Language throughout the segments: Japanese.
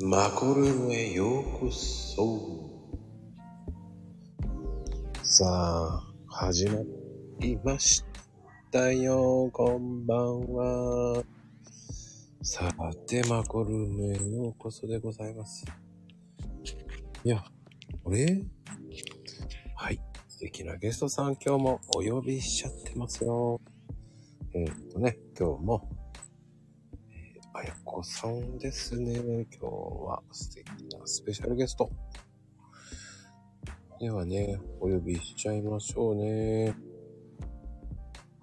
マコルームへようこそ。さあ、始まりましたよ。こんばんは。さて、マコルームへようこそでございます。いや、あれ？はい。素敵なゲストさん、今日もお呼びしちゃってますよ。えーっとね、今日も、あやこさんですね。今日は素敵なスペシャルゲスト。ではね、お呼びしちゃいましょうね。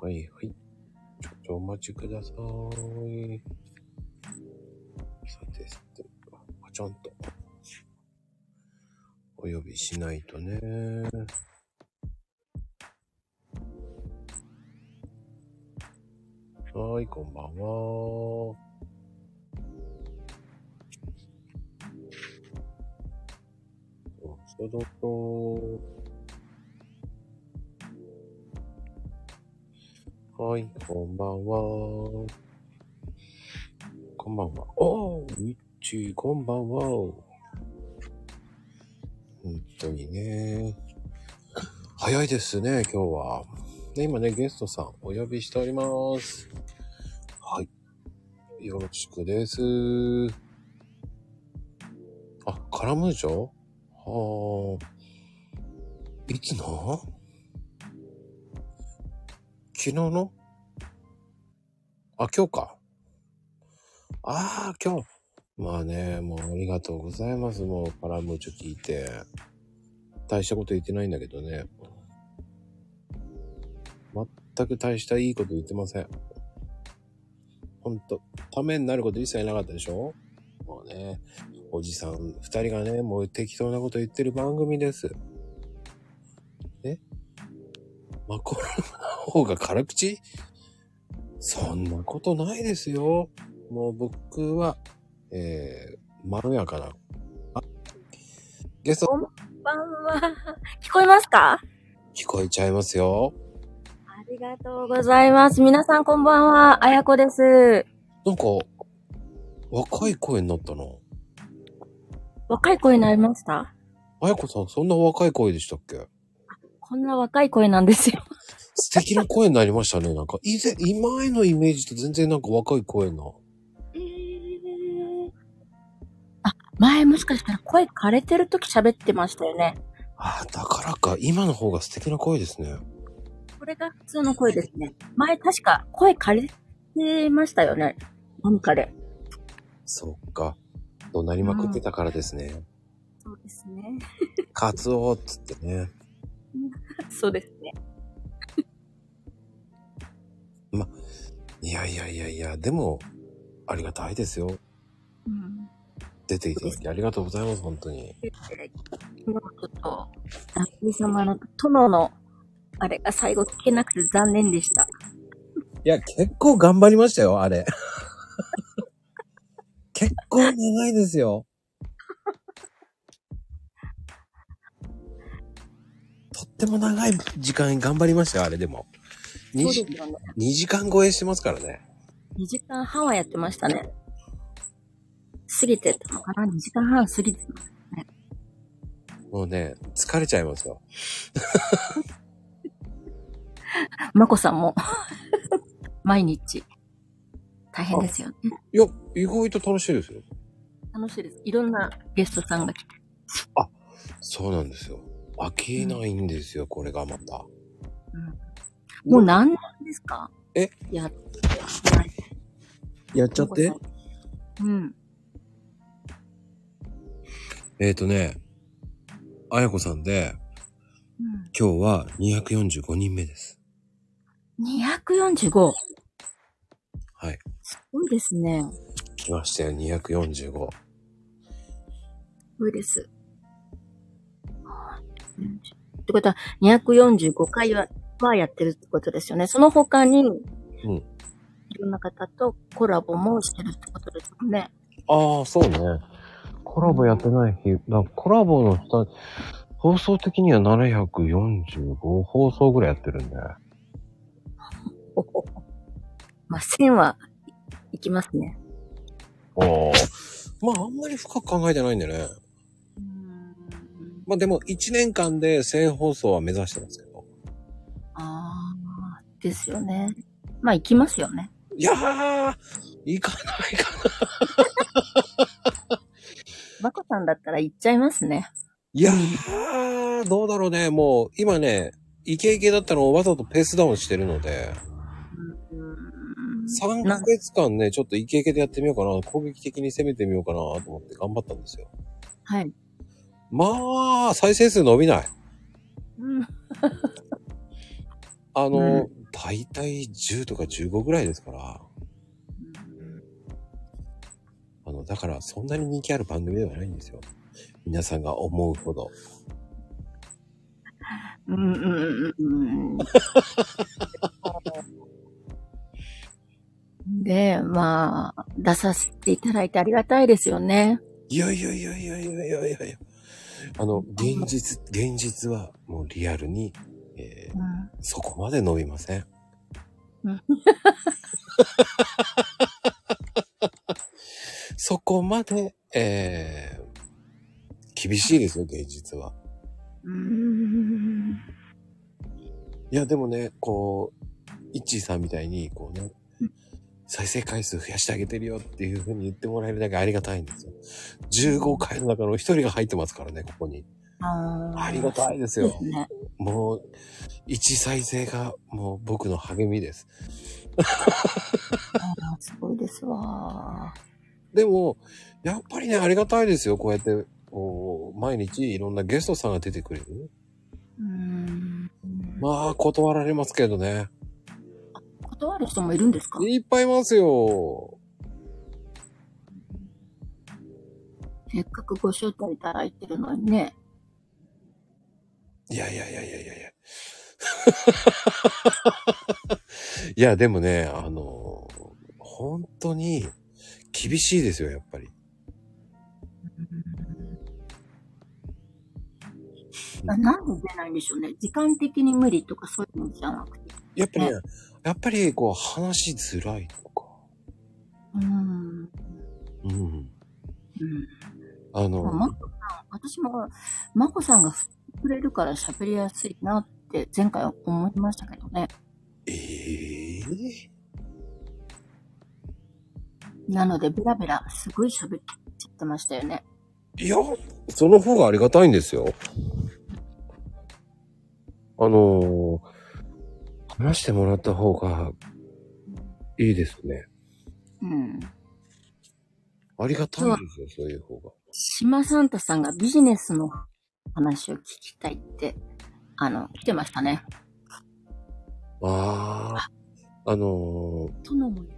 はいはい。ちょっとお待ちください。さてさて、あちゃんと、お呼びしないとね。はい、こんばんは。そうそうそう。はい、こんばんは。こんばんは。おー、ウィッチ、こんばんは。本当にね。早いですね、今日は。ね、今ね、ゲストさんお呼びしております。はい。よろしくです。あ、カラムーチョ？はあ。いつの？昨日の？あ、今日か。ああ、今日。まあね、もうありがとうございます。もうカラムーチョ聞いて。大したこと言ってないんだけどね。全く大したいいこと言ってません。ほんと、ためになること一切なかったでしょ？もうね、おじさん二人がね、もう適当なこと言ってる番組です。え？マコルの方が辛口？そんなことないですよ。もう僕は、えー、まろやかな。あ、ゲストこんばんは。聞こえますか？聞こえちゃいますよ。ありがとうございます。皆さんこんばんは。あやこです。なんか、若い声になったな。若い声になりました？あやこさん、そんな若い声でしたっけ？こんな若い声なんですよ。素敵な声になりましたね。なんか、以前、今へのイメージと全然なんか若い声な。えー、あ、前もしかしたら声枯れてる時喋ってましたよね。ああ、だからか。今の方が素敵な声ですね。これが普通の声ですね。前確か声枯れてましたよね。何かで。そっか。怒鳴りまくってたからですね。そうですね。カツオっつってね。そうですね。いやいやいやいや、でも、ありがたいですよ。うん。出ていただきありがとうございます、本当に。で昨日ちょっと、ダッキー様の殿の、あれが最後聞けなくて残念でした。いや、結構頑張りましたよ、あれ。結構長いですよ。とっても長い時間頑張りましたよ、あれでも。2そう時ですよね。2時間超えしてますからね。2時間半はやってましたね。過ぎてたのかな ?2 時間半過ぎてます。もうね、疲れちゃいますよ。まこさんも、毎日、大変ですよね。いや、意外と楽しいですよ。楽しいです。いろんなゲストさんが来て。そうなんですよ。飽きないんですよ、これがまた。うん、もう何年ですか？え？やって。やっちゃって？うん。えっ、ー、とね、あやこさんで、うん、今日は245人目です。245。はい。すごいですね。来ましたよ、245。すごいです。うんってことは、245回は、はやってるってことですよね。その他に、うん。いろんな方とコラボもしてるってことですよね。ああ、そうね。コラボやってない日、だコラボの下、放送的には745放送ぐらいやってるんで。まあ、1000はいきますね。おーまああんまり深く考えてないんでね。うん。まあでも1年間で1000放送は目指してますけど。ああ、ですよね。まあ行きますよね。いやー、行かないかな。まこさんだったら行っちゃいますね。いやー、どうだろうね。もう今ね、イケイケだったのをわざとペースダウンしてるので、うん。3ヶ月間ね、ちょっとイケイケでやってみようかな。攻撃的に攻めてみようかなと思って頑張ったんですよ。はい。まあ、再生数伸びない。うん。あの、うん大体10とか15ぐらいですから。あの、だからそんなに人気ある番組ではないんですよ。皆さんが思うほど。うんうんうんうん。で、まあ、出させていただいてありがたいですよね。いやいやいやいやいやいやいやいや。あの、現実、現実はもうリアルに、えーうんそこまで伸びませんうん。そこまで、えー、厳しいですよ、現実は。うーん。いや、でもね、こう、イッチーさんみたいに、こうね、再生回数増やしてあげてるよっていう風に言ってもらえるだけありがたいんですよ。15回の中の1人が入ってますからね、ここに。あーありがたいですよです。ね。もう、1再生がもう僕の励みです。すごいですわ。でも、やっぱりね、ありがたいですよ。こうやって、こう毎日いろんなゲストさんが出てくれる。うーん。まあ、断られますけどね。断る人もいるんですか？いっぱいいますよ。せっかくご招待いただいてるのにね。いやいやいやいやいやいや。いや、でもね、あの、本当に厳しいですよ、やっぱり。あなんで出ないんでしょうね。時間的に無理とかそういうのじゃなくて。やっぱりねね、やっぱりこう話しづらいとか。うーん。うん。うん。あまあ、の、まこさん、私も、まこさんが振ってくれるから喋りやすいなって前回は思いましたけどね。ええなので、ベラベラすごい喋っちゃってましたよね。いや、その方がありがたいんですよ。あの話してもらった方がいいですね。うん。ありがたいですよ、そういう方が。島サンタさんがビジネスの話を聞きたいって、あの、来てましたね。ああ、あの殿もいる。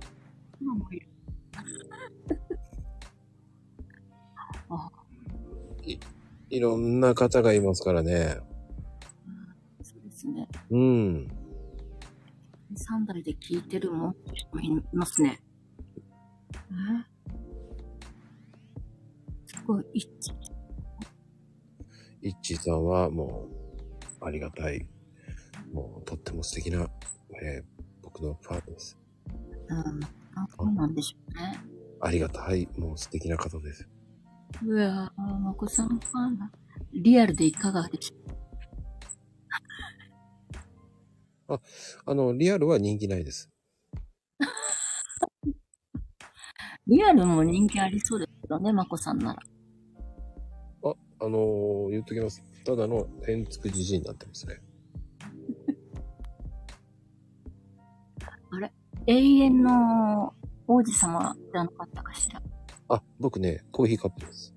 殿もいる。いろんな方がいますからね。そうですね。うん。サンダルで聞いてるもんいますね。え？すごい、一致。イッチーさんはもう、ありがたい。もう、とっても素敵な、えー僕のファンです。うん。あそうなんでしょうね。ありがたい、もう素敵な方です。うわぁ、まこさんファンだ。リアルでいかがでしあの、リアルは人気ないです。リアルも人気ありそうですけどね、まこさんなら。あ、あのー言っときます。ただの変つくじじいになってますね。永遠の王子様じゃなかったかしら？あ、僕ね、コーヒーカップです。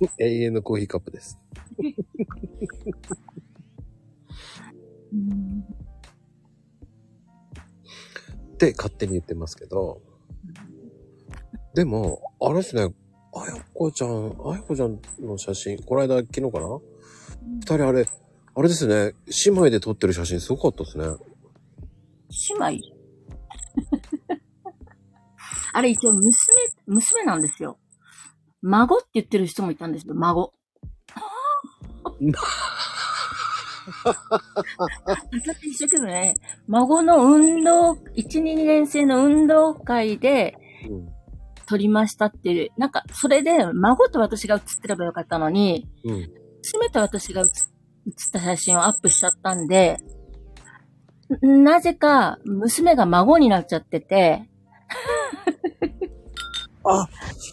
永遠のコーヒーカップです。うん。って勝手に言ってますけど。でも、あれですね、あやこちゃん、あやこちゃんの写真、この間、昨日かな？二人あれ、あれですね、姉妹で撮ってる写真すごかったですね。姉妹？あれ一応娘、娘なんですよ。孫って言ってる人もいたんですよ、孫。私一生懸命、孫の運動、1、2年生の運動会でうん。撮りましたっていう、なんか、それで孫と私が写ってればよかったのに、うん。娘と私が写写った写真をアップしちゃったんで、んなぜか娘が孫になっちゃってて、あ、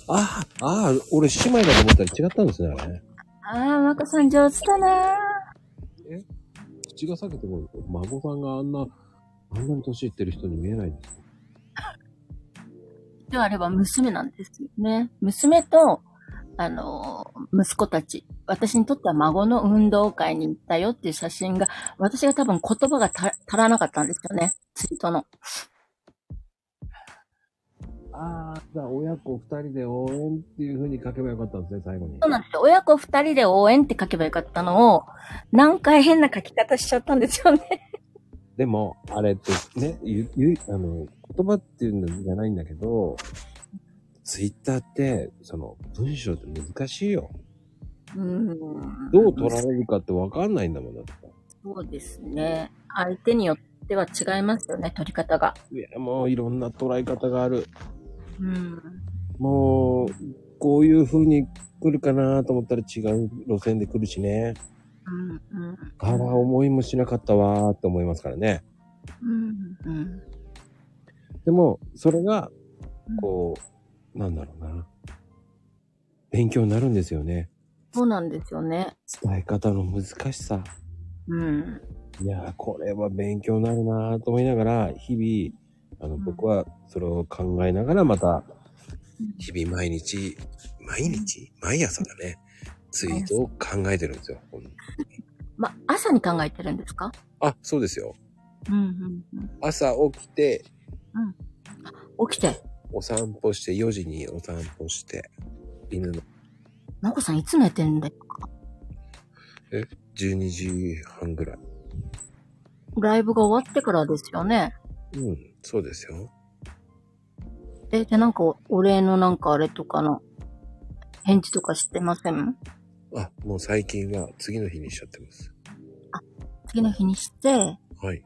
あ、あ、俺姉妹だと思ったら違ったんですね、あれ。ああ、まこさん上手だな口が裂けても、孫さんがあんな、あんなに年いってる人に見えないんですよ。であれば娘なんですよね。娘と、あのー息子たち。私にとっては孫の運動会に行ったよっていう写真が、私が多分言葉がた足らなかったんですよね。ツイートの。ああ、じゃあ親子二人で応援っていう風に書けばよかったんですね、最後に。そうなんですよ。親子二人で応援って書けばよかったのを、何回変な書き方しちゃったんですよね。でも、あれってね、ゆ、ゆ、あの、言葉っていうんじゃないんだけど、ツイッターって、その、文章って難しいよ。うん。どう取られるかってわかんないんだもんだって。そうですね。相手によっては違いますよね、取り方が。いや、もういろんな捉え方がある。うん。もう、こういう風に来るかなと思ったら違う路線で来るしね。うん。うん。あら、思いもしなかったわーって思いますからね。うん。うん。でも、それが、こう、なんだろうな。勉強になるんですよね。そうなんですよね。伝え方の難しさ。うん。いやー、これは勉強になるなーと思いながら、日々、あの、うん僕はそれを考えながらまた、日々毎日、毎日？毎朝だね。ツイートを考えてるんですよ。ま、朝に考えてるんですか？あ、そうですよ。うん、うん、うん。朝起きて、起きて？お散歩して、4時にお散歩して、犬のまこさんいつ寝てんだよ。12時半ぐらい。ライブが終わってからですよね。うん、そうですよ。え、で、なんか、お礼のなんかあれとかの、返事とかしてません？あ、もう最近は次の日にしちゃってます。次の日にして、はい。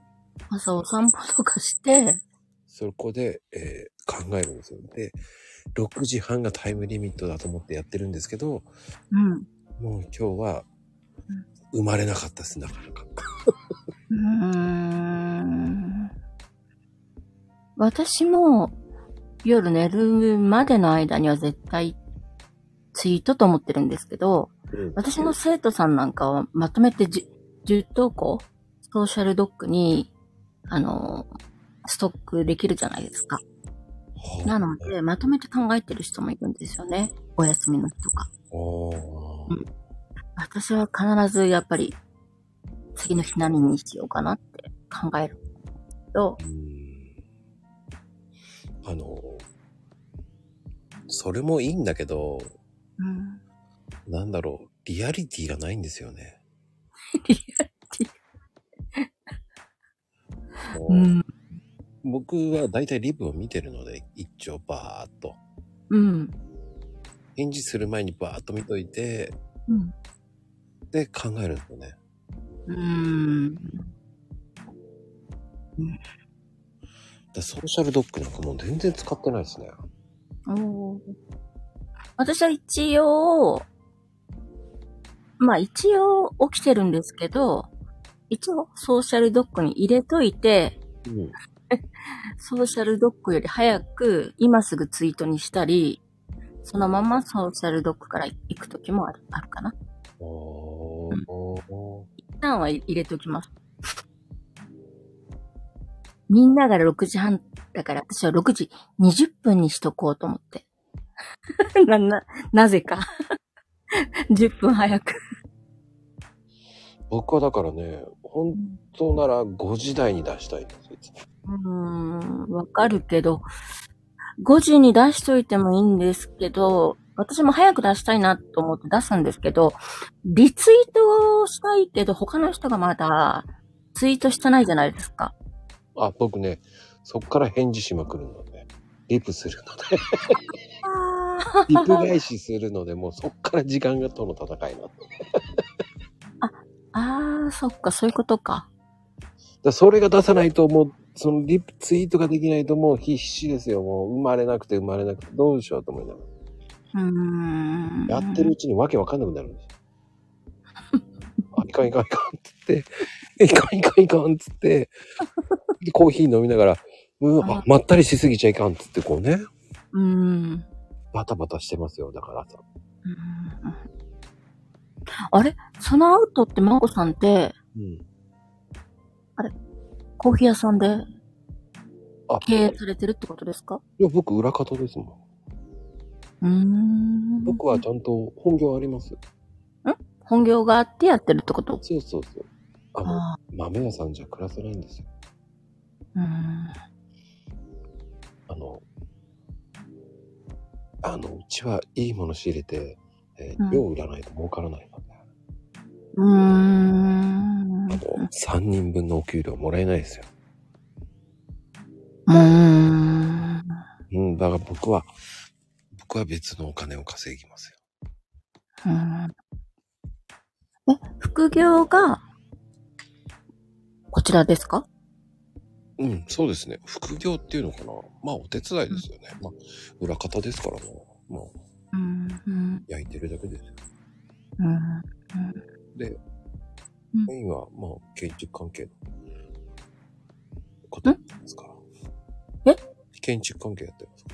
朝お散歩とかして、そこで、えー考えるんですよ。で、6時半がタイムリミットだと思ってやってるんですけど、うん。もう今日は生まれなかったです、なかなか。うーん。私も、夜寝るまでの間には絶対ツイートと思ってるんですけど、うん私の生徒さんなんかはまとめてじ10投稿、ソーシャルドッグに、あの、ストックできるじゃないですか。はなので、まとめて考えてる人もいるんですよね。お休みの日とか。うん私は必ずやっぱり、次の日何にしようかなって考える。と、うんあの、それもいいんだけど、うん。なんだろう、リアリティがないんですよね。リアリティ。うん。僕は大体リブを見てるので、一丁バーっと。うん。返事する前にバーっと見といて、うん。で考えるんですよね。うん。だソーシャルドッグなんかもう全然使ってないですね。私は一応、まあ一応起きてるんですけど、一応ソーシャルドッグに入れといて、うん。ソーシャルドッグより早く今すぐツイートにしたり、そのままソーシャルドッグから行くときもあるあるかな。おー、お一旦は入れておきます。みんなが6時半だから私は6時20分にしとこうと思って。な、な、なぜか。10分早く。僕はだからね、本当なら5時台に出したいんですよ。うーん、わかるけど、5時に出しといてもいいんですけど、私も早く出したいなと思って出すんですけど、リツイートしたいけど、他の人がまだツイートしてないじゃないですか。あ、僕ね、そっから返事しまくるので、リプするので、あリプ返しするので、もうそっから時間がとの戦いになって。あー、そっか、そういうことか。だそれが出さないともう、そのリプツイートができないともう必死ですよ。もう生まれなくて生まれなくてどうしようと思いながら。うーん。やってるうちにわけわかんなくなるんですよ。あ、いかんいかんいかんっつって、いかんいかんいかんっつって、でコーヒー飲みながら、うん、あ、まったりしすぎちゃいかんっつってこうね、うーん。バタバタしてますよ。だからさ。うんあれ？その後って、まこさんって、うん。コーヒー屋さんであ、経営されてるってことですか？いや、僕、裏方ですもうーん。ん。僕はちゃんと本業あります。本業があってやってるってこと？そうそうそう。あの、あ豆屋さんじゃ暮らせないんですよ。ーうん。あの、あの、うちはいいもの仕入れて、えーうん量売らないと儲からないので、うーん。あの、3人分のお給料もらえないですよ。うーん。うん、だから僕は、僕は別のお金を稼ぎますよ。うんえ、副業が、こちらですか？うん、そうですね。副業っていうのかな。まあ、お手伝いですよね。まあ、裏方ですからね。まあ、うん。うん。焼いてるだけですよ。うん。で、うんメインは、まあ、建築関係のことやってますか？ら。え？建築関係やってます。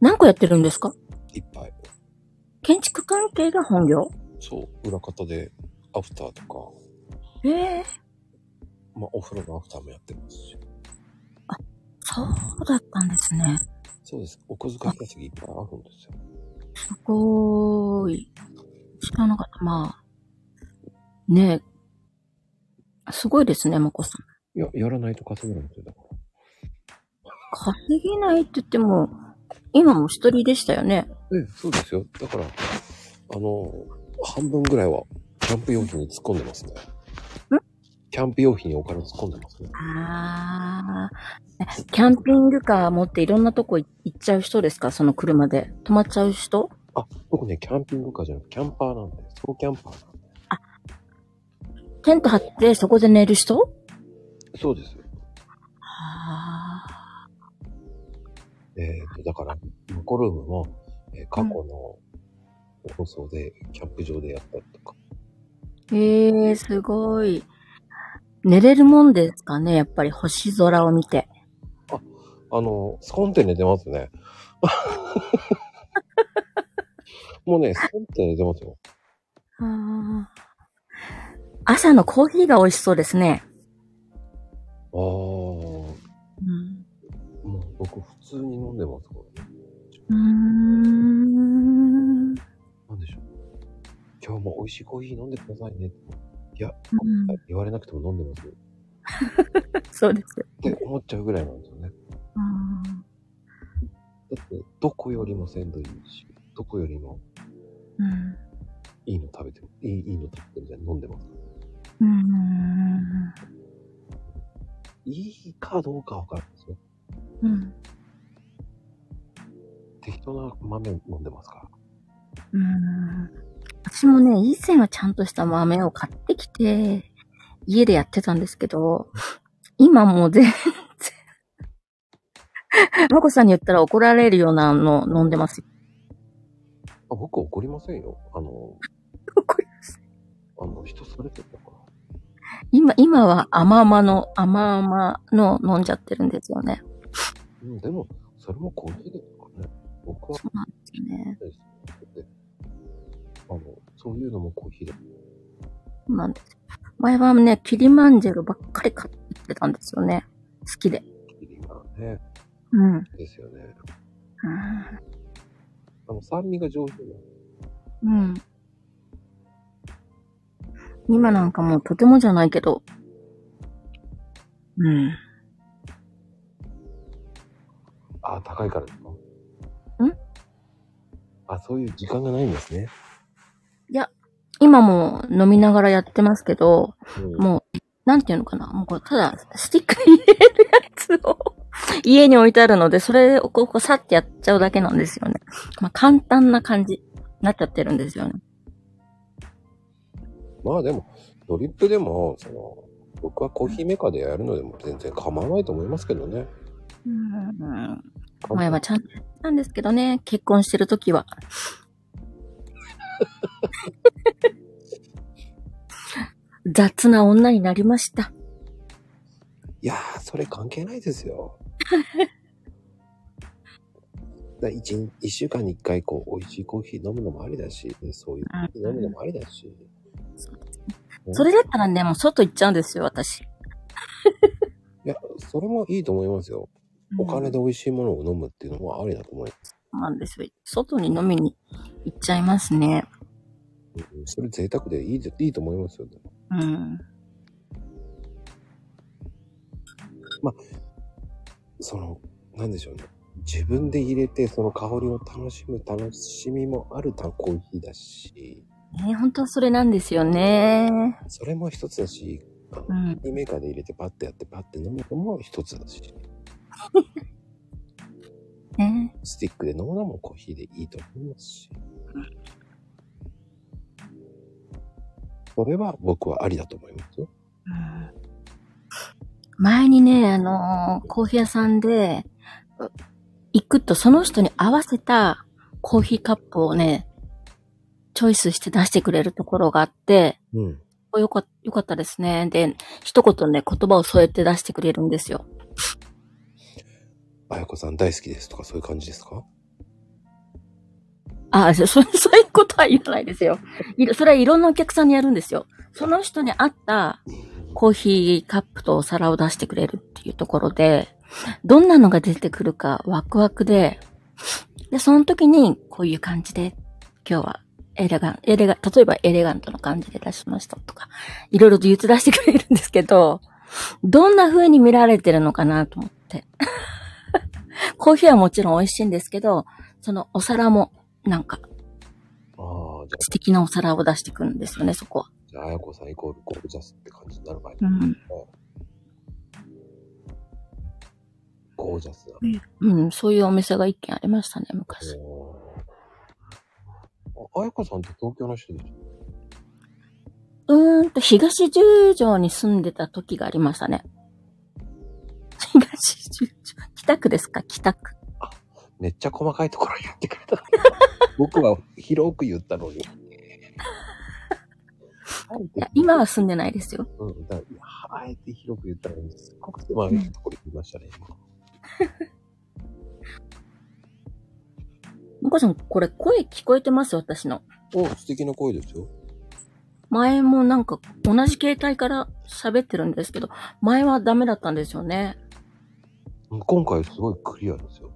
何個やってるんですか？いっぱい。建築関係が本業？そう、裏方で、アフターとか、ええまあ、お風呂のアフターもやってますし。そうだったんですね。そうです。お小遣い稼ぎいっぱいあるんですよ。すごーい。知らなかった。まあ。ねえ。すごいですね、まこさん。いや、やらないと稼げないんですよ、だから。稼げないって言っても、今も一人でしたよね。ええ、そうですよ。だから、あの、半分ぐらいは、キャンプ用品に突っ込んでますね。キャンプ用品にお金突っ込んでますね。ああ。キャンピングカー持っていろんなとこ行っちゃう人ですか？その車で。泊まっちゃう人？あ、僕ね、キャンピングカーじゃなくて、キャンパーなんで、ソロキャンパーなんで。テント張ってそこで寝る人？そうですよ。ああ。えーと、だから、マコルームも、えー過去の放送で、キャンプ場でやったりとか。ええー、すごい。寝れるもんですかねやっぱり星空を見て。あの、スコンって寝てますね。もうね、スコンって寝てますよ。あー朝のコーヒーが美味しそうですね。あー、もうん。う僕普通に飲んでますからね。うーん。なんでしょう。今日も美味しいコーヒー飲んでくださいね。いや、うん。言われなくても飲んでますよ。そうですよ。って思っちゃうぐらいなんですよね。うん。だって、どこよりも鮮度いいし、どこよりもうん。いいの食べても、いい、いいの食べてるじゃん飲んでます。うん。いいかどうかわかるん。ですよ。うん。適当な豆飲ん。でますから。うん。私もね、以前はちゃんとした豆を買ってきて、家でやってたんですけど、今もう全然、まこさんに言ったら怒られるようなの飲んでますよ。あ僕怒りませんよ。あの、怒りあの、人それぞれだから。今、今は甘々の、甘々の飲んじゃってるんですよね。うん、でも、それもコーヒーですからね。僕はそうなんですよね。あの、そういうのもコーヒーで。そうなんですよ。前はね、キリマンジェロばっかり買ってたんですよね。好きで。今ね、うん。うんですよね。あの、酸味が上品な。うん。今なんかもうとてもじゃないけど。うん。あ、高いからですかん？あ、そういう時間がないんですね。今も飲みながらやってますけど、うん、もう、なんていうのかなもうこれ、ただ、スティックに入れるやつを 家に置いてあるので、それをこう、こうさってやっちゃうだけなんですよね。まあ、簡単な感じになっちゃってるんですよね。まあでも、ドリップでも、その、僕はコーヒーメーカーでやるのでも全然構わないと思いますけどね。うん。前はちゃんとやったんですけどね、結婚してる時は。雑な女になりました。いやー、それ関係ないですよ。だ一一週間に一回こう、美味しいコーヒー飲むのもありだし、そういうコーヒー飲むのもありだし。それだったらね、もう外行っちゃうんですよ、私。いや、それもいいと思いますよ。お金で美味しいものを飲むっていうのもありだと思います。なんですよ。外に飲みに行っちゃいますね。うんそれ贅沢でいいでいいと思いますよ。うん。その、なんでしょうね。自分で入れて、その香りを楽しむ楽しみもあるたコーヒーだし、ね本当はそれなんですよね。それも一つだし、あのうん。コーヒーメーカーで入れてパッてやってパッて飲むのも一つだし、ねスティックで飲むのもコーヒーでいいと思いますし。それは僕はありだと思いますよ。うん前にね、あのーコーヒー屋さんで、う行くとその人に合わせたコーヒーカップをね、チョイスして出してくれるところがあって、うん。よかよかったですね。で、一言ね、言葉を添えて出してくれるんですよ。あやこさん大好きですとかそういう感じですか？あ、そ、そういうことは言わないですよ。それはいろんなお客さんにやるんですよ。その人に合ったコーヒーカップとお皿を出してくれるっていうところで、どんなのが出てくるかワクワクで、で、その時にこういう感じで、今日はエレガン、エレガ、例えばエレガントな感じで出しましたとか、いろいろと言って出してくれるんですけど、どんな風に見られてるのかなと思って。コーヒーはもちろん美味しいんですけど、そのお皿もなんか素敵なお皿を出してくるんですよね、そこは。あ、じゃあ、あやこさんイコールゴージャスって感じになる場合、うん。ゴージャスな。うん、そういうお店が一軒ありましたね、昔。ああやこさんって東京の人でしょうーんと、東十条に住んでた時がありましたね。東十条。北区ですか北区。めっちゃ細かいところ言ってくれた。僕は広く言ったのに。いや今は住んでないですよ。うん、だからあえて広く言ったのに、すっごく狭いところ言いましたね、今。もこさん、これ声聞こえてます？私の。お、素敵な声ですよ。前もなんか同じ携帯から喋ってるんですけど、前はダメだったんですよね。うん今回すごいクリアですよ。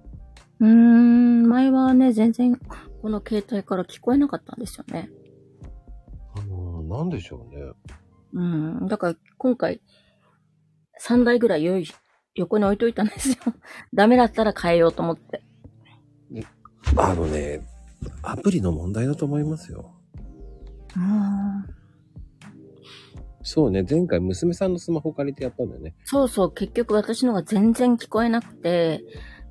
うーん、前はね、全然この携帯から聞こえなかったんですよね。あのー、なんでしょうね。うん。だから今回、3台ぐらい用意、横に置いといたんですよ。ダメだったら変えようと思って。あのね、アプリの問題だと思いますよ。うん。そうね、前回娘さんのスマホ借りてやったんだよね。そうそう、結局私のが全然聞こえなくて、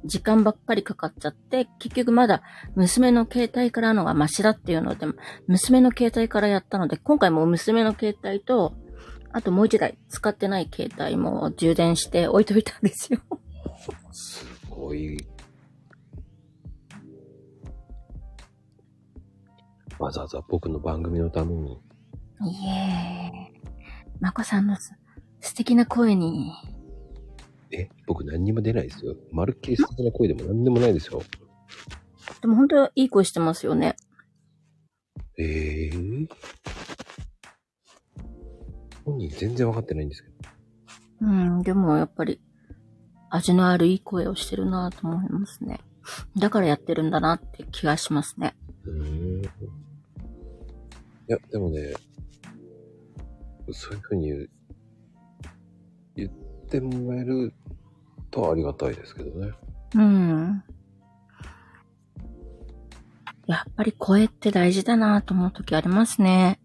時間ばっかりかかっちゃって、結局まだ娘の携帯からのがマシだっていうので、娘の携帯からやったので、今回も娘の携帯と、あともう一台使ってない携帯も充電して置いといたんですよ。すごい。わざわざ僕の番組のために。いえまこさんのす素敵な声に、え、僕何にも出ないですよ。まるっきり素敵な声でも何でもないですよ。でも本当いい声してますよね。ええ本人全然わかってないんですけど。うん、でもやっぱり味のあるいい声をしてるなと思いますね。だからやってるんだなって気がしますね。うーん。いや、でもね、そういうふうに言ってもらえるとありがたいですけどね。うん。やっぱり声って大事だなと思う時ありますね。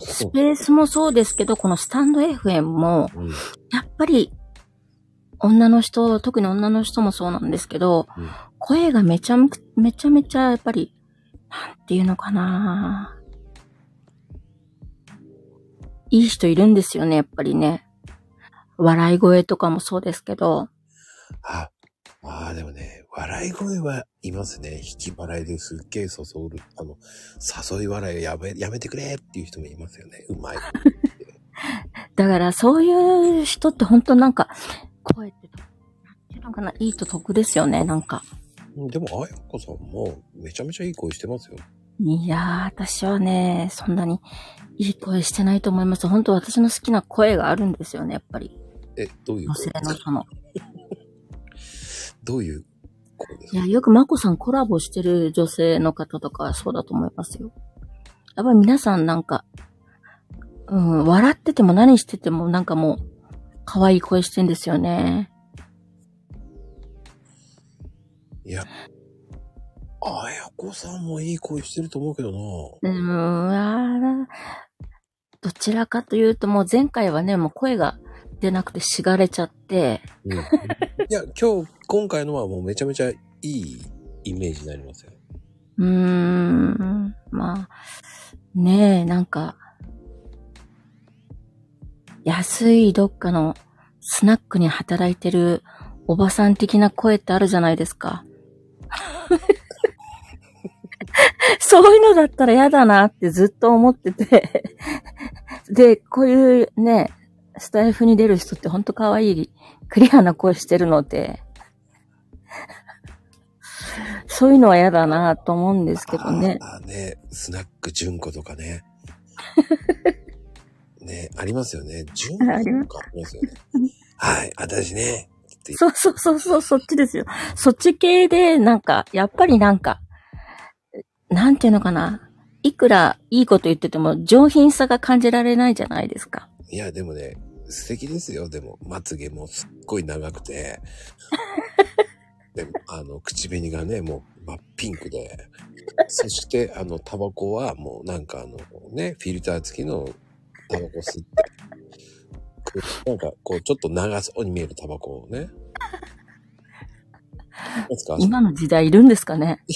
ス。ペースもそうですけど、このスタンド FM も、うん。やっぱり女の人、特に女の人もそうなんですけど、うん声がめちゃめちゃ、めちゃめちゃやっぱり、なんていうのかないい人いるんですよね、やっぱりね。笑い声とかもそうですけど。あ、ああ、でもね、笑い声はいますね。引き笑いですっげえ誘る。あの、誘い笑いやめ、やめてくれっていう人もいますよね。うまい。だからそういう人って本当なんか、声って、なんていうのかな、いいと得ですよね、なんか。でも、あやこさんもめちゃめちゃいい声してますよ。いやー、私はね、そんなにいい声してないと思います。本当私の好きな声があるんですよね、やっぱり。え、どういう女性の人の。どういう声ですか？いや、よくマコさんコラボしてる女性の方とかはそうだと思いますよ。やっぱり皆さんなんか、うん、笑ってても何しててもなんかもう、可愛い声してんですよね。いや、あやこさんもいい声してると思うけどな。うーん、あーどちらかというともう前回はね、もう声が出なくてしがれちゃって、うん、いや、今日、今回のはもうめちゃめちゃいいイメージになりますよ。うーん、まあ、ねえ、なんか、安いどっかのスナックに働いてるおばさん的な声ってあるじゃないですか。そういうのだったら嫌だなってずっと思ってて。で、こういうね、スタイフに出る人ってほんと可愛い、クリアな声してるので、そういうのは嫌だなと思うんですけどね。ああね、スナック純子とかね。ね、ありますよね。純子とかありますよね。はい、私ね。そうそうそうそう、そっちですよ。そっち系で、なんか、やっぱりなんか、なんていうのかな？いくらいいこと言ってても上品さが感じられないじゃないですか。いや、でもね、素敵ですよ。でも、まつげもすっごい長くて。であの、口紅がね、もう真っピンクで。そして、あの、タバコはもうなんかあの、ね、フィルター付きのタバコ吸って。なんか、こう、ちょっと長そうに見えるタバコをね。今の時代いるんですかね？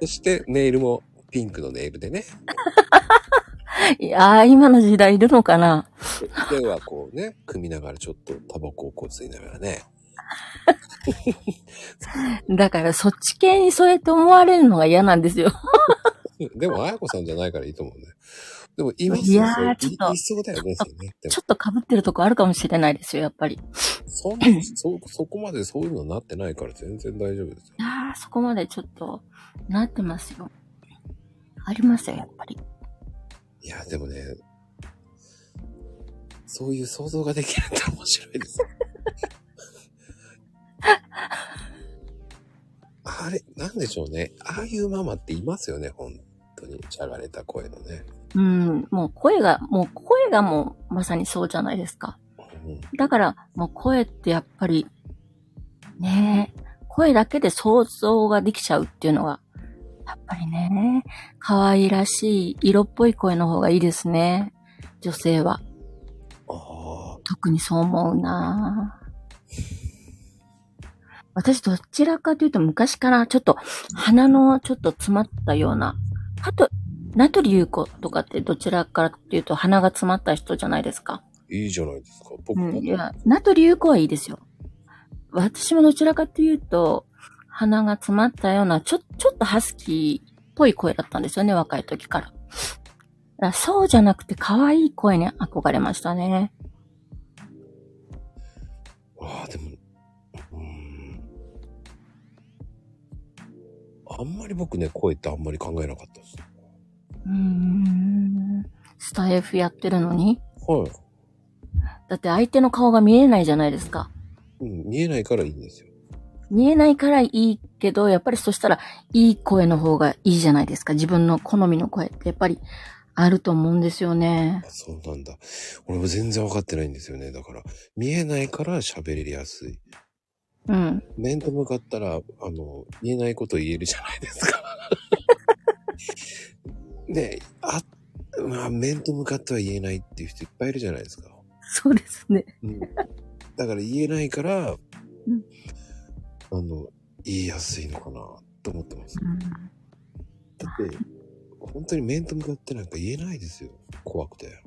そして、ネイルもピンクのネイルでね。いやー、今の時代いるのかな手はこうね、組みながらちょっとタバコをこう吸いながらね。だからそっち系にそうやって思われるのが嫌なんですよ。でも、あやこさんじゃないからいいと思うんだよ。でも、いますいやーちょっといいそうだよね、ちょっと被ってるとこあるかもしれないですよ、やっぱり。いそんそ、そこまでそういうのなってないから全然大丈夫ですよ。やー、そこまでちょっと、なってますよ。ありますよ、やっぱり。いや、でもね、そういう想像ができるって面白いです。あれ、なんでしょうね。ああいうママっていますよね、本当に。しゃがれた声のね。うん、もう声が、もう声がもうまさにそうじゃないですか。うんだから、もう声ってやっぱり、ねえ、声だけで想像ができちゃうっていうのが、やっぱりね、可愛らしい色っぽい声の方がいいですね。女性は。特にそう思うな私どちらかというと昔からちょっと鼻のちょっと詰まったような、あと、名取優子とかってどちらからっていうと鼻が詰まった人じゃないですか。いいじゃないですか。僕も、うん、いや、名取優子はいいですよ。私もどちらかというと、鼻が詰まったような、ちょ、ちょっとハスキーっぽい声だったんですよね、若い時から。だからそうじゃなくて可愛い声に憧れましたね。ああ、でも、うーん。あんまり僕ね、声ってあんまり考えなかったです。うーん。スタイフやってるのに？はい。だって相手の顔が見えないじゃないですか。うん、見えないからいいんですよ。見えないからいいけど、やっぱりそしたらいい声の方がいいじゃないですか。自分の好みの声ってやっぱりあると思うんですよねあ。そうなんだ。俺も全然わかってないんですよね。だから、見えないから喋りやすい。うん。面と向かったら、あの、言えないこと言えるじゃないですか。ねあ、まあ、面と向かっては言えないっていう人いっぱいいるじゃないですか。そうですね。うん。だから言えないから、んあの、言いやすいのかなと思ってます。うんだって、本当に面と向かってなんか言えないですよ。怖くて。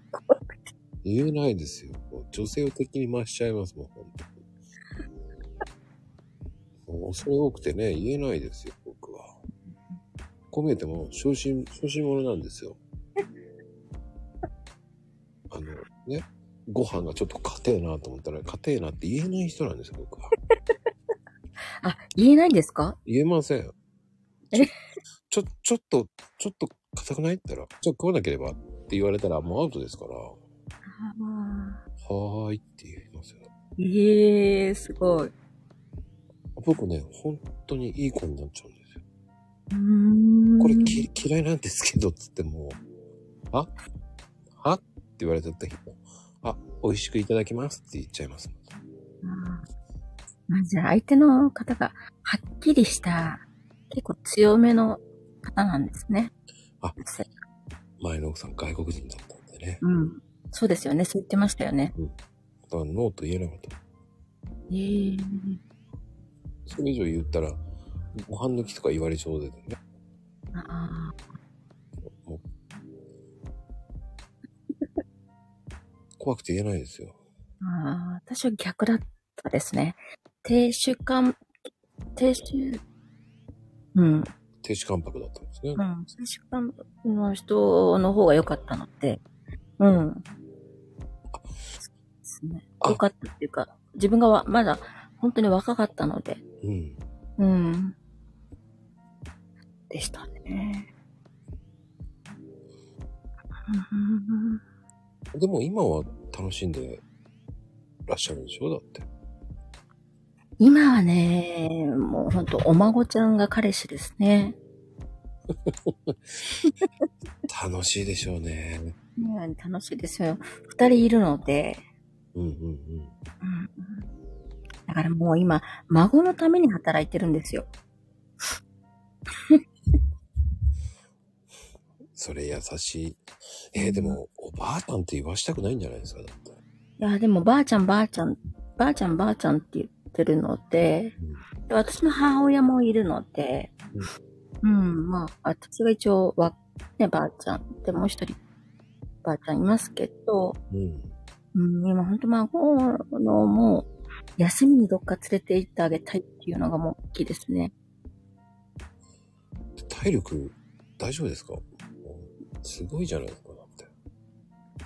言えないですよ。女性を敵に回しちゃいますもん、本当に。恐れ多くてね、言えないですよ。こう見えても、小心、小心者なんですよ。あの、ね、ご飯がちょっと硬えなと思ったら、硬えなって言えない人なんですよ、僕は。あ、言えないんですか？言えません。え？ちょ、ちょっと、ちょっと硬くない？ったら、じゃあ食わなければって言われたらもうアウトですから、はーいって言いますよ。ええー、すごい。僕ね、本当にいい子になっちゃう。これき嫌いなんですけど、つっても、あはって言われた時も、あ、美味しくいただきますって言っちゃいます。まあ、じゃあ相手の方がはっきりした、結構強めの方なんですね。あ前の奥さん外国人だったんでね。うん。そうですよね。そう言ってましたよね。だからノーと言えなかった。ええー。それ以上言ったら、ご飯抜きとか言われちゃうでね。あもう怖くて言えないですよ。ーあー、私は逆だったですね。低主観、低主、うん。停止関白だったんですね。うん。低主観の人の方が良かったので、うん。ですね。あ良かったっていうか、自分がわまだ本当に若かったので、うん。うん。でしたね。うんでも今は楽しんでらっしゃるんでしょ？だって。今はね、もう本当お孫ちゃんが彼氏ですね。楽しいでしょうね。ね楽しいですよ。二人いるので、うんうんうん。うんだからもう今、孫のために働いてるんですよ。それ優しい。えーでも、おばあちゃんって言わしたくないんじゃないですかだって。いや、でもばあちゃんばあちゃん、ばあちゃんばあちゃんって言ってるので、で私の母親もいるので、うん、まあ、私が一応わ、ね、ばあちゃん、でもう一人、ばあちゃんいますけど、うん。うん、今ほんと孫のもう、休みにどっか連れて行ってあげたいっていうのがもう大きいですね。体力、大丈夫ですか？すごいじゃないですか、だって。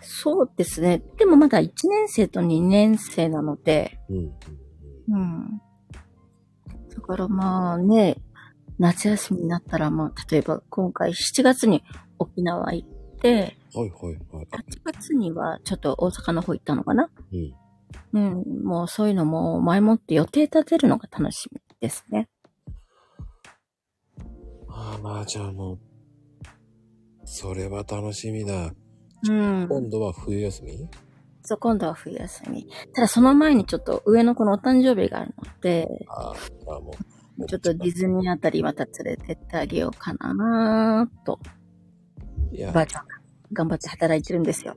そうですね。でもまだ1年生と2年生なので、うん。うんうん。だからまあね、夏休みになったらまあ、例えば今回7月に沖縄行って、はいはいはい。あ8月にはちょっと大阪の方行ったのかな？うん。うん。もうそういうのも前もって予定立てるのが楽しみですね。ああ、まあじゃあもう、それは楽しみだ。うん。今度は冬休み？そう、今度は冬休み。ただその前にちょっと上の子のお誕生日があるので、ああ、あもう。ちょっとディズニーあたりまた連れてってあげようかなーと、いやば、あちゃんが頑張って働いてるんですよ。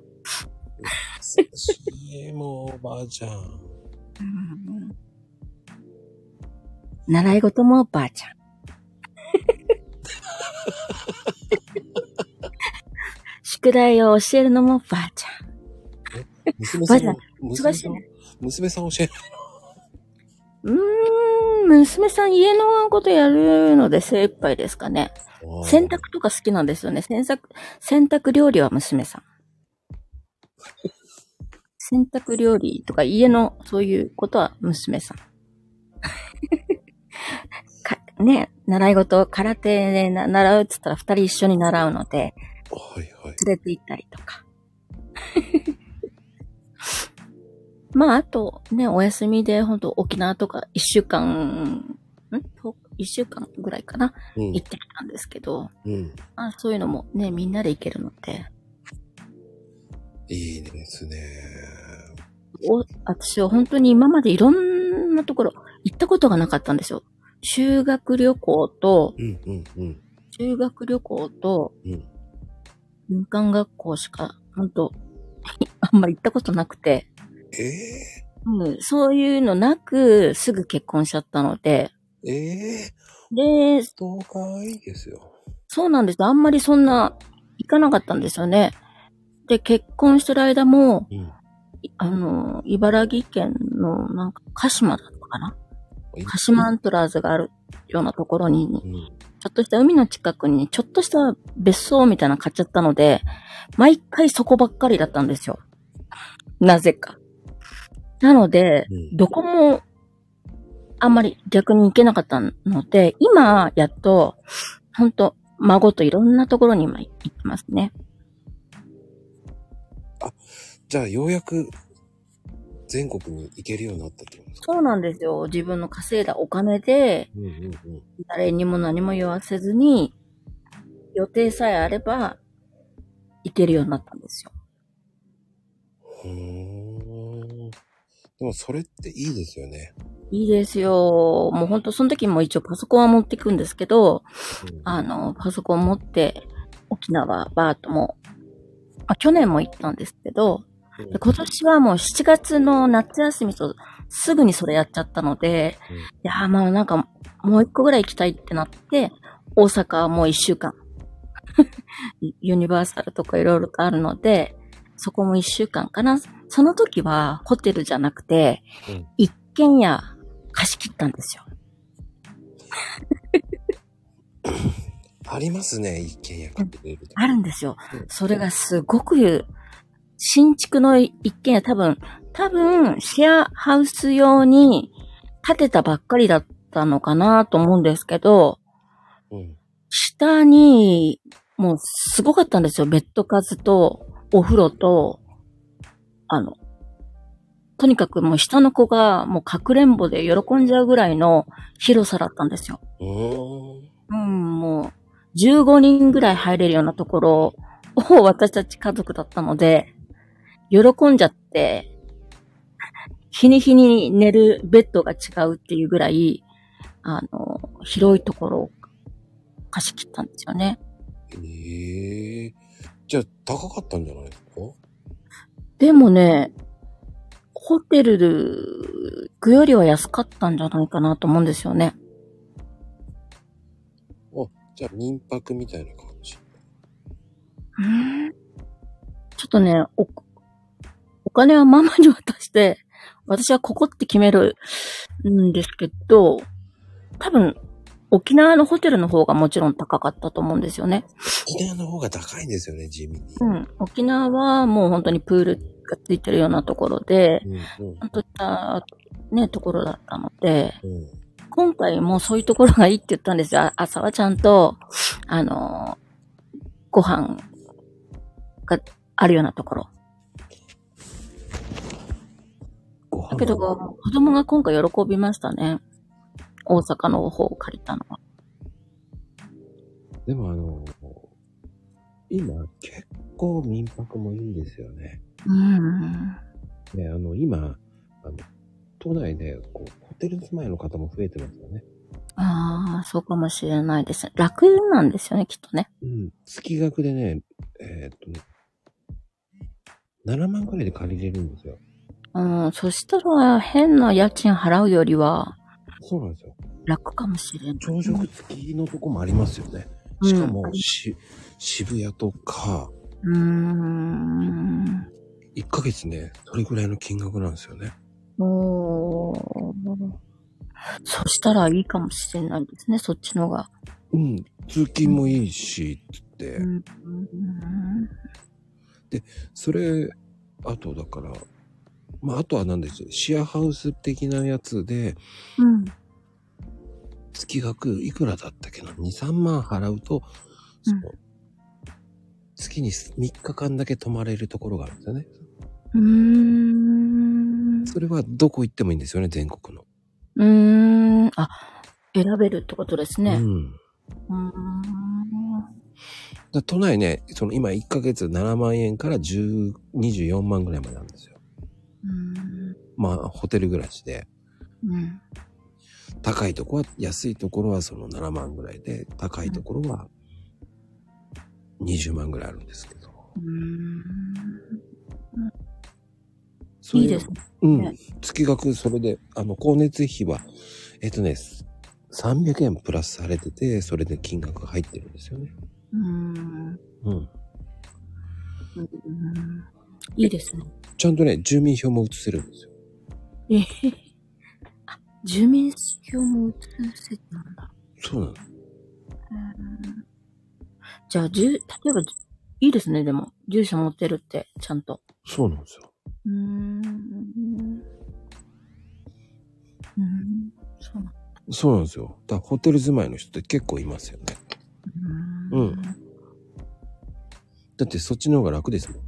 優しい、もう、おばあちゃん。うん習い事もばあちゃん。宿題を教えるのもばあちゃん。娘さんばあちゃん、忙しいね、娘さん教えないうーん、娘さん家のことやるので精一杯ですかね。の洗濯とか好きなんですよね。洗濯、洗濯料理は娘さん。洗濯料理とか家のそういうことは娘さん。かね、習い事、空手でな習うって言ったら二人一緒に習うので、はいはい。連れて行ったりとか。まあ、あとね、お休みで本当沖縄とか一週間、ん？と一週間ぐらいかな？うん行ってきたんですけど、うん。まあそういうのもね、みんなで行けるので、いいですね。お私は本当に今までいろんなところ行ったことがなかったんですよ。修学旅行と、うんうんうん。修学旅行と、うん。民間学校しか、本当 あんまり行ったことなくて、ええうん、そういうのなく、すぐ結婚しちゃったので、ええで、ストーカーいいですよ。そうなんです。あんまりそんな、行かなかったんですよね。で、結婚してる間も、うん。いあの、茨城県の、なんか、鹿島だったかなうん鹿島アントラーズがあるようなところに、うん。ちょっとした海の近くに、ちょっとした別荘みたいなの買っちゃったので、毎回そこばっかりだったんですよ。なぜか。なので、うんどこも、あんまり逆に行けなかったので、今、やっと、ほんと、孫といろんなところに今行ってますね。じゃあ、ようやく、全国に行けるようになったってことですか？そうなんですよ。自分の稼いだお金で、うんうんうん。誰にも何も言わせずに、予定さえあれば、行けるようになったんですよ。うーん。でも、それっていいですよね。いいですよ。もうほんと、その時も一応パソコンは持っていくんですけど、うんあの、パソコン持って、沖縄、バートも、あ、去年も行ったんですけど、で今年はもう7月の夏休みとすぐにそれやっちゃったので、うんいやーまあなんかもう一個ぐらい行きたいってなって、大阪はもう一週間。ユニバーサルとかいろいろとあるので、そこも一週間かな。その時はホテルじゃなくて、うん一軒家貸し切ったんですよ。ありますね、一軒家買ってくれると。あるんですようん。それがすごく、新築の一軒家多分、多分、シェアハウス用に建てたばっかりだったのかなと思うんですけど、うん。下に、もうすごかったんですよ。ベッド数と、お風呂と、あの、とにかくもう下の子がもうかくれんぼで喜んじゃうぐらいの広さだったんですよ。うん、もう、15人ぐらい入れるようなところを私たち家族だったので、喜んじゃって、日に日に寝るベッドが違うっていうぐらい、あの、広いところを貸し切ったんですよね。ええじゃあ、高かったんじゃないですか？でもね、ホテル行くよりは安かったんじゃないかなと思うんですよね。じゃあ、民泊みたいな感じ。うんちょっとね、お、お金はママに渡して、私はここって決めるんですけど、多分、沖縄のホテルの方がもちろん高かったと思うんですよね。沖縄の方が高いんですよね、地味に。うん。沖縄はもう本当にプールがついてるようなところで、うん、うん、本当いったね、ところだったので、うん。今回もそういうところがいいって言ったんですよ。あ朝はちゃんと、あのーご飯があるようなところ。だけど、子供が今回喜びましたね。大阪の方を借りたのは。でもあの、今、結構民泊もいいんですよね。うん。ね、あの、今、あの、都内で、こう、ホテル住まいの方も増えてますよね。ああ、そうかもしれないですね。楽なんですよね、きっとね。うん。月額でね、えーっとね、7万くらいで借りれるんですよ。うん、そしたら変な家賃払うよりはそうなんですよ。楽かもしれない。朝食付きのとこもありますよね。うんしかも、し、渋谷とか、うーん。1ヶ月ね、それぐらいの金額なんですよね。おーそしたらいいかもしれないですね、そっちのが。うん。通勤もいいし、つって。うん。それ、あとだから、まあ、あとは何ですシェアハウス的なやつで、うん。月額いくらだったっけな ?2、3万払うと、その、月に3日間だけ泊まれるところがあるんですよね。うーん。それはどこ行ってもいいんですよね、全国の。うーん。あ、選べるってことですね。うん。うーん。だ都内ね、その今1ヶ月7万円から10、24万ぐらいまでなんですよ。うん。まあ、ホテル暮らしで。うん。高いとこは、安いところはその7万ぐらいで、高いところは20万ぐらいあるんですけど。うんいいですね。うん。月額それで、あの、光熱費は、えっ、とね、300円プラスされてて、それで金額が入ってるんですよね。うーん。うん。うんいいですね。ちゃんとね、住民票も移せるんですよ。えへあ、住民票も移せてなんだ。そうなの？うんじゃあ、じゅ、例えば、いいですね、でも。住所持ってるって、ちゃんと。そうなんですよ。うーん。うん。そうなんそうなんですよ。だホテル住まいの人って結構いますよね。うんだってそっちの方が楽ですもん。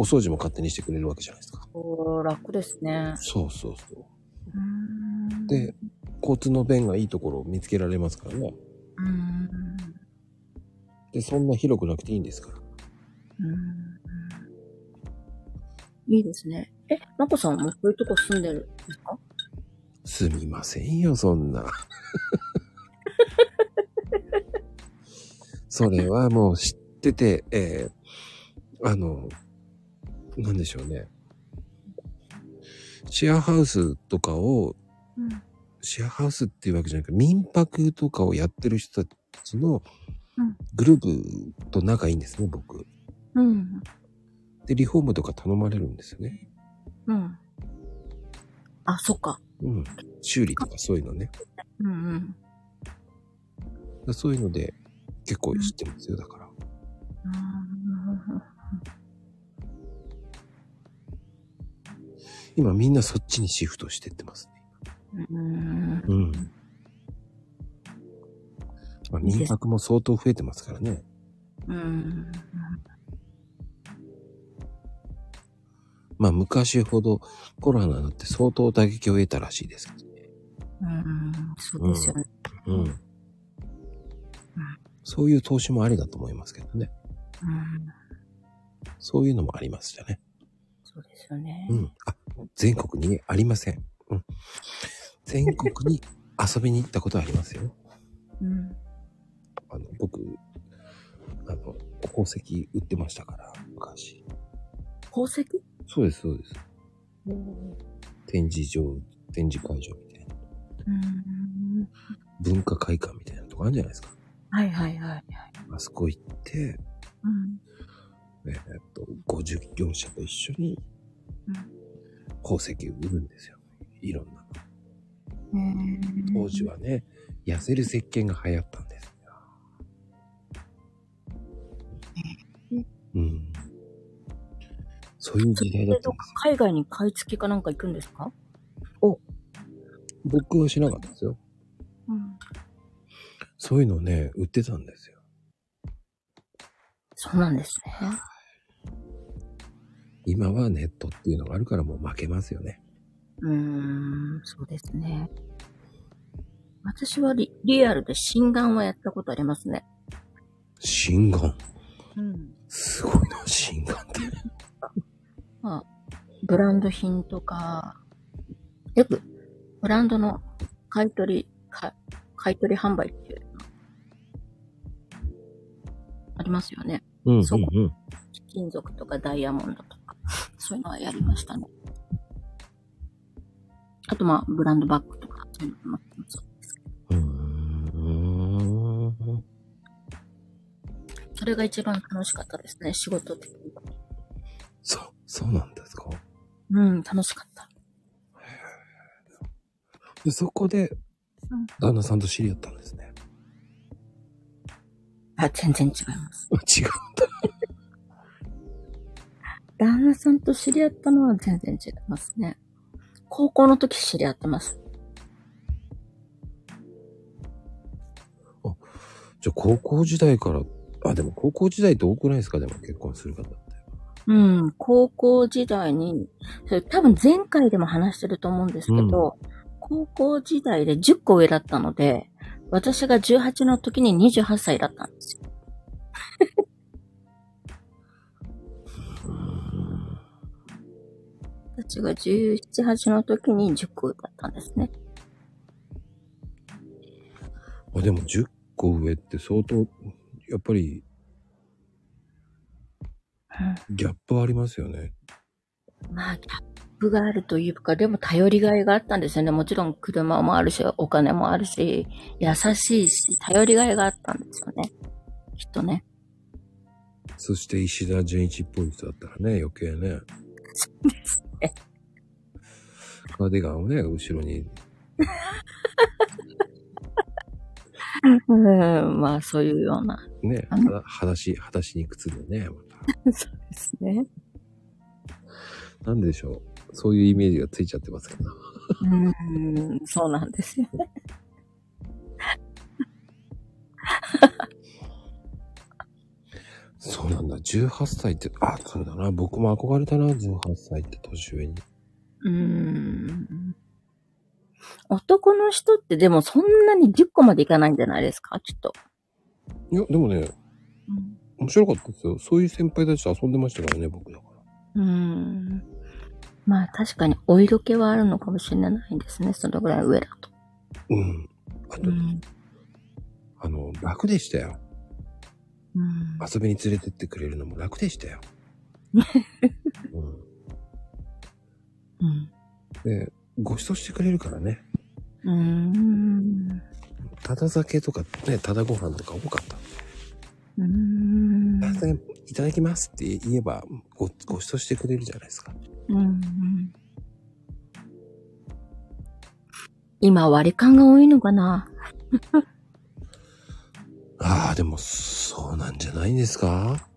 お掃除も勝手にしてくれるわけじゃないですか。おー楽ですね。そうそうそう。うで、交通の便がいいところを見つけられますからね。うーん。で、そんな広くなくていいんですから。うんいいですね。え、まこさんもそういうとこ住んでるんですか？すみませんよ、そんな。それはもう知ってて、えー、あの、なんでしょうね。シェアハウスとかを、うん。シェアハウスっていうわけじゃなくて、民泊とかをやってる人たちのうんグループと仲いいんですね、僕。うん。で、リフォームとか頼まれるんですよね。うん。あ、そっか。うん。修理とかそういうのね。うんうん。だそういうので結構知ってますよ、だから。今みんなそっちにシフトしてってますね。うん。うん。まあ、民泊も相当増えてますからね。うん。まあ昔ほどコロナになって相当打撃を得たらしいですけどね。うん。そうですよね。うん。そういう投資もありだと思いますけどね。うん。そういうのもありますじゃね。そうですよねう。ん。あ、全国にありません。うん。全国に遊びに行ったことはありますよ。うん。あの、僕、あの、宝石売ってましたから、昔。宝石？そうです、そうです。展示場、展示会場みたいな。うん。文化会館みたいなとこあるんじゃないですか。はいはいはいはい。あそこ行って、うん。えーっと、50業者と一緒にうん宝石売るんですよ。いろんな。うん当時はね、痩せる石鹸が流行ったんですよ。うん。そういう時代だったんですよ。海外に買い付けかなんか行くんですか？僕はしなかったですよ。うん。そういうのね、売ってたんですよ。そうなんですね。今はネットっていうのがあるからもう負けますよね。うーん、そうですね。私はリリアルで心眼はやったことありますね。心眼。うん。すごいな、心眼って。まあ、ブランド品とか、よく、ブランドの買い取り、か買い取り販売っていうのありますよね。うん、うん、そううん。金属とかダイヤモンドとか、そういうのはやりましたね。あとまあ、ブランドバッグとか、そういうのもそうですけど。うーん。それが一番楽しかったですね、仕事的に。そう、そうなんですか？うん、楽しかった。で、そこでうん、旦那さんと知り合ったんですね。あ、全然違います。違うんだ。旦那さんと知り合ったのは全然違いますね。高校の時知り合ってます。じゃあ、高校時代から、あ、でも高校時代って多くないですか？でも結婚する方って。うん、高校時代に、それ多分前回でも話してると思うんですけど、高校時代で10個上だったので、私が18の時に28歳だったんですよ。私が17、8の時に10個上だったんですね。あ、でも10個上って相当、やっぱりギャップありますよね。まあ、ギャップがあるというか、でも頼りがいがあったんですよね。もちろん車もあるし、お金もあるし、優しいし、頼りがいがあったんですよね。きっとね。そして石田純一っぽい人だったらね、余計ね。そうですね。カーディガンをね、後ろに。うん、まあそういうような。ね、は裸足、裸足に靴でね、まそうですね。た。なんでしょう。そういうイメージがついちゃってますけど。うん、そうなんですよね。そうなんだ。18歳って、あ、そうだな。僕も憧れたな。18歳って年上に。うん。男の人ってでもそんなに10個までいかないんじゃないですか？きっと。いや、でもね、面白かったですよ。そういう先輩たちと遊んでましたからね、僕だから。うん。まあ確かにお色気はあるのかもしれないんですね。そのぐらい上だと。うん。あと、ん。あの、楽でしたよ。うん。遊びに連れてってくれるのも楽でしたよ。うん、うん。で、ご馳走してくれるからね。うん。ただ酒とかね、ただご飯とか多かった。うん。ただ酒いただきますって言えばご、ご馳走してくれるじゃないですか。うん。今割り勘が多いのかな？ああ、でも、そうなんじゃないんですか？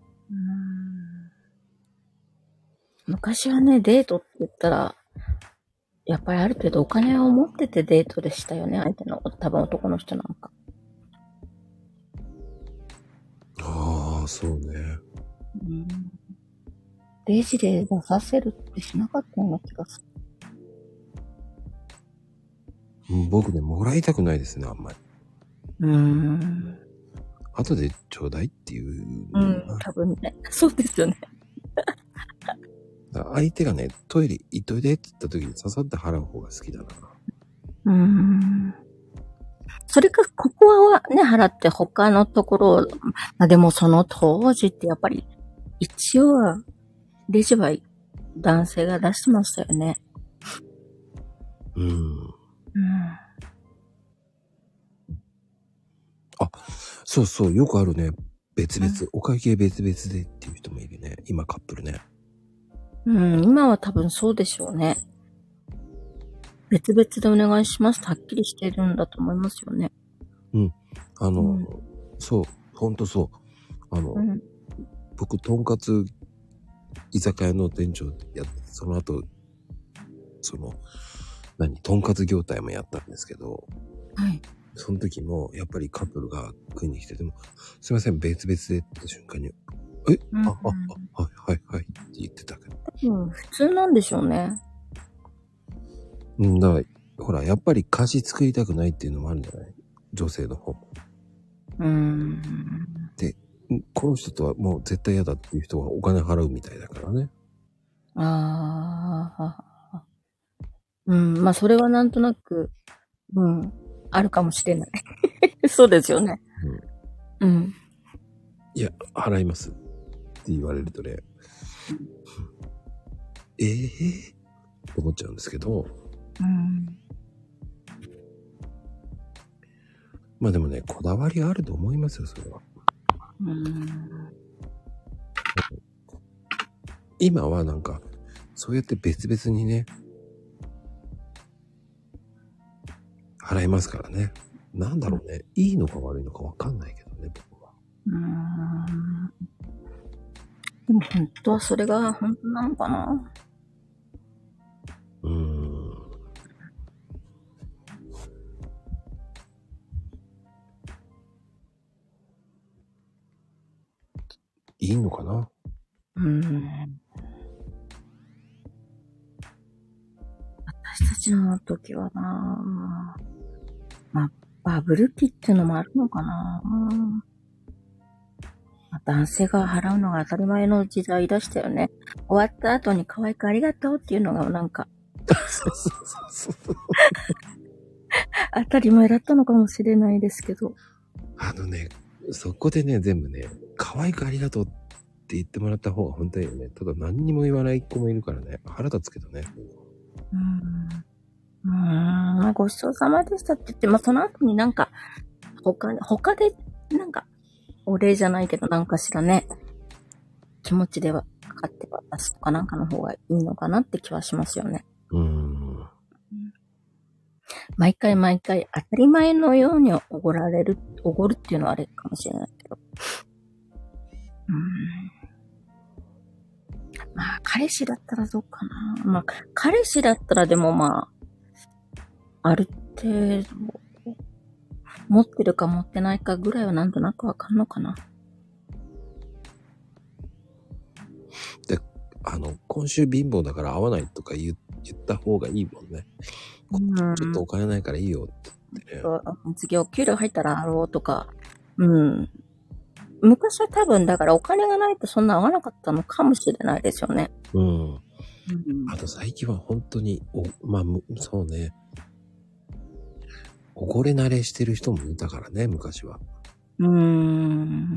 昔はね、デートって言ったら、やっぱりある程度お金を持っててデートでしたよね、相手の、多分男の人なんか。ああ、そうね。うん。レジで出させるってしなかったような気がする。うん僕ね、もらいたくないですね、あんまり。うーん。後でちょうだいっていう。うん、多分ね。そうですよね。相手がね、トイレ行っといでって言った時に刺さって払う方が好きだな。うーん。それか、ここはね、払って他のところを、まあでもその当時ってやっぱり、一応は、レジは男性が出してましたよね。うん。うん。そうそう、よくあるね。別々、お会計別々でっていう人もいるね。今カップルね。うん、今は多分そうでしょうね。別々でお願いしますとはっきりしてるんだと思いますよね。あの、うんそう、ほんとそう。あの、うん。僕、とんかつ居酒屋の店長やって、その後、その、何、とんかつ業態もやったんですけど、はい。その時も、やっぱりカップルが食いに来てても、すいません、別々でって言った瞬間に、え、うんあ、あ、あ、はい、はい、はいって言ってたけど。うん、普通なんでしょうね。うん、だから、ほら、やっぱり歌詞作りたくないっていうのもあるんじゃない？女性の方も。うーん。うんこの人とはもう絶対嫌だっていう人はお金払うみたいだからね。ああ。うん、まあそれはなんとなく、うん、あるかもしれない。そうですよね。うん。いや、払いますって言われるとね、ええと思っちゃうんですけど、うん。まあでもね、こだわりがあると思いますよ、それは。うん。今はなんか、そうやって別々にね、払いますからね。なんだろうね、いいのか悪いのかわかんないけどね、僕は。うん。でも本当はそれが本当なのかなうーん。いいのかな？うん。私たちの時はなまあ、バブル期っていうのもあるのかなまあ男性が払うのが当たり前の時代でしたよね。終わった後に可愛くありがとうっていうのがなんかそうそうそうそう。当たり前だったのかもしれないですけど。あのね、そこでね、全部ね、可愛くありがとうって言ってもらった方が本当にね。ただ何にも言わない子もいるからね。腹立つけどね。うん。うーん。まあごちそうさまでしたって言って、まあその後になんか、他、他で、なんか、お礼じゃないけどなんかしらね、気持ちでは、かかって渡すとかなんかの方がいいのかなって気はしますよね。うーん。毎回毎回当たり前のようにおごられる、おごるっていうのはあれかもしれないけど。うーん。まあ、彼氏だったらどうかな。まあ、彼氏だったらでもまあ、ある程度、持ってるか持ってないかぐらいはなんとなくわかんのかな。あの、今週貧乏だから会わないとか言言った方がいいもんね。うんちょっとお金ないからいいよって言ってね。そう次お給料入ったらあろうとか、うん。昔は多分だからお金がないとそんな合わなかったのかもしれないですよね。うん。うんあと最近は本当に、お、まあ、むそうね。おごれ慣れしてる人もいたからね、昔は。うーん。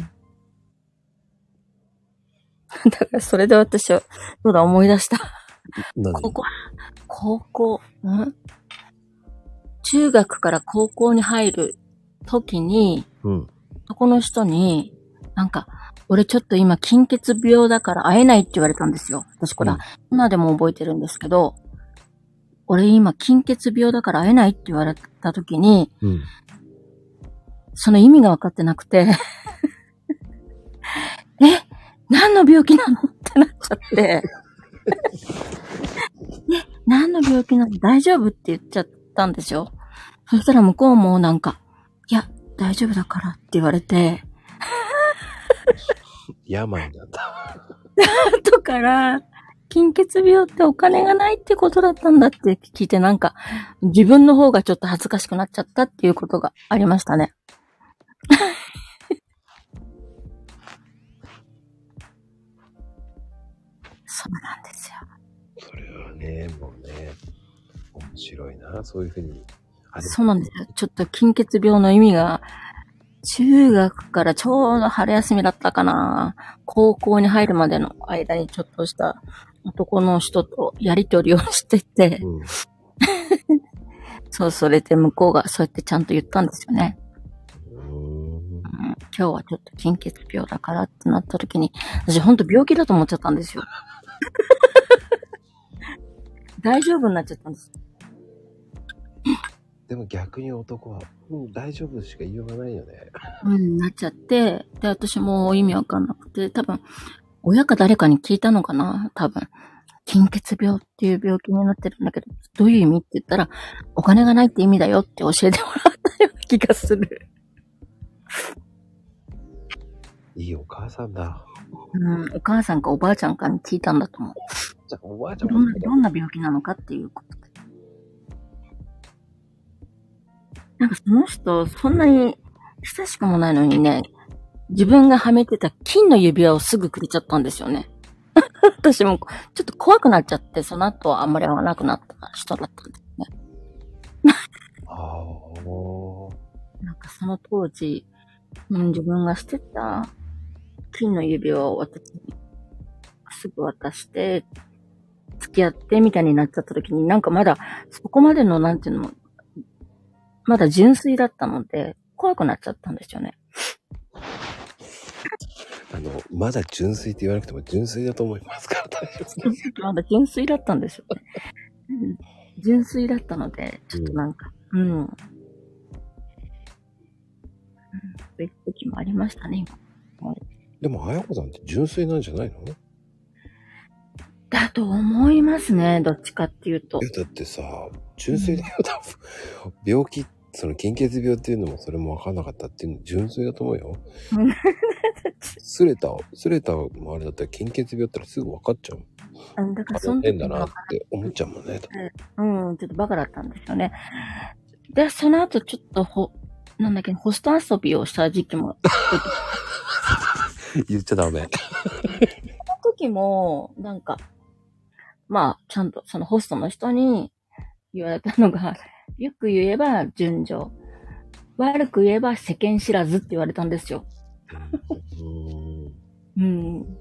だからそれで私は、そうだ思い出した。何？高校、高校、ん？中学から高校に入る時に、うん。そこの人に、なんか、俺ちょっと今金欠病だから会えないって言われたんですよ。私これ、うん今でも覚えてるんですけど、俺今金欠病だから会えないって言われた時に、うん。その意味が分かってなくて、え何の病気なの？ってなっちゃって、え何の病気なの？大丈夫って言っちゃったんですよ。そしたら向こうもなんか、いや、大丈夫だからって言われて、病なんだ。後から、金欠病ってお金がないってことだったんだって聞いてなんか、自分の方がちょっと恥ずかしくなっちゃったっていうことがありましたね。そうなんですよ。それはね、もうね、面白いな、そういうふうに。そうなんですよ。ちょっと金欠病の意味が、中学からちょうど春休みだったかな。高校に入るまでの間にちょっとした男の人とやりとりをしてて、うん。そう、それで向こうがそうやってちゃんと言ったんですよね。今日はちょっと金欠病だからってなった時に、私ほんと病気だと思っちゃったんですよ。大丈夫になっちゃったんです。でも逆に男は、うん、大丈夫しか言いようがないよね。うん、なっちゃって、で、私も意味わかんなくて、多分、親か誰かに聞いたのかな？多分。金欠病っていう病気になってるんだけど、どういう意味って言ったら、お金がないって意味だよって教えてもらったような気がする。いいお母さんだ。うん、お母さんかおばあちゃんかに聞いたんだと思う。じゃあ、おばあちゃんどんな、どんな病気なのかっていうことで。なんかその人、そんなに親しくもないのにね、自分がはめてた金の指輪をすぐくれちゃったんですよね。私もちょっと怖くなっちゃって、その後はあんまり会わなくなった人だったんですね。ああ。なんかその当時、うん、自分がしてた金の指輪を私にすぐ渡して、付き合ってみたいになっちゃった時に、なんかまだそこまでのなんていうの、まだ純粋だったので、怖くなっちゃったんですよね。あの、まだ純粋って言わなくても純粋だと思いますから大丈夫です。まだ純粋だったんですよね。うん純粋だったので、ちょっとなんか、うん。うん、そういう時もありましたね、今。でも、あやこさんって純粋なんじゃないの？だと思いますね、どっちかっていうとい。や、だってさ、純粋だよ、多分。病気、その金欠病っていうのもそれも分かんなかったっていうの純粋だと思うよ。すれた、すれたもあれだったら金欠病ったらすぐ分かっちゃう。うんだからあその時は変だなって思っちゃうもんね。うん、ちょっとバカだったんですよね。で、その後ちょっとほ、なんだっけ、ホスト遊びをした時期も、言っちゃダメ。その時も、なんか、まあ、ちゃんとそのホストの人に言われたのが、よく言えば順序。悪く言えば世間知らずって言われたんですよ。うーんうん。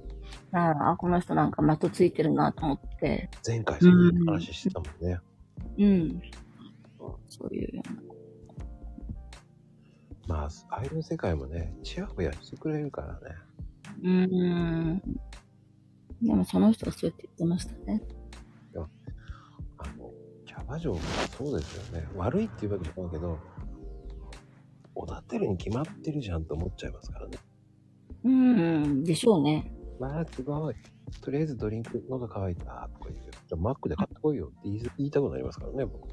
ああ、この人なんか的ついてるなと思って。前回そんな話してたもんね。うん。そういうような。まあ、相手の世界もね、チヤホヤしてくれるからね。うーん。でもその人はそうやって言ってましたね。あの、キャバ嬢もそうですよね。悪いっていうわけじゃないけど、おだてるに決まってるじゃんと思っちゃいますからね。うーん。でしょうね。まあ、すごい。とりあえずドリンク、喉乾いたとか言って、じゃあマックで買ってこいよって言いたくなりますからね、僕。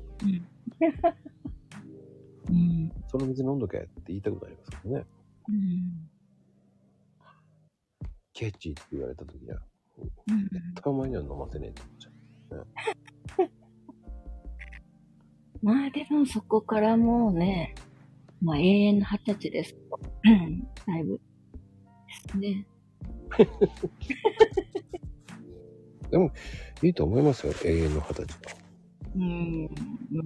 うん。その水飲んどけって言いたくなりますからね。うん。ケチって言われた時には、うんたまには飲ませねえと思っちゃう。まあでもそこからもうね、まあ永遠の二十歳です。うんだいぶ。ですね。いいと思いますよ、永遠の二十歳は。うん。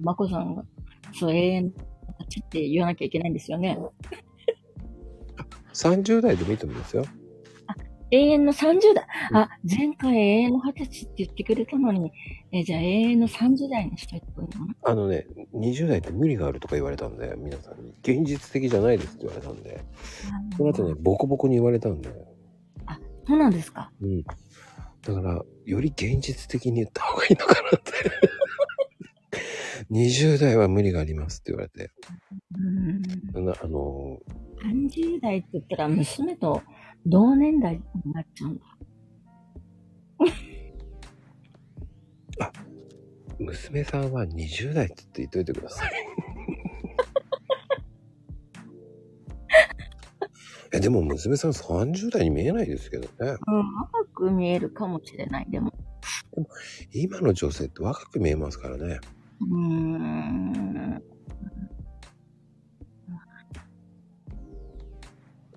まこさんが、そう永遠の二十歳って言わなきゃいけないんですよね。30代でもいいと思いますよ。永遠の30代。あ、前回永遠の二十歳って言ってくれたのに、えじゃあ永遠の30代にしといてもいいの？あのね、20代って無理があるとか言われたんで、皆さんに。現実的じゃないですって言われたんで。その後ね、ボコボコに言われたんで。そうなんですか？うん。だから、より現実的に言った方がいいのかなって。20代は無理がありますって言われて。うん。なあの、30代って言ったら娘と同年代になっちゃうんだ。娘さんは20代って言っといてください。え、でも娘さん30代に見えないですけどね。うん、若く見えるかもしれない。でも。今の女性って若く見えますからね。うーん。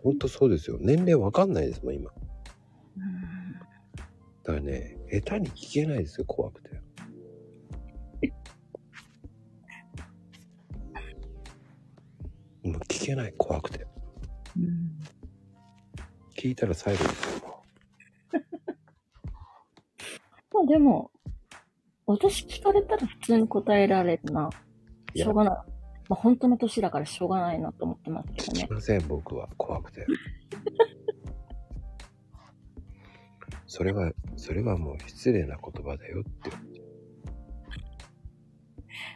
ほんとそうですよ。年齢わかんないですもん、今。うんだからね、下手に聞けないですよ、怖くて。もう聞けない、怖くて。うん聞いたら最後ですよ、も まあでも、私聞かれたら普通に答えられるな。しょうがない。まあ本当の年だからしょうがないなと思ってますう。けどね聞き。ません、僕は。怖くて。それは、それはもう失礼な言葉だよって。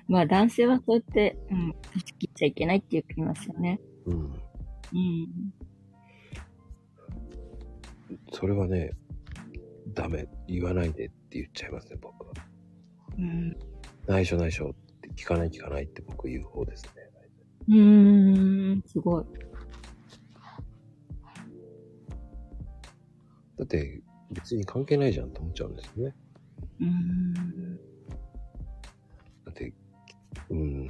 まあ男性はそうやって、うん、年切っちゃいけないって言いますよね。うん。うん。それはね、ダメ。言わないでって言っちゃいますね、僕は。うん。内緒内緒って聞かない聞かないって僕言う方ですね。うーん、すごい。だって別に関係ないじゃんと思っちゃうんですよね。うーん。だって、うん、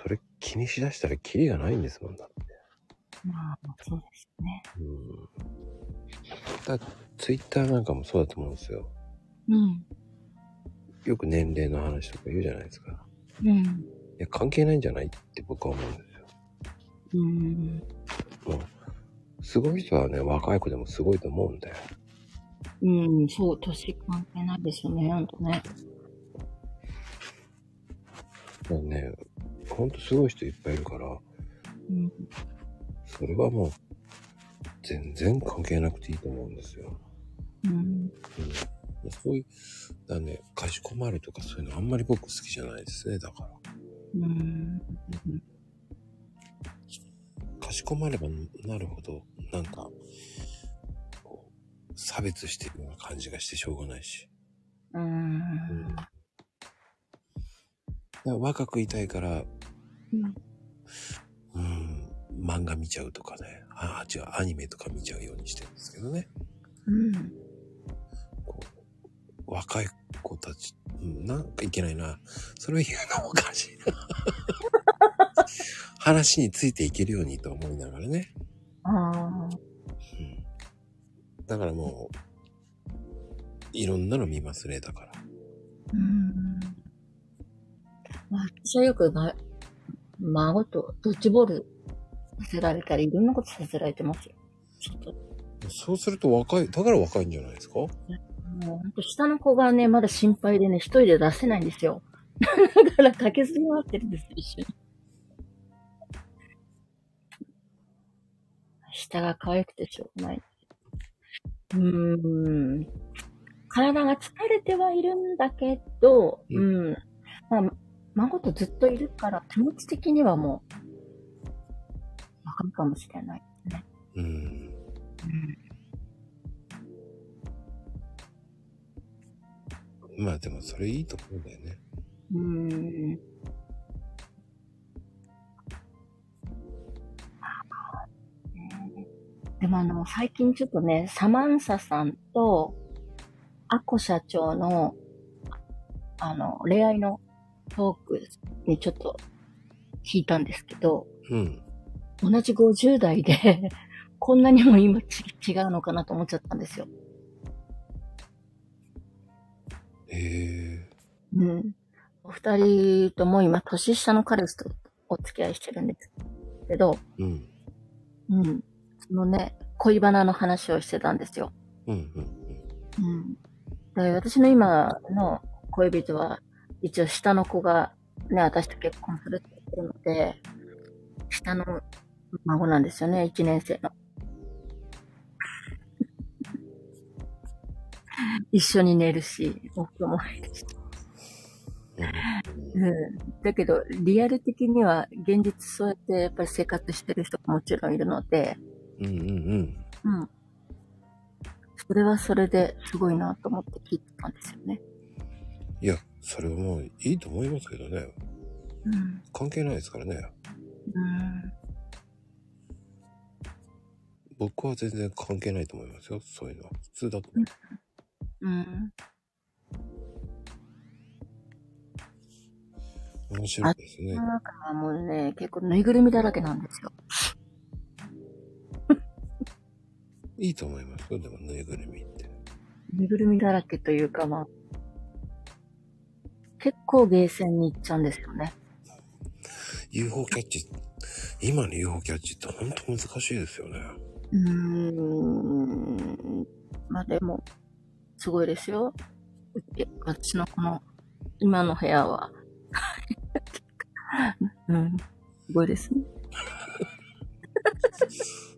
それ気にしだしたらキリがないんですもんだって。まあ、そうですね。うん。だツイッターなんかもそうだと思うんですよ。うん。よく年齢の話とか言うじゃないですか。うん。いや、関係ないんじゃないって僕は思うんですよ。うん。もう、すごい人はね、若い子でもすごいと思うんで。うん、そう、年関係ないですよね、ほんとね。だからね、ほんとすごい人いっぱいいるから、うん。それはもう、全然関係なくていいと思うんですよ。うん。うん。そういう、だね、かしこまるとかそういうのあんまり僕好きじゃないですね、だから。うん。かしこまればなるほど、なんか、こう差別してるような感じがしてしょうがないし。うん。だから若くいたいから、うん、漫画見ちゃうとかね。あ、違う、アニメとか見ちゃうようにしてるんですけどね。うん。こう若い子たち、うん、なんかいけないな。それを言うのもおかしいな。話についていけるようにと思いながらね。ああ。うん。だからもう、いろんなの見ますね、だから。うん。まあ、私はよくま、孫とドッジボールさせられたり、いろんなことさせられてますよ。そうすると若い、だから若いんじゃないですか？もうほんと下の子がね、まだ心配でね、一人で出せないんですよ。だから駆けずり回ってるんですよ、一緒に。下が可愛くてしょうがない。うーん。体が疲れてはいるんだけど、ううん。まあ、孫とずっといるから気持ち的にはもう、若いかもしれないですね。うん。まあでもそれいいと思うんだよね。うーん。でもあの、最近ちょっとね、サマンサさんと、アコ社長の、あの、恋愛のトークにちょっと聞いたんですけど、うん。同じ50代で、こんなにも今ち違うのかなと思っちゃったんですよ。へえ。うん。お二人とも今年下の彼氏とお付き合いしてるんですけど、うん。うん。そのね、恋バナの話をしてたんですよ。うんうんうん。で、私の今の恋人は、一応下の子がね、私と結婚するって言ってるので、下の孫なんですよね、一年生の。一緒に寝るし、お風呂も入るし。うん。うん。だけど、リアル的には、現実そうやってやっぱり生活してる人ももちろんいるので、うんうんうん。うん。それはそれですごいなと思って聞いてたんですよね。いや、それはもういいと思いますけどね。うん。関係ないですからね。うん。僕は全然関係ないと思いますよ。そういうのは。普通だと思う。うん。面白いですね世。の中はもうね、結構ぬいぐるみだらけなんですよ。いいと思いますよ。でも、ぬいぐるみって。ぬいぐるみだらけというかまあ、結構ゲーセンに行っちゃうんですよね。UFO キャッチ、今の UFO キャッチって本当難しいですよね。うーん。まあでも、すごいですよ。私のこの、今の部屋は、うん、すごいですね。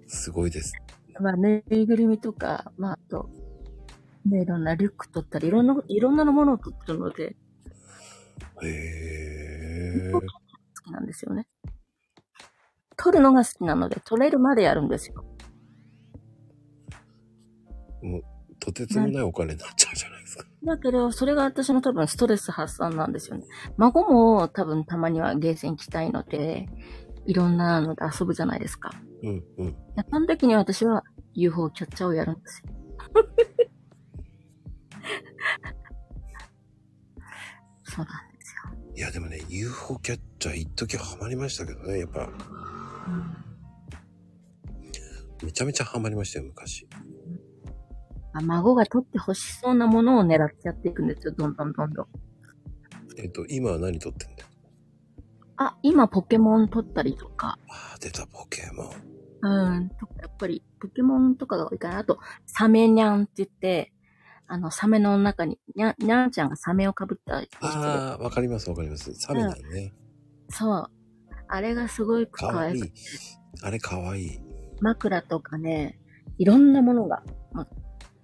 すごいです。まあ、ぬいぐるみとか、まあ、あと、ね、いろんなリュック取ったり、いろんな、いろんなものを取ってるので、へえ。好きなんですよね。取るのが好きなので、取れるまでやるんですよ。もう、とてつもないお金になっちゃうじゃないですか。だけど、それが私の多分ストレス発散なんですよね。孫も多分たまにはゲーセン行きたいので、いろんなので遊ぶじゃないですか。うんうん。その時に私は UFO キャッチャーをやるんですよ。そうなんですよ。いや、でもね、UFO キャッチャー一時ハマりましたけどね。やっぱ、めちゃめちゃハマりましたよ、昔。あ孫が取って欲しそうなものを狙ってやっていくんですよ。どんどんどんどん。えっと、今は何撮ってんだよ？あ、今ポケモン取ったりとか、ああ、出た、ポケモン。うん、とかやっぱりポケモンとかが多いかな。あと、サメニャンって言って、あの、サメの中に、にゃ、にゃんちゃんがサメをかぶったりしてる。ああ、わかります、わかります。サメだね。そう。あれがすごい可愛くて。。あれかわいい。枕とかね、いろんなものが、ま、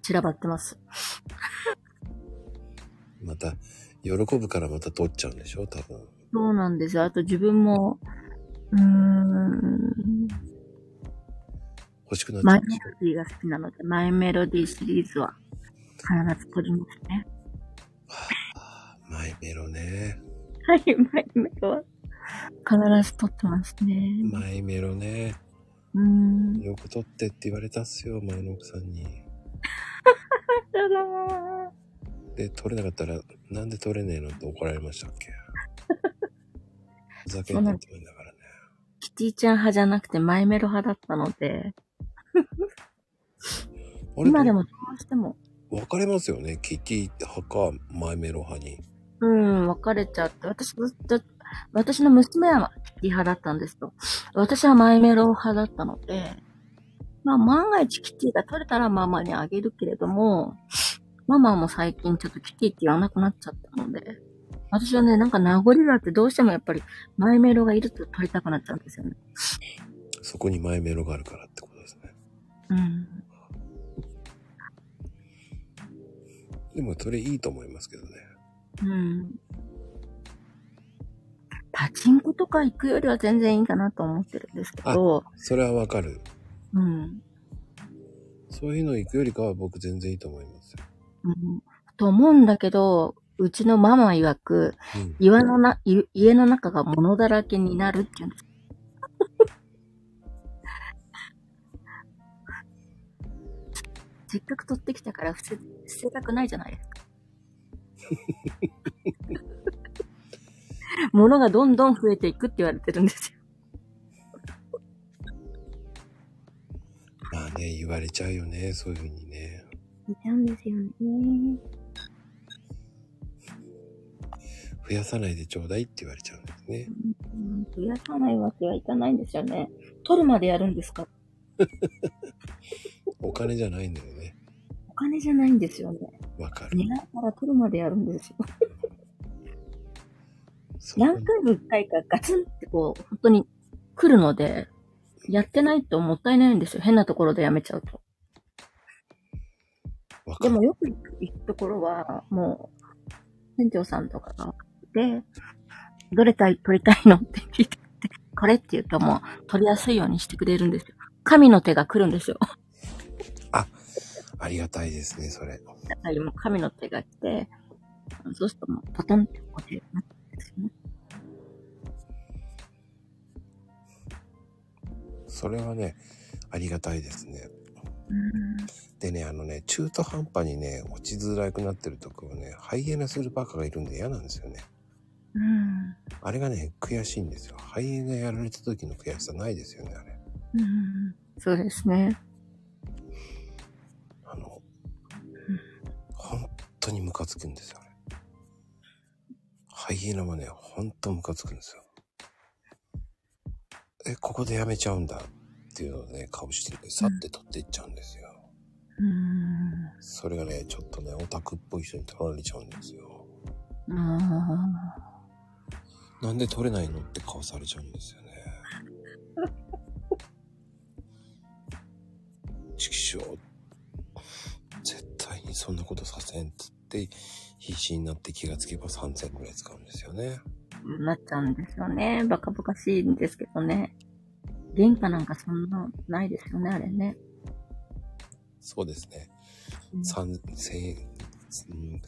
散らばってます。また、喜ぶからまた撮っちゃうんでしょ？多分。そうなんですよ。あと自分も、うーん、欲しくなっちマイメゃうんでしょ？ロディーが好きなので、マイメロディーシリーズは必ず撮りますね。あーマイメロね。はい、マイメロは必ず撮ってますね。マイメロね。うーん。よく撮ってって言われたっすよ、前の奥さんに。だらーで、撮れなかったら、なんで撮れねえのって怒られましたっけ？ふざけんなって言うんだからね。キティちゃん派じゃなくてマイメロ派だったので、今でもどうしても、分かれますよね？キティ派か、マイメロ派に。うん、別れちゃって、私ずっと、私の娘はキティ派だったんですよ。私はマイメロ派だったので、まあ、万が一キティが取れたらママにあげるけれども、ママも最近ちょっとキティって言わなくなっちゃったので、私はね、なんか名残があってどうしてもやっぱりマイメロがいると取りたくなっちゃうんですよね。そこにマイメロがあるからってことですね。うん。でもそれいいと思いますけどね。うん。パチンコとか行くよりは全然いいかなと思ってるんですけど、それはわかる。うん。そういうの行くよりかは僕全然いいと思いますよ。うん。と思うんだけど、うちのママ曰く、うん。岩のな、い家の中が物だらけになるって言うんです。せっかく取ってきたから捨て捨てたくないじゃないですか。物がどんどん増えていくって言われてるんですよ。言われちゃうよね、そういうふうにね。いちゃうんですよね。増やさないでちょうだいって言われちゃうんですね。うん増やさないわけはいかないんですよね。取るまでやるんですか？お金じゃないんだよね。お金じゃないんですよね。わかる。狙ったら取るまでやるんですよ。何回も一回かガツンってこう、本当に来るので、やってないともったいないんですよ。変なところでやめちゃうと。でもよく行くところは、もう、店長さんとかがで、どれたい、取りたいの？って聞いてこれって言うともう取りやすいようにしてくれるんですよ。神の手が来るんですよ。ありがたいですね、それ。だからもう神の手が来て、そうするともうパトンってこうやってなってるんですよね。それはね、ありがたいですね。うんでね、あのね、中途半端にね、落ちづらくなってるとこはね、ハイエナするバカがいるんで嫌なんですよね。うん。あれがね、悔しいんですよ。ハイエナやられた時の悔しさないですよね、あれ。うん。そうですね。あの、本当にムカつくんですよ、あれ。ハイエナはね、本当ムカつくんですよ。え、ここでやめちゃうんだっていうのをね、顔してるさって取っていっちゃうんですよ。うん。それがね、ちょっとね、オタクっぽい人に取られちゃうんですよ。あなんで取れないのって顔されちゃうんですよね。チキショー。絶対にそんなことさせんっつって、必死になって気がつけば3000ぐらい使うんですよね。あ、なっちゃうんですよね。バカバカしいんですけどね。原価なんかそんなないですよね、あれね。そうですね。うん3000円、うん、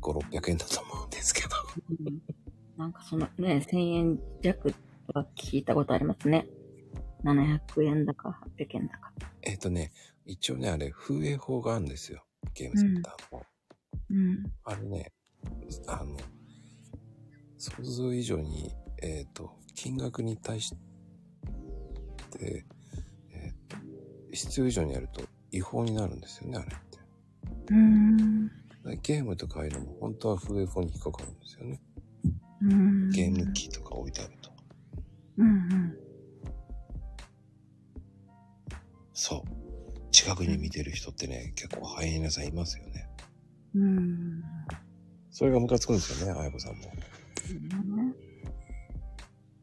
5、600円だと思うんですけど。うんなんかそのね、1000円弱とか聞いたことありますね。700円だか800円だか。えっ、とね、一応ね、あれ、風営法があるんですよ。ゲームセンターも。うん。あれね、あの、想像以上に、えっ、と、金額に対して、えっ、と、必要以上にやると違法になるんですよね、あれって。うーん。ゲームとかああいうのも本当は風営法に引っかかるんですよね。うん。ゲーム機とか置いてあると。うんうん。そう。近くに見てる人ってね、結構ハイエナさんいますよね。うん。それがムカつくんですよね、あやこさんも。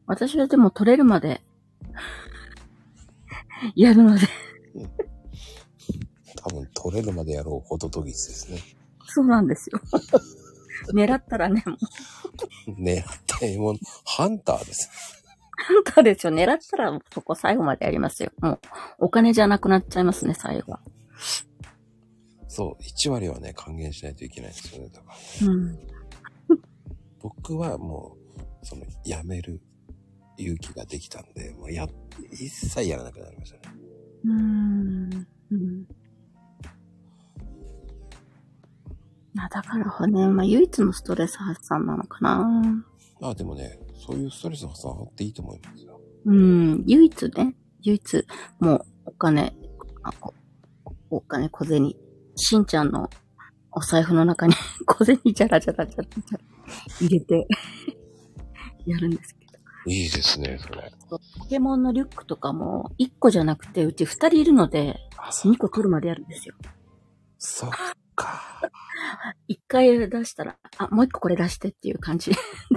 私はでも取れるまで、やるので。多分取れるまでやろうホトトギスですね。そうなんですよ。狙ったらね、もう、狙った獲物、ハンターです。ハンターですよ。狙ったらそこ最後までやりますよ。もう、お金じゃなくなっちゃいますね、最後は。そう、1割はね、還元しないといけないんですよね。だから、うん。僕はもう、その、やめる勇気ができたんで、もうや、一切やらなくなりましたね。うーん。うん。まあ、だからね、まあ、唯一のストレス発散なのかな。まあでもね、そういうストレス発散あっていいと思いますよ。うん。唯一ね、唯一、もう、お金、あおお金、小銭、しんちゃんのお財布の中に 小銭じゃらじゃらじゃらじゃら入れて、やるんですけど。いいですね、それ。ポケモンのリュックとかも1個じゃなくて、うち2人いるので、あ、そ2個取るまでやるんですよ。そっか。1回出したら、あ、もう1個これ出してっていう感じで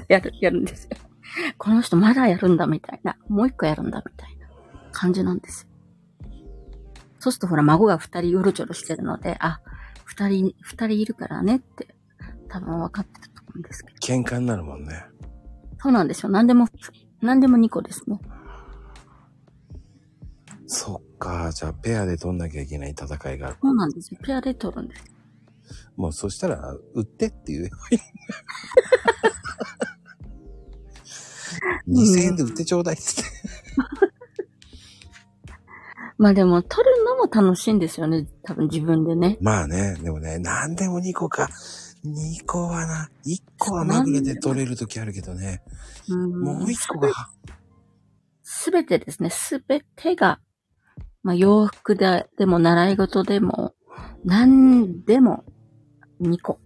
やる、やるんですよ。この人まだやるんだみたいな。もう1個やるんだみたいな感じなんですよ。そうするとほら、孫が2人うろちょろしてるので、あ、2人、2人いるからねって、多分分かってたと思うんですけど。喧嘩になるもんね。そうなんですよ。何でも、何でも2個ですね。そっか。じゃあ、ペアで取んなきゃいけない戦いがある。そうなんですよ。ペアで取るんです。もうそしたら、売ってって言えばいい。2000円で売ってちょうだいっつって。まあでも、取るのも楽しいんですよね。多分自分でね。まあね、でもね、何でも2個か。2個はな、1個はまぐれで取れるときあるけどね。うんもう1個が、すべてですね、すべてが、まあ洋服ででも習い事でも、何でも2個。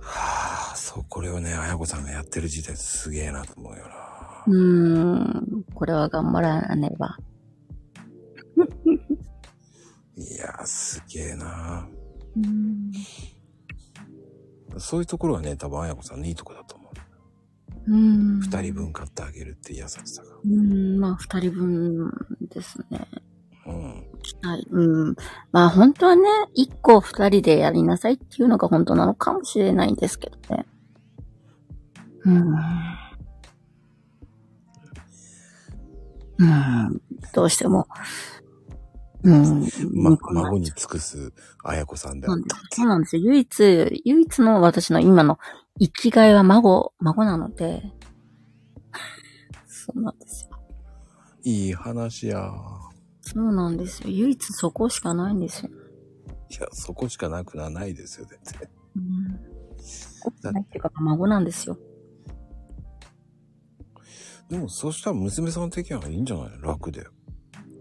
はあ、そう、これをね、あやこさんがやってる時点すげえなと思うよな。うーん、これは頑張らねば。いやー、すげえな。うんそういうところはね、多分あやこさんのいいとこだと思う。うん。二人分買ってあげるって優しさが。うん、まあ二人分ですね。うん。はい。うん。まあ本当はね、一個二人でやりなさいっていうのが本当なのかもしれないんですけどね。うん。うん。どうしても。うん。ま、孫に尽くすあやこさんであそうなんですよ。唯一、唯一の私の今の生きがいは孫、孫なので。そうなんですよ。いい話や。そうなんですよ。唯一そこしかないんですよ。いや、そこしかなくはないですよ、全然。うん。ないっていうか、孫なんですよ。でも、そうしたら娘さん的にはいいんじゃない？の楽で。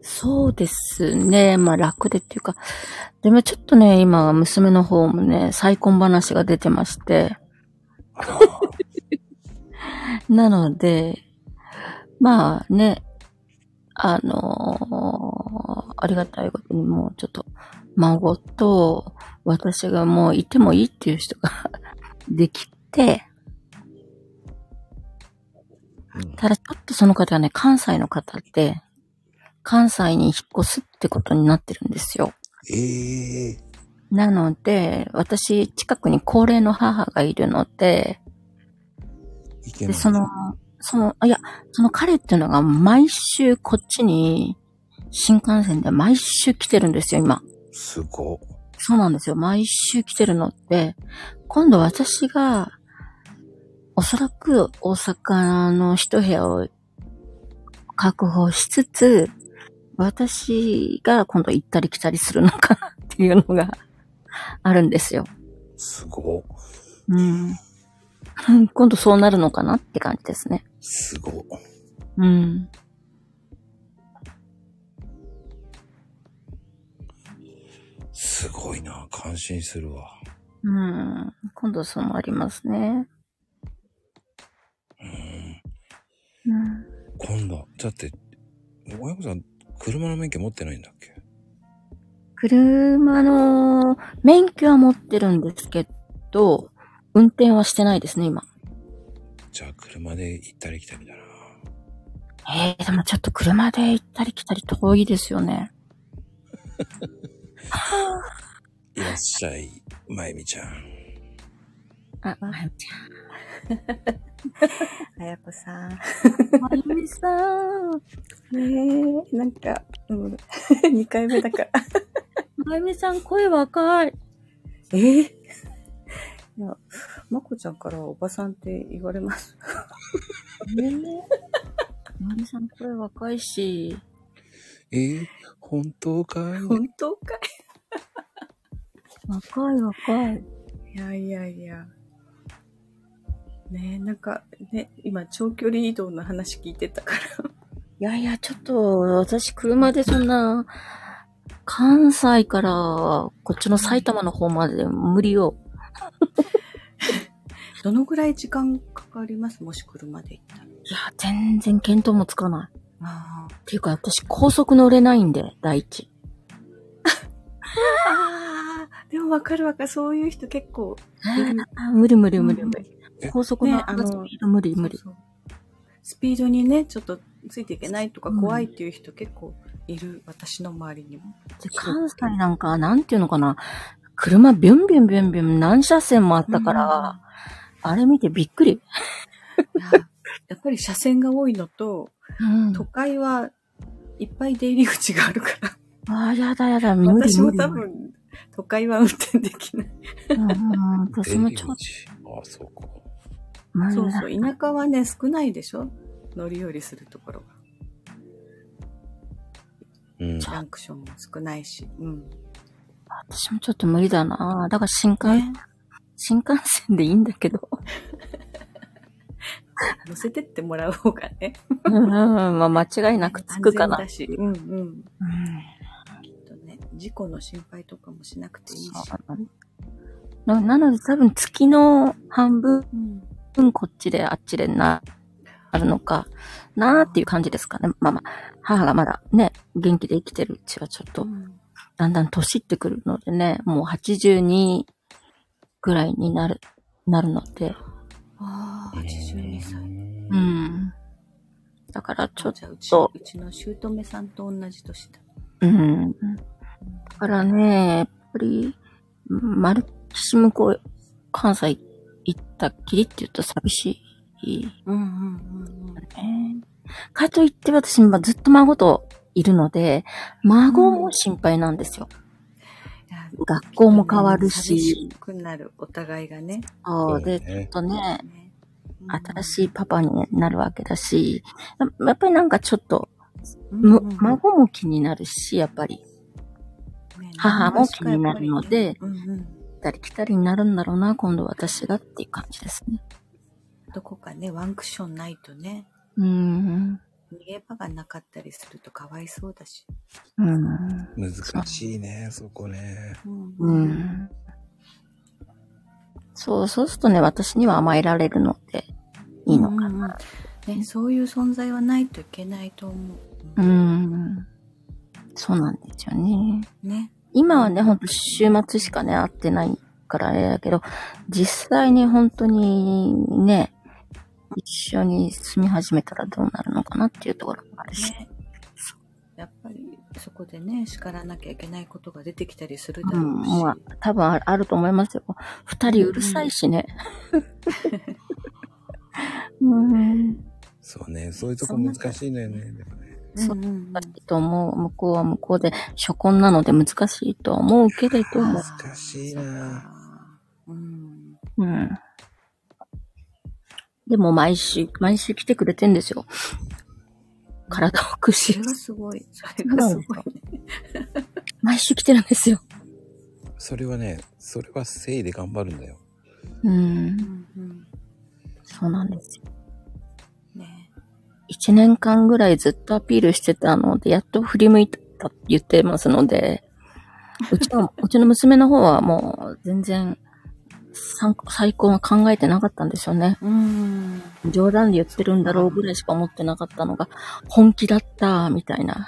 そうですね。まあ楽でっていうか。でもちょっとね、今、娘の方もね、再婚話が出てまして。なので、まあね、あのーありがたいことにもうちょっと、孫と私がもういてもいいっていう人が できて、うんただちょっとその方はね、関西の方で、関西に引っ越すってことになってるんですよ。ええなので、私、近くに高齢の母がいるので、で。その、その、あいや、その彼っていうのが毎週こっちに、新幹線で毎週来てるんですよ、今。すご。そうなんですよ。毎週来てるのって、今度私が、おそらく大阪の一部屋を確保しつつ、私が今度行ったり来たりするのかなっていうのが あるんですよ。すご。うん。今度そうなるのかなって感じですね。すご。うん。すごいな。感心するわ。うん。今度そうなりますね。うん。うん。今度、だって、親子さん、車の免許持ってないんだっけ？車の免許は持ってるんですけど、運転はしてないですね、今。じゃあ、車で行ったり来たりだな。ええでもちょっと車で行ったり来たり遠いですよね。いらっしゃい、まゆみちゃん。あ、まゆみちあやこさん。ゃん。まゆみさん。ねえ、なんか、うん、2回目だから。まゆみさん、声若い。え？ー、いや、まこちゃんからおばさんって言われます。ええまゆみさん、声若いし。え？ー、本当かい？本当か若い若い。いいやいやいや。ねえ、なんか、ね、今、長距離移動の話聞いてたから。いやいや、ちょっと、私、車でそんな、関西から、こっちの埼玉の方まで無理よ。どのぐらい時間かかります？もし車で行ったら。いや、全然見当もつかない。あっていうか、私、高速乗れないんで、第一。あー、でもわかるわかる。そういう人結構 無理無理無理無理。え？高速のねあのスピード無理無理。そうそうスピードにね、ちょっとついていけないとか怖いっていう人結構いる。私の周りにも。で関西なんか、なんていうのかな。車ビュンビュンビュンビュン何車線もあったから、あれ見てびっくり。いややっぱり車線が多いのと、うん。都会はいっぱい出入り口があるから、ああ、やだやだ、無理私も無理。多分、都会は運転できない。うんうん、私もちょっとああ、そうか。そうそう、田舎はね、少ないでしょ？乗り降りするところが。うん。ランクションも少ないし。うん。私もちょっと無理だな。だから新幹、ね、新幹線でいいんだけど。乗せてってもらう方がね。うん、まあ間違いなくつくかな。だし。うんうん。うんきっとね、事故の心配とかもしなくていいし。ななので多分月の半分うん。こっちであっちでな、あるのかなーっていう感じですかね。まあまあ、母がまだね、元気で生きてるうちはちょっと、だんだん年ってくるのでね、もう82ぐらいになる、なるので、ああ、82歳。う。ん。だからちょっとうちの姑さんと同じ年だ。うん。だからね、やっぱり、マルキシムこう、関西行ったっきりって言うと寂しい。うんうんうんうん。ね。かといって私、今ずっと孫といるので、孫も心配なんですよ。いや学校も変わる寂しし、くなる、お互いがね。そうで、ちょっとね、ね新しいパパになるわけだし、ややっぱりなんかちょっと、む孫も気になるし、やっぱり、母も気になるのでうんうん、行ったり来たりになるんだろうな、今度私がっていう感じですね。どこかね、ワンクッションないとね、うーん。逃げ場がなかったりするとかわいそうだし。うん。難しいね、そこね。う。ん。そう、そうするとね、私には甘えられるので、いいのかうんな。ね、そういう存在はないといけないと思う。う。ん。そうなんですよね。ね。今はね、ほんと週末しかね、会ってないからあれだけど、実際に本当にね、一緒に住み始めたらどうなるのかなっていうところもあるし。ね。やっぱりそこでね、叱らなきゃいけないことが出てきたりするうん、だろうし。まあ、多分あるあると思いますよ。二人うるさいしね。うん。そうね、そういうとこ難しいのよね。でもねそううんうん難しいと思う。向こうは向こうで初婚なので難しいとは思うけれども。難しいなうん。うん。でも毎週、毎週来てくれてんですよ。体をくしそれ。がすごい。それがすごいね。毎週来てるんですよ。それはね、それは誠意で頑張るんだよ。うん。そうなんですよ。ね一年間ぐらいずっとアピールしてたので、やっと振り向いたって言ってますので、うちの、うちの娘の方はもう全然、参最高は考えてなかったんですよね。うん。冗談で言ってるんだろうぐらいしか思ってなかったのが、本気だった、みたいな。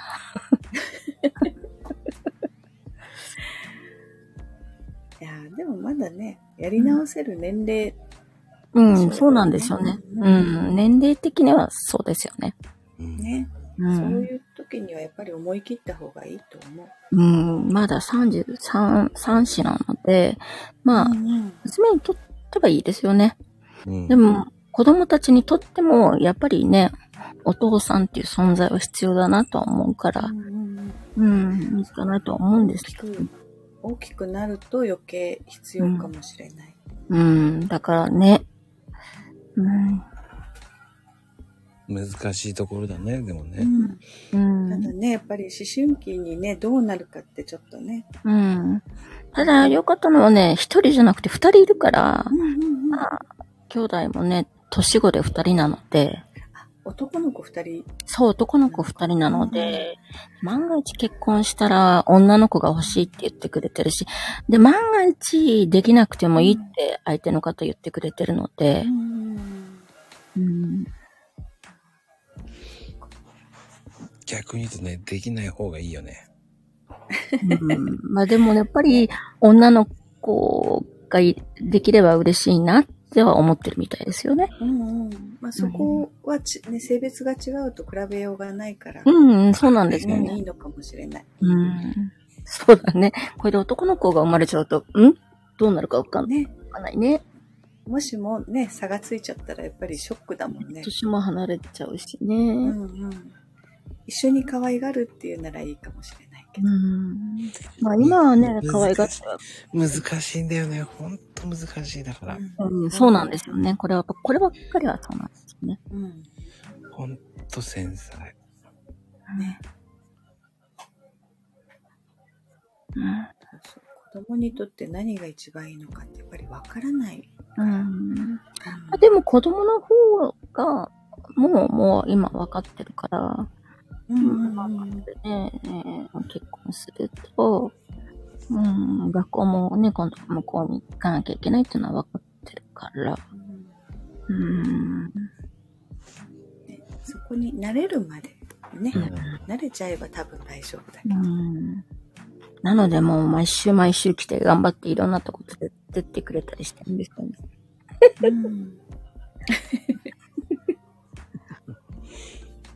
いやーでもまだね、やり直せる年齢、うん、そうなんですよね。ううんん、年齢的にはそうですよね。うん。ね、うん。そういう時にはやっぱり思い切った方がいいと思う。うん、まだ33、3子なので、まあ、うん娘にとってはいいですよね。うんでも、子供たちにとっても、やっぱりね、お父さんっていう存在は必要だなとは思うからう、んいいかなとは思うんですけど。大きくなると余計必要かもしれない。うん、だからね、うん、難しいところだね、でもね。うん、ただね、やっぱり思春期にね、どうなるかってちょっとね。うん。ただ、良かったのはね、一人じゃなくて二人いるから、うんうんうんまあ、兄弟もね、年子で二人なので、男の子二人？そう、男の子二人なので、万が一結婚したら女の子が欲しいって言ってくれてるし、で、万が一できなくてもいいって相手の方言ってくれてるので、うん、逆に言うとね、できない方がいいよね。うんまあでもやっぱり女の子がいできれば嬉しいなっては思ってるみたいですよね。うんうん。まあそこはち、ね、性別が違うと比べようがないから、うん、うん、そうなんですようんね。いいのかもしれない。うん。そうだね。これで男の子が生まれちゃうと、ん？どうなるかわかんね。ないね。もしもね、差がついちゃったらやっぱりショックだもんね。年も離れちゃうしうね。んうん。一緒に可愛がるっていうならいいかもしれないけど。うん。まあ今はね、可愛がっては難しいんだよね。ほんと難しい。だから、うん、そうなんですよね。これは、こればっかりはそうなんですよね。うん。ほんと繊細。ね。うん。子供にとって何が一番いいのかってやっぱりわからない。うん、あでも子供の方が、もう、もう今分かってるから、うんね、えー結婚すると、うん、学校もね、今度向こうに行かなきゃいけないっていうのは分かってるから、うん、ねそこに慣れるまでね、うん。慣れちゃえば多分大丈夫だけうど。ん。なのでもう毎週毎週来て頑張っていろんなとこ連れてってくれたりしてるんですよね。うん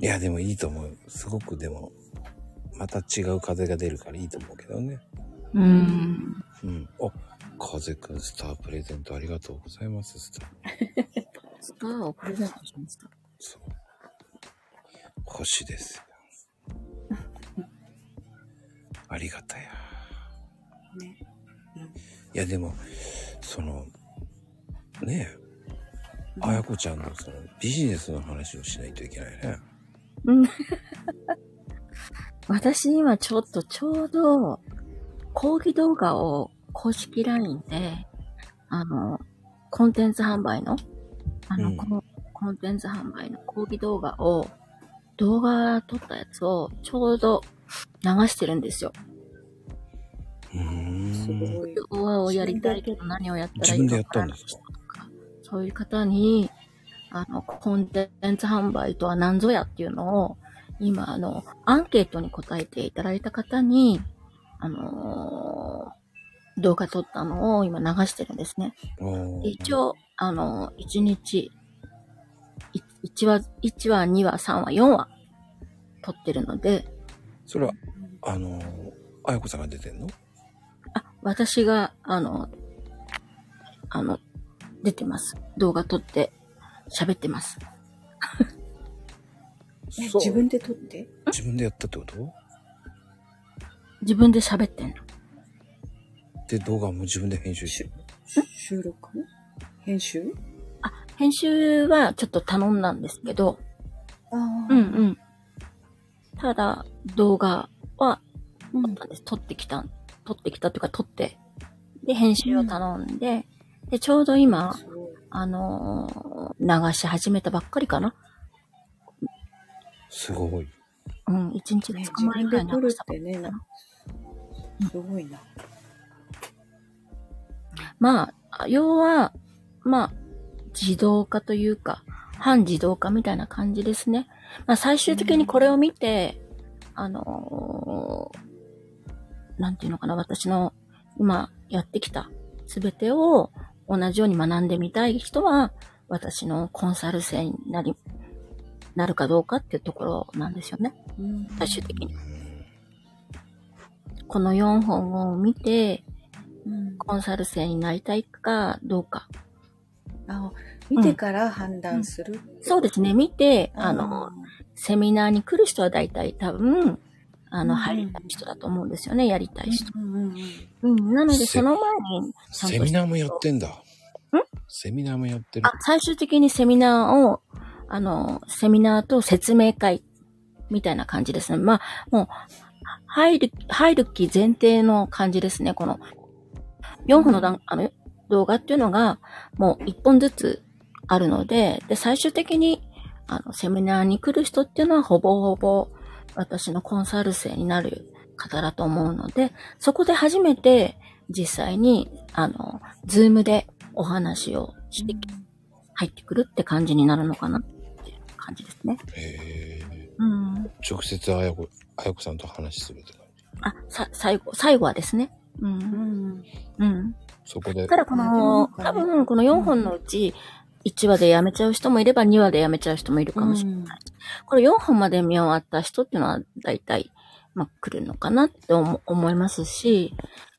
いや、でもいいと思う。すごくでも、また違う風が出るからいいと思うけどね。うん。うん。あ、風くんスタープレゼントありがとうございます、スター。スターをプレゼントしました。そう。星ですよ。ありがたや。ねいや、でも、その、ねえ、あやこちゃんのそのビジネスの話をしないといけないね。うん。私今ちょっとちょうど講義動画を公式 LINE で、あの、コンテンツ販売の、あの、うんコンコンテンツ販売の講義動画を、動画撮ったやつをちょうど流してるんですよ。すん。ごい。をやりたいけど何をやったらいいのかなそういう方に、あの、コンテンツ販売とは何ぞやっていうのを、今、あの、アンケートに答えていただいた方に、あのー動画撮ったのを今流してるんですね。一応、あのー、1日、1話、1話、2話、3話、4話、撮ってるので、それは、あの、あやこさんが出てんの？あ、私が、あの、あの、出てます。動画撮って、喋ってます。自分で撮って？自分でやったってこと？自分で喋ってんの。で、動画も自分で編集して。収録？編集？編集はちょっと頼んだんですけど、ああ。うんうん。ただ、動画はうん。撮ったんです。撮ってきた、撮ってきたというか撮って、で、編集を頼んで、で、ちょうど今、あのー流し始めたばっかりかな。すごい。うん、1日ね、2自日前分で撮るぐらいに流しったてね、なすごいな。まあ、要は、まあ、自動化というか、半自動化みたいな感じですね。まあ、最終的にこれを見て、あのーなんていうのかな、私の今やってきたすべてを同じように学んでみたい人は、私のコンサル生になり、なるかどうかっていうところなんですよね。うん最終的に。うんこの4本を見て、うんコンサル生になりたいかどうか。あ見てから判断する。そうですね、見て、うんあの、、セミナーに来る人は大体多分、あの、うん入りたい人だと思うんですよね、やりたい人。うんうんうんうん、なので、せその前に、ちゃんとセミナーもやってんだ。セミナーもやってるあ。、最終的にセミナーを、あの、セミナーと説明会、みたいな感じですね。まあ、もう、入る、入る気前提の感じですね。この、4本の段、あの、動画っていうのが、もう1本ずつあるので、で、最終的に、あの、セミナーに来る人っていうのはほぼほぼ私のコンサル生になる方だと思うので、そこで初めて実際に、あの、ズームでお話をして入ってくるって感じになるのかなっていう感じですね。へえ。うん。直接あやこ、あやこさんと話するって感じ。あ、さ、最後、最後はですね。う。うんん。うん。そこでた。だこの、多分この4本のうち、1話でやめちゃう人もいれば2話でやめちゃう人もいるかもしれない。これ4本まで見終わった人っていうのは大体、まあ来るのかなって思思いますし、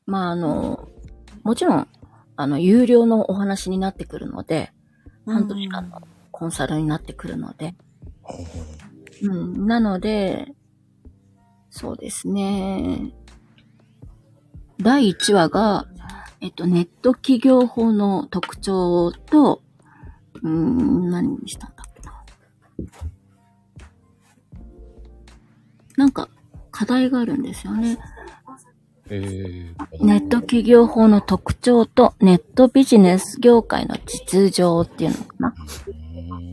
まああの、もちろん、あの、有料のお話になってくるので、半年間のコンサルになってくるので、うん、なので、そうですね。第1話が、えっと、ネット企業法の特徴と、うーん、何にしたんだっけな。なんか、課題があるんですよね。ええ。ネット企業法の特徴とネットビジネス業界の実情っていうのかな。うん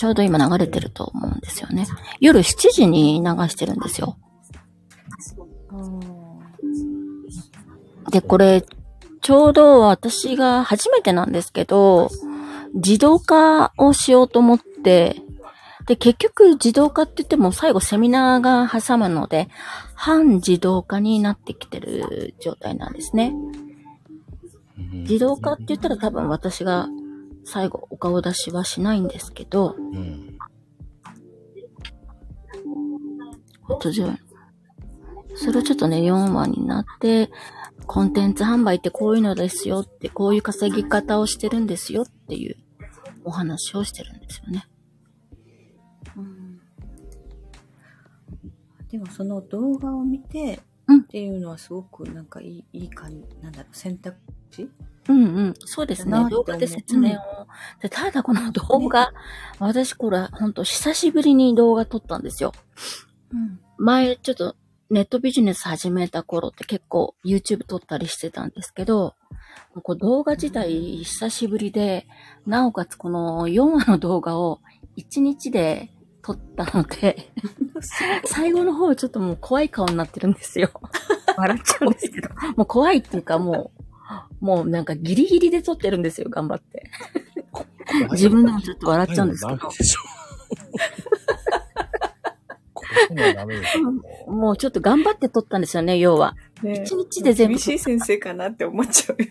ちょうど今流れてると思うんですよね。夜7時に流してるんですよ。で、これ、ちょうど私が初めてなんですけど、自動化をしようと思って、で、結局自動化って言っても最後セミナーが挟むので、半自動化になってきてる状態なんですね。自動化って言ったら多分私が最後お顔出しはしないんですけど、うん。途中、それをちょっとね、4話になって、コンテンツ販売ってこういうのですよって、こういう稼ぎ方をしてるんですよっていうお話をしてるんですよね。うんでもその動画を見てうんっていうのはすごくなんかいいいい感じなんだろう選択肢？うんうん。そうですね動画で説明を。でただこの動画、私これほんと久しぶりに動画撮ったんですよ。うん前ちょっとネットビジネス始めた頃って結構 YouTube 撮ったりしてたんですけど、こう動画自体久しぶりで、なおかつこの4話の動画を1日で撮ったので、最後の方ちょっともう怖い顔になってるんですよ。笑っちゃうんですけど。もう怖いっていうかもう、もうなんかギリギリで撮ってるんですよ、頑張って。自分でもちょっと笑っちゃうんですけどもうちょっと頑張って撮ったんですよね、要は。ね一日で全部厳しい先生かなって思っちゃうよ。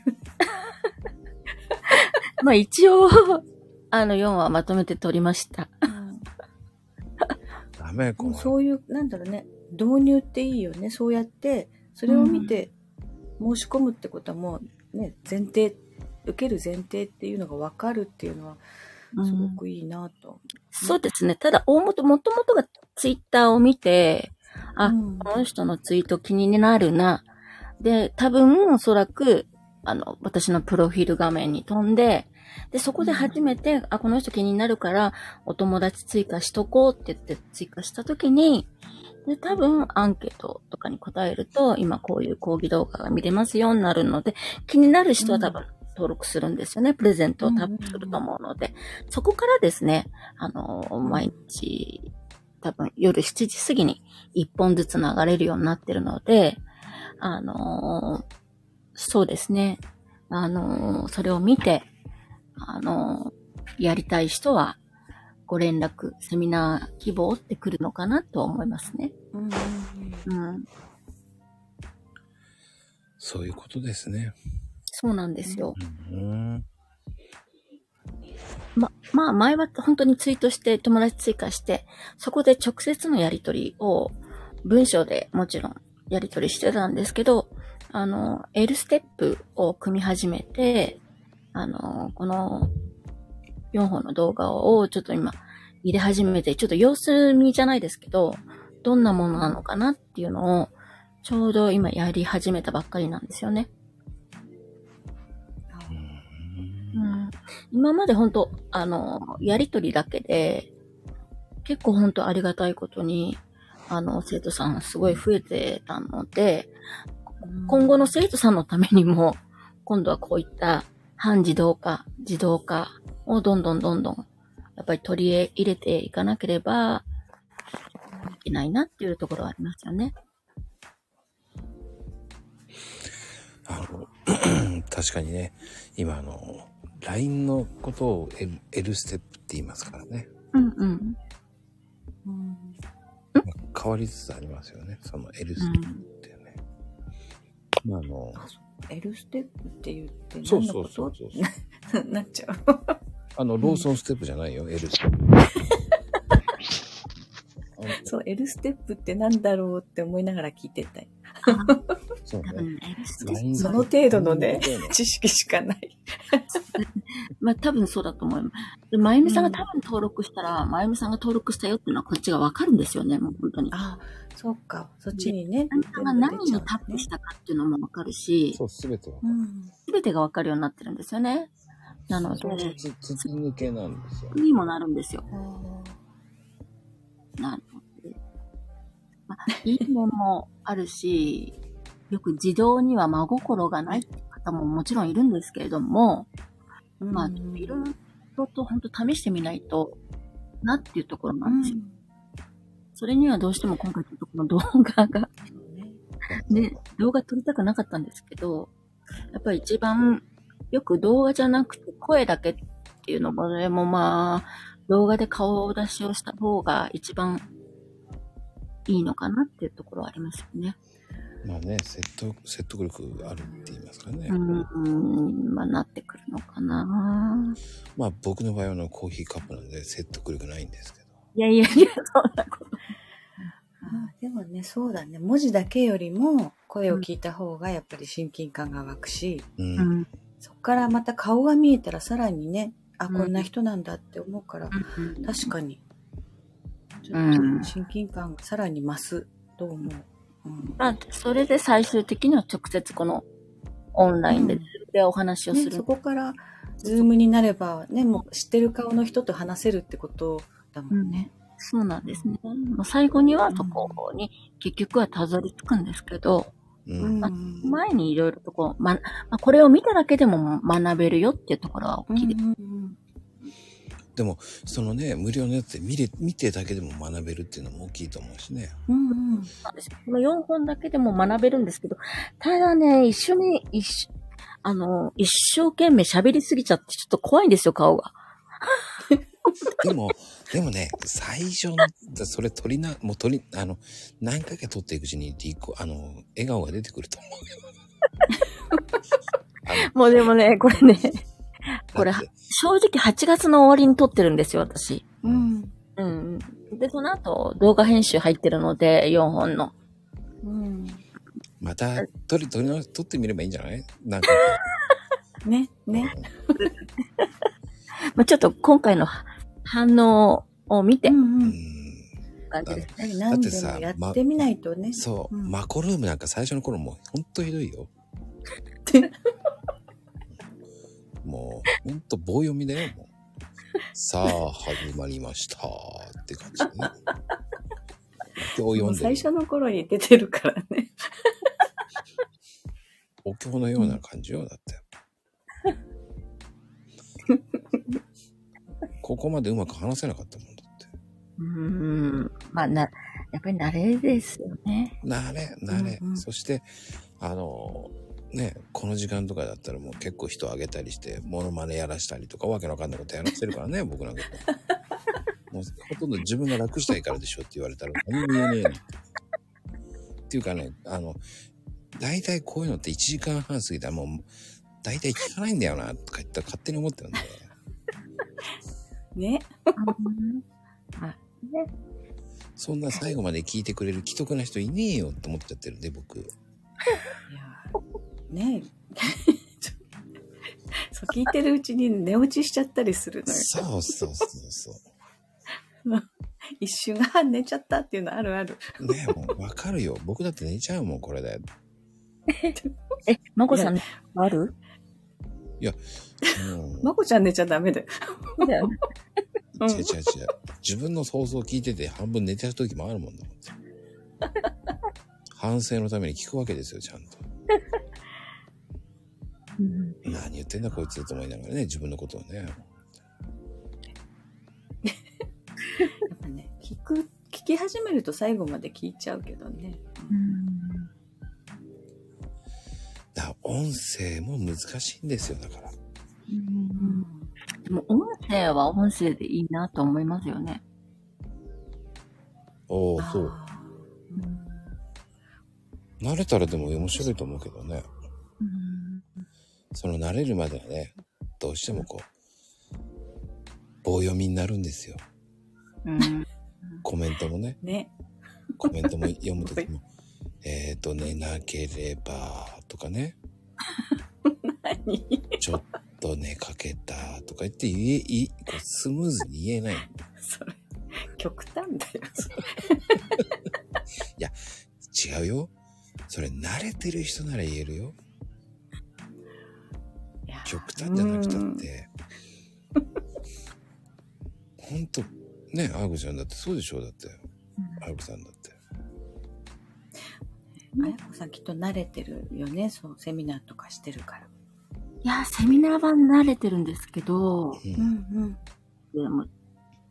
まあ一応、あの4話まとめて撮りました。ダメ、こそういう、なんだろうね、導入っていいよね。そうやって、それを見て申し込むってことはもうね、前提、受ける前提っていうのが分かるっていうのは、すごくいいなと。そうですね。ただ、大元、もともとがツイッターを見て、あ、うんこの人のツイート気になるな。で、多分、おそらく、あの、私のプロフィール画面に飛んで、で、そこで初めて、あ、この人気になるから、お友達追加しとこうって言って追加したときに、で、多分、アンケートとかに答えると、今こういう講義動画が見れますよになるので、気になる人は多分、登録するんですよね。プレゼントをタップすると思うので。そこからですね、あの、毎日、多分夜7時過ぎに1本ずつ流れるようになってるので、あのーそうですね。あのーそれを見て、あのーやりたい人は、ご連絡、セミナー希望ってくるのかなと思いますね。うんうん。そういうことですね。そうなんですよ。うん。ま、まあ前は本当にツイートして友達追加して、そこで直接のやりとりを文章でもちろんやりとりしてたんですけど、あの、L ステップを組み始めて、あの、この4本の動画をちょっと今入れ始めて、ちょっと様子見じゃないですけど、どんなものなのかなっていうのをちょうど今やり始めたばっかりなんですよね。今まで本当あの、やりとりだけで、結構本当ありがたいことに、あの、生徒さんすごい増えてたので、今後の生徒さんのためにも、今度はこういった半自動化、自動化をどんどんどんどんやっぱり取り入れていかなければいけないなっていうところはありますよね。あの、確かにね、今あの、LINE のことを L, L ステップって言いますからね。うんうん。うん変わりつつありますよね。その L ステップってね。まああの、L ステップって言ってそう何のこそうそうとそう。なっちゃう。あの、ローソンステップじゃないよ、L ステップ。そう、L ステップってなんだろうって思いながら聞いてたよ。そうね。多分 L ステッ LINE その程度のね知識しかない。まあ多分そうだと思います。で、まゆみさんが多分登録したら、まゆみさんが登録したよっていうのはこっちがわかるんですよね、もう本当に。ああ、そうか。そっちにね。まゆみさんが何にタップしたかっていうのもわかるし、そう、すべては。うん。すべてがわかるようになってるんですよね。なので、そうつつつ抜けなんですよ。にもなるんですよ。あないい面もあるし、よく自動には真心がないって方ももちろんいるんですけれども、ーまあ、うん。いろいろと本当試してみないとなっていうところなんですよ。それにはどうしても今回ちょっとこの動画が、ね、動画撮りたくなかったんですけど、やっぱり一番よく動画じゃなくて声だけっていうのも、でもまあ、動画で顔出しをした方が一番いいのかなっていうところはありますよね。まあね、説得、説得力あるって言いますかね。うーん、まあなってくるのかな。まあ僕の場合はあのコーヒーカップなんで説得力ないんですけど。いやいやいや、そんなこと。でもね、そうだね。文字だけよりも声を聞いた方がやっぱり親近感が湧くし、うん。うん。そこからまた顔が見えたらさらにね、あ、うんこんな人なんだって思うから、うん確かに。ちょうんっと親近感がさらに増すと思う？うんまあ、それで最終的には直接このオンラインで、うんでお話をすね、る。そこから、ズームになれば、ね、もう知ってる顔の人と話せるってことだもんね。そうなんですね。もう最後にはそこに結局はたどり着くんですけど、うん。ま前にいろいろとこう、ま、まあ、これを見ただけでも学べるよっていうところは大きいです。うんうんでも、そのね、無料のやつで見れ、見てだけでも学べるっていうのも大きいと思うしね。うんうんこの4本だけでも学べるんですけど、ただね、一緒に、一緒、あの、一生懸命喋りすぎちゃってちょっと怖いんですよ、顔が。でも、でもね、最初の、それ取りな、もう取り、あの、何回か取っていくうちに、リコあの、笑顔が出てくると思うよ。あもうでもね、これね、これだって正直8月の終わりに撮ってるんですよ、私。うんうん。で、その後、動画編集入ってるので、4本の。うんまた、取り、取り直し、取ってみればいいんじゃない？なんか。ね、ね。まあ、ちょっと今回の反応を見て、うんううんん。感じです。やはり何でもやってみないとね。そう、うんマコルームなんか最初の頃もうほんとひどいよ。ほんと棒読みだよ、もう。さあ、始まりましたって感じでね。お経を読んで最初の頃に出てるからね。お経のような感じよ、だって。ここまでうまく話せなかったもんだって。うーん。まあ、な、やっぱり慣れですよね。なれ、なれ。うんうんそして、あの、ね、この時間とかだったらもう結構人あげたりして、モノマネやらしたりとか、わけのわかんないことやらしてるからね、僕なんか。もうほとんど自分が楽したいからでしょって言われたら何も言えねえな。っていうかね、あの、大体こういうのって1時間半過ぎたらもう、大体聞かないんだよな、とか言ったら勝手に思ってるんで。ね。あそんな最後まで聞いてくれる既得な人いねえよって思っちゃってるんで、僕。いやね そう聞いてるうちに寝落ちしちゃったりするのよ。そうそうそうそう。一瞬、あ、寝ちゃったっていうのあるある。ねえ、もうわかるよ。僕だって寝ちゃうもん、これで。え、まこさん、ある？うんまこちゃん寝ちゃダメだよ。だよ違う違う違う。自分の想像聞いてて半分寝てる時もあるもんだもん。反省のために聞くわけですよ、ちゃんと。うん何言ってんだこいつと思いながらね、自分のことをね。っぱね、聞く、聞き始めると最後まで聞いちゃうけどね。うん。だから音声も難しいんですよ、だから。うんでも音声は音声でいいなと思いますよね。おお、そう。あ慣れたらでも面白いと思うけどね。うん。その慣れるまではね、どうしてもこう、棒読みになるんですよ。うん。コメントもね、ーね。コメントも読むときも、えーと、寝なければとかね、何？ちょっと寝かけたとか言って言え、いこうスムーズに言えない。それ、極端だよ。それ違うよ。それ慣れてる人なら言えるよ。いや極端じゃなくたって。ほんと、ね、あぐちゃんだってそうでしょだって。あぐさんだって。あやこさんきっと慣れてるよね。そう、セミナーとかしてるから。いや、セミナーは慣れてるんですけど、う。うんんでも、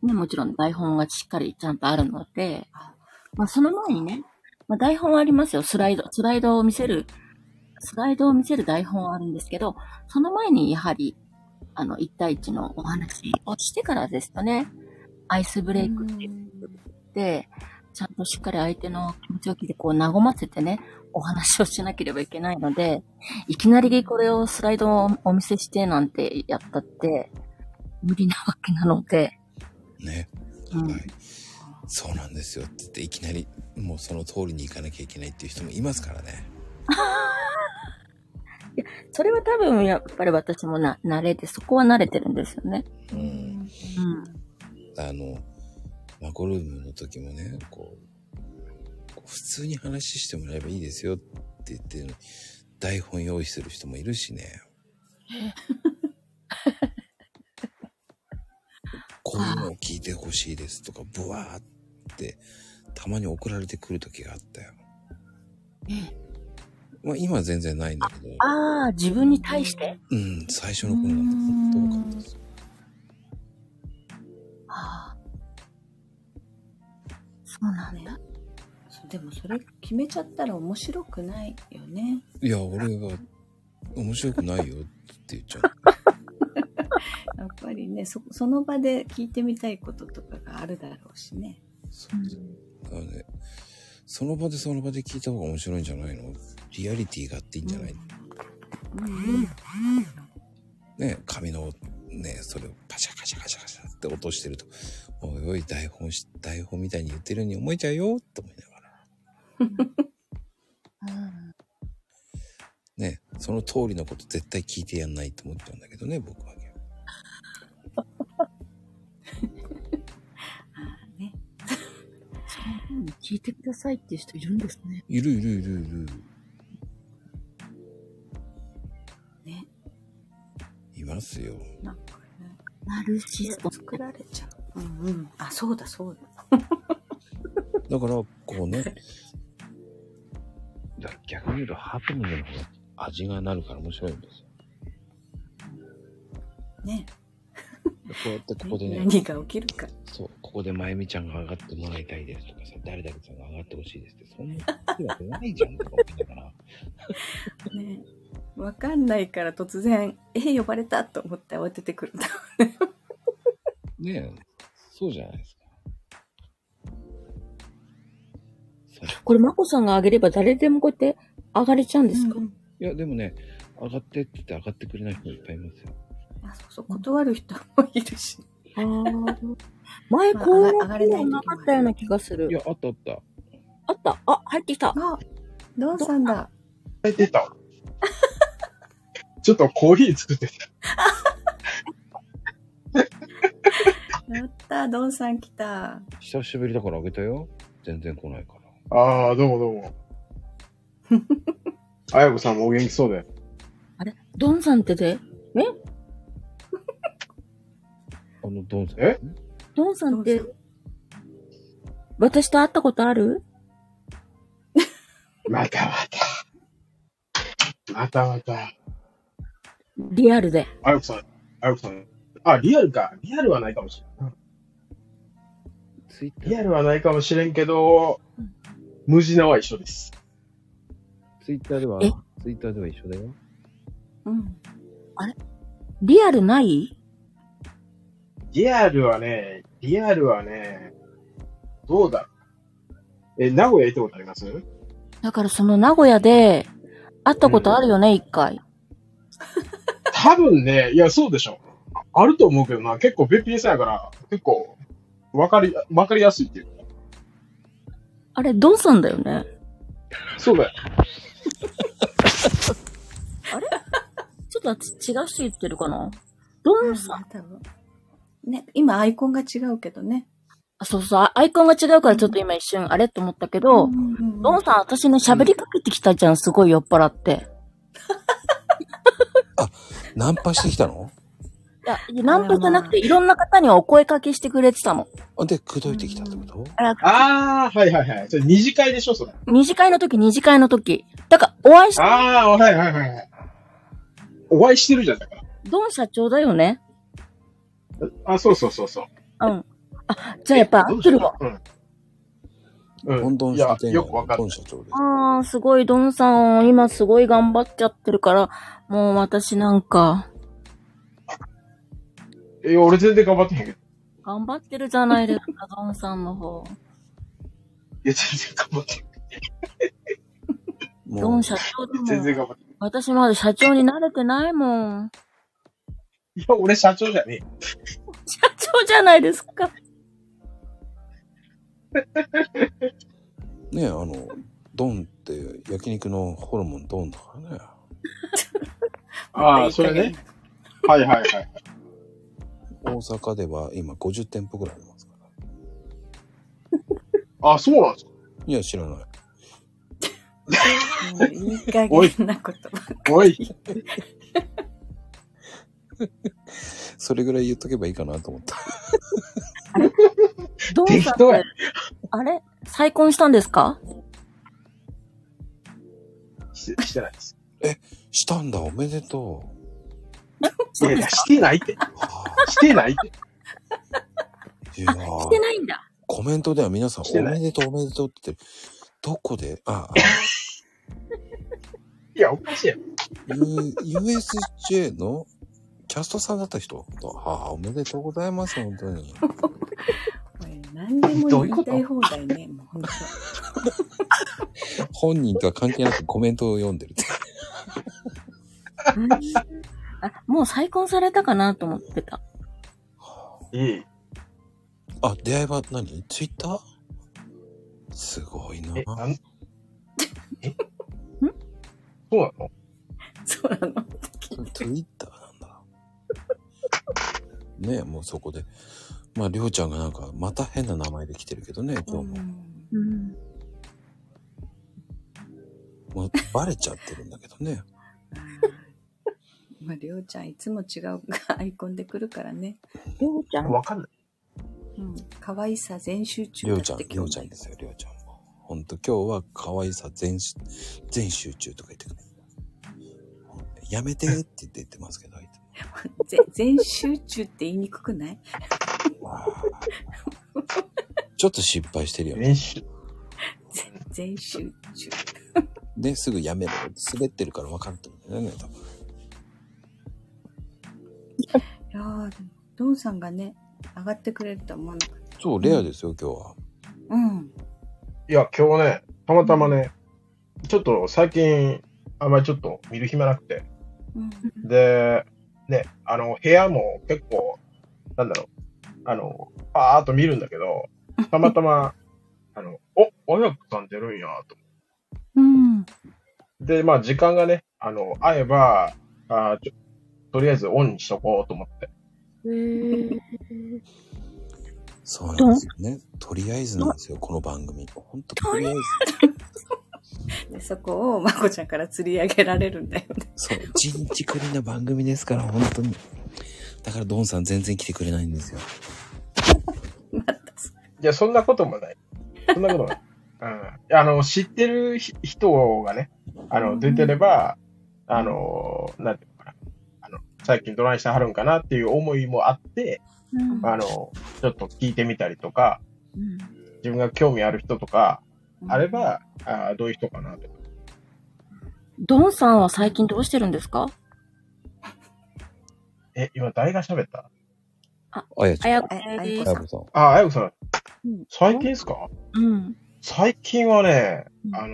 ね、もちろん台本がしっかりちゃんとあるのであ、まあその前にね、まあ台本はありますよ。スライド、スライドを見せる、スライドを見せる台本はあるんですけど、その前にやはり、あの、1対1のお話をしてからですとね、アイスブレイクって言って、ちゃんとしっかり相手の気持ちを聞いて、こう、和ませてね、お話をしなければいけないので、いきなりこれをスライドをお見せしてなんてやったって、無理なわけなので、ね。うんはい。そうなんですよって言って、いきなり、もうその通りに行かなきゃいけないっていう人もいますからね。それは多分やっぱり私もな、慣れて、そこは慣れてるんですよね。う。うんん。うん。あの、マコルームの時もね、こう、普通に話してもらえばいいですよって言ってるのに、台本用意する人もいるしね。こういうのを聞いてほしいですとか、ブワーって、たまに送られてくる時があったよ。まあ今は全然ないんだけど、ああ、自分に対して？うん、最初の頃なんて本当多かったですよ。ああ。そうなんだ。そうでもそれ決めちゃったら面白くないよね。いや、俺が面白くないよって言っちゃう。やっぱりね、そ、その場で聞いてみたいこととかがあるだろうしね。そうだからね、その場でその場で聞いた方が面白いんじゃないの？リアリティがあっていいんじゃない、うんうん。ね、紙のね、それをパシャカシャカシャカシャって落としてると、おいおい、台本し、台本みたいに言ってるように思えちゃうよって思いながら。ね、その通りのこと絶対聞いてやんないと思っちゃうんだけどね、僕は ね。あね。聞いてくださいっていう人いるんですね。いるいるいるいる。ますよ。なんかね。ナルシスト。作られちゃう。うんうん。あ、そうだそうだ。だから、こうね。逆に言うと、ハプニングの方が味がなるから面白いんですよ。ね。こうやってここでね、何が起きるか。そう、ここでまゆみちゃんが上がってもらいたいですとかさ、誰々さんが上がってほしいですって、そんなことわけないじゃんとか思いながら。ね。わかんないから突然、え、呼ばれたと思って慌ててくるんだ。ねえ、そうじゃないですか。これ、まこさんが上げれば誰でもこうやって上がれちゃうんですか、うんいや、でもね、上がってって言って上がってくれない人いっぱいいますよ。あ、そうそう、断る人もいるし。あ あ。前まあこう上がれない時もなかったような気がするい。や、あったあった。あった？あ、入ってきた。あ、ドンさんだ。出た。ちょっとコーヒー作ってた。やった、ドンさん来た。久しぶりだからあげたよ。全然来ないから。ああ、どうもどうも。あやこさんもお元気そうで。あれ？ドンさんってで？あの、ドンさん、え？ドンさんって私と会ったことある？またまた。またまた。リアルで。あやこさん、あやこさん。あ、リアルか。リアルはないかもしれない。ツイッター、リアルはないかもしれんけど、無地名は一緒です。ツイッターではえ、ツイッターでは一緒だよ。うん。リアルない？リアルはね、リアルはね、どうだ。え、名古屋行ったことあります？だからその名古屋で会ったことあるよね、一、回。多分ね、いや、そうでしょ。あると思うけどな、結構べっぴんやから、結構、わかり、わかりやすいっていうか。あれ、ドンさんだよね？そうだよ。ちょっと私違う人言ってるかな？ドンさん、多分。ね、今アイコンが違うけどね。あ、そうそう、あアイコンが違うからちょっと今一瞬あれと思ったけど、んうんドンさん私ね喋りかけてきたじゃん、すごい酔っ払って。ナンパしてきたの？いや、ナンパじゃなくて、いろんな方にはお声かけしてくれてたの。あで、口説いてきたってこと？ああー、はいはいはい。それ二次会でしょ、それ。二次会の時、二次会の時。だから、お会いし、あー、はいはいはいはい。お会いしてるじゃん、だから。ドン社長だよね。あ、そうそうそうそう。うん。あ、じゃあやっぱ合ってるわ。うん。うん。どんどんいや社、長よくわかんない。どん社長です。あー、すごい、ドンさん、今すごい頑張っちゃってるから、もう私なんか、え、俺全然頑張ってへんけど。頑張ってるじゃないですか、ドンさんの方。いや、全然頑張ってドン、社長で全然も、頑張って。私まだ社長に慣れてないもん。いや、俺社長じゃねえ。社長じゃないですか。ねあの、ドンって焼肉のホルモンドンだからね。ああ、それね。はいはいはい。大阪では今50店舗ぐらいありますから。あ、そうなんですかいや、知らない。も ういい加減なことばっかおい。それぐらい言っとけばいいかなと思った。ドンさん適当やって、あれ？再婚したんですか？ししてないです。したんだ、おめでといやいや、してないって。してないって。あ、いやしてーないんだ。コメントでは皆さん、おめでとう、おめでとうって言ってる。どこで、あ、あいや、おかしいやん。U- USJ のキャストさんだった人？はあ、おめでとうございます、本当に。おい何でも言いたい放題ね。もう本本人とは関係なくコメントを読んでるって。あ、もう再婚されたかなと思ってた。いい。あ、出会いは何？ツイッター？すごいなえ、なん、え？そうなの？当そうなの？ツイッター？ねえ、もうそこで。まあ、りょうちゃんがなんか、また変な名前で来てるけどね、今日も。うん。もうバレちゃってるんだけどね。まあ、りょうちゃんいつも違うアイコンで来るからね。りょうちゃん？わかんない。うん。可愛さ全集中りょうちゃん、りょうちゃんですよ、りょうちゃんも。ほんと、今日は可愛さ全し、全集中とか言ってくる。やめてって言って言ってますけど、全集中って言いにくくない？ちょっと失敗してるよね。全集中。で、すぐやめろ。滑ってるから分かると思うんだよね、多分。いやドンさんがね、上がってくれるとは思わなかった。そう、レアですよ、今日は。うん。いや、今日ね、たまたまね、ちょっと最近、あんまりちょっと見る暇なくて。うん。で、ね、あの、部屋も結構、なんだろう、あの、パーっと見るんだけど、たまたま、あの、お、親子さん出るんや、と。うん。で、まあ、時間がね、あの、合えば、あーちょとりあえずオンにしとこうと思って。へーそうなんですよね。とりあえずなんですよ、この番組。ほんと、とりあえず。で、そこをまこちゃんから釣り上げられるんだよね。そう、人知くりな番組ですから、本当に。だから、ドンさん全然来てくれないんですよ。またそいや、そんなこともない。そんなこともない。うん。あの、知ってるひ人がね、あの、出てれば、あの、なんていうのかな。あの、最近どないしてはるんかなっていう思いもあって、うんあの、ちょっと聞いてみたりとか、うん自分が興味ある人とか、うんあれば、あーどういう人かなとか。ドンさんは最近どうしてるんですか？え、今誰が喋った？あ。あやこさん。あ、あやこさん。うん最近ですか？うん。最近はねう、んあのー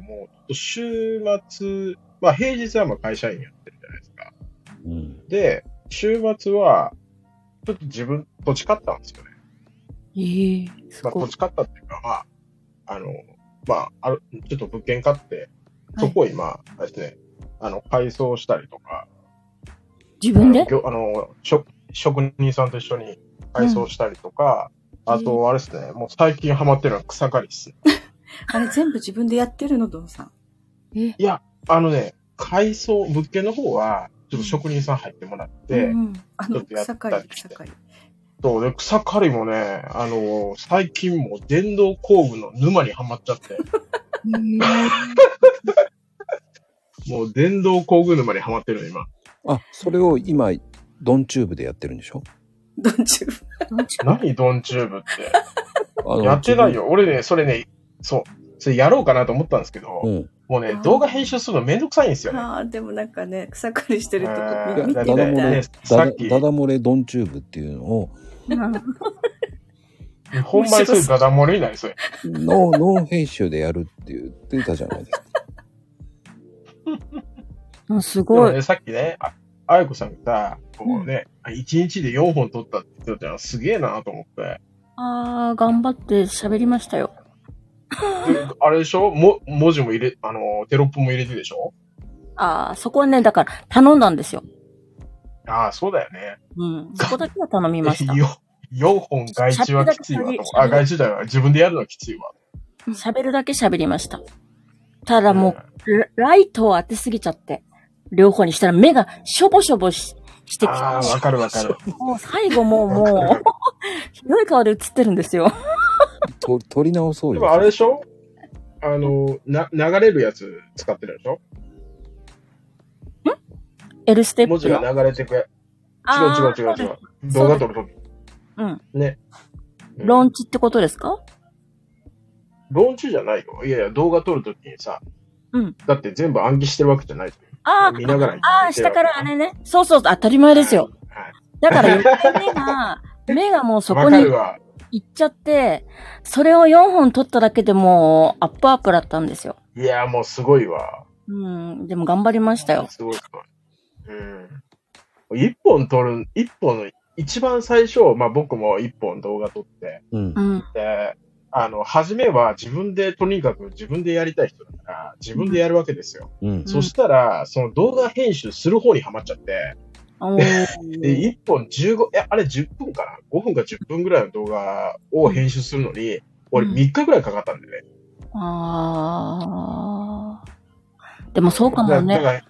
もう、週末、まあ平日はまあ会社員やってるじゃないですか。うん。で、週末は、ちょっと自分、土地買ったんですよね。ええすまあごい土地買ったっていうか、まあ、あの、まあ、ある、ちょっと物件買って、はい。そこを今、あれですね、あの、改装したりとか、自分で？あの職職人さんと一緒に改装したりとか、うん。あと、あれですね、もう最近ハマってるのは草刈りです。ね。あれ全部自分でやってるの、ドンさん？え？いや、あのね、改装、物件の方は、ちょっと職人さん入ってもらって、うんうん、あのちょっとやった草り刈り、草刈り。そうで、草刈りもね、あの最近もう電動工具の沼にはまっちゃって、もう電動工具沼にはまってるの、今。あ、それを今、ドンチューブでやってるんでしょ？ドンチューブ。何ドンチューブって？やってない。よ。俺ね、それね、そう、それやろうかなと思ったんですけど、うん。もうね動画編集するのめんどくさいんですよね。ああ、でもなんかね、草刈りしてるとこえ見見てみたい。ねさダっきダダ漏れドンチューブっていうのを、ほんまにそれダダ漏れになりそうや。ノー、ノー編集でやるって言ってたじゃないですか。うんすごい。ね、さっきね、ああやこさんがさ、こうね、1日で4本撮ったって言ってたらすげえなと思って。ああ、頑張って喋りましたよ。であれでしょ？も、文字も入れ、あの、テロップも入れてでしょ？ああ、そこはね、だから頼んだんですよ。ああ、そうだよね。うん。そこだけは頼みました。よ4本外注はきついわと。あ、外注じゃない。自分でやるのはきついわ。喋るだけ喋りました。ただもう、ラライトを当てすぎちゃって、両方にしたら目がしょぼしょぼししてきああ、わかるわかる。もう最後もう、もう、ひどい顔で映ってるんですよ。と取り直そうよ。でもあれでしょ？あの、な、流れるやつ使ってるでしょ？L ステップ文字がの。流れてくや。違う違う違う違う。う動画撮るとき。うん。ね。うんローンチってことですか？ローンチじゃないよ。いやいや、動画撮るときにさ。うん。だって全部暗記してるわけじゃないじあゃん。見ながらあ、ああ、下からあれね。そうそう、当たり前ですよ。はい。だから余計目が、目がもうそわこに。行っちゃって、それを4本取っただけでもうアップアップだったんですよ。いや、もうすごいわ。うん。でも頑張りましたよ。すごいすごい。うん。一本撮る、一本、一番最初、まあ僕も一本動画撮って、うんう。ん。で、あの、初めは自分で、とにかく自分でやりたい人だから、自分でやるわけですよ。うん。そしたら、その動画編集する方にはまっちゃって、おで、ー1本15、え、あれ10分かな ?5 分か10分ぐらいの動画を編集するのに、俺うん3日ぐらいかかったんでね。あー。でもそうかもね。だだから、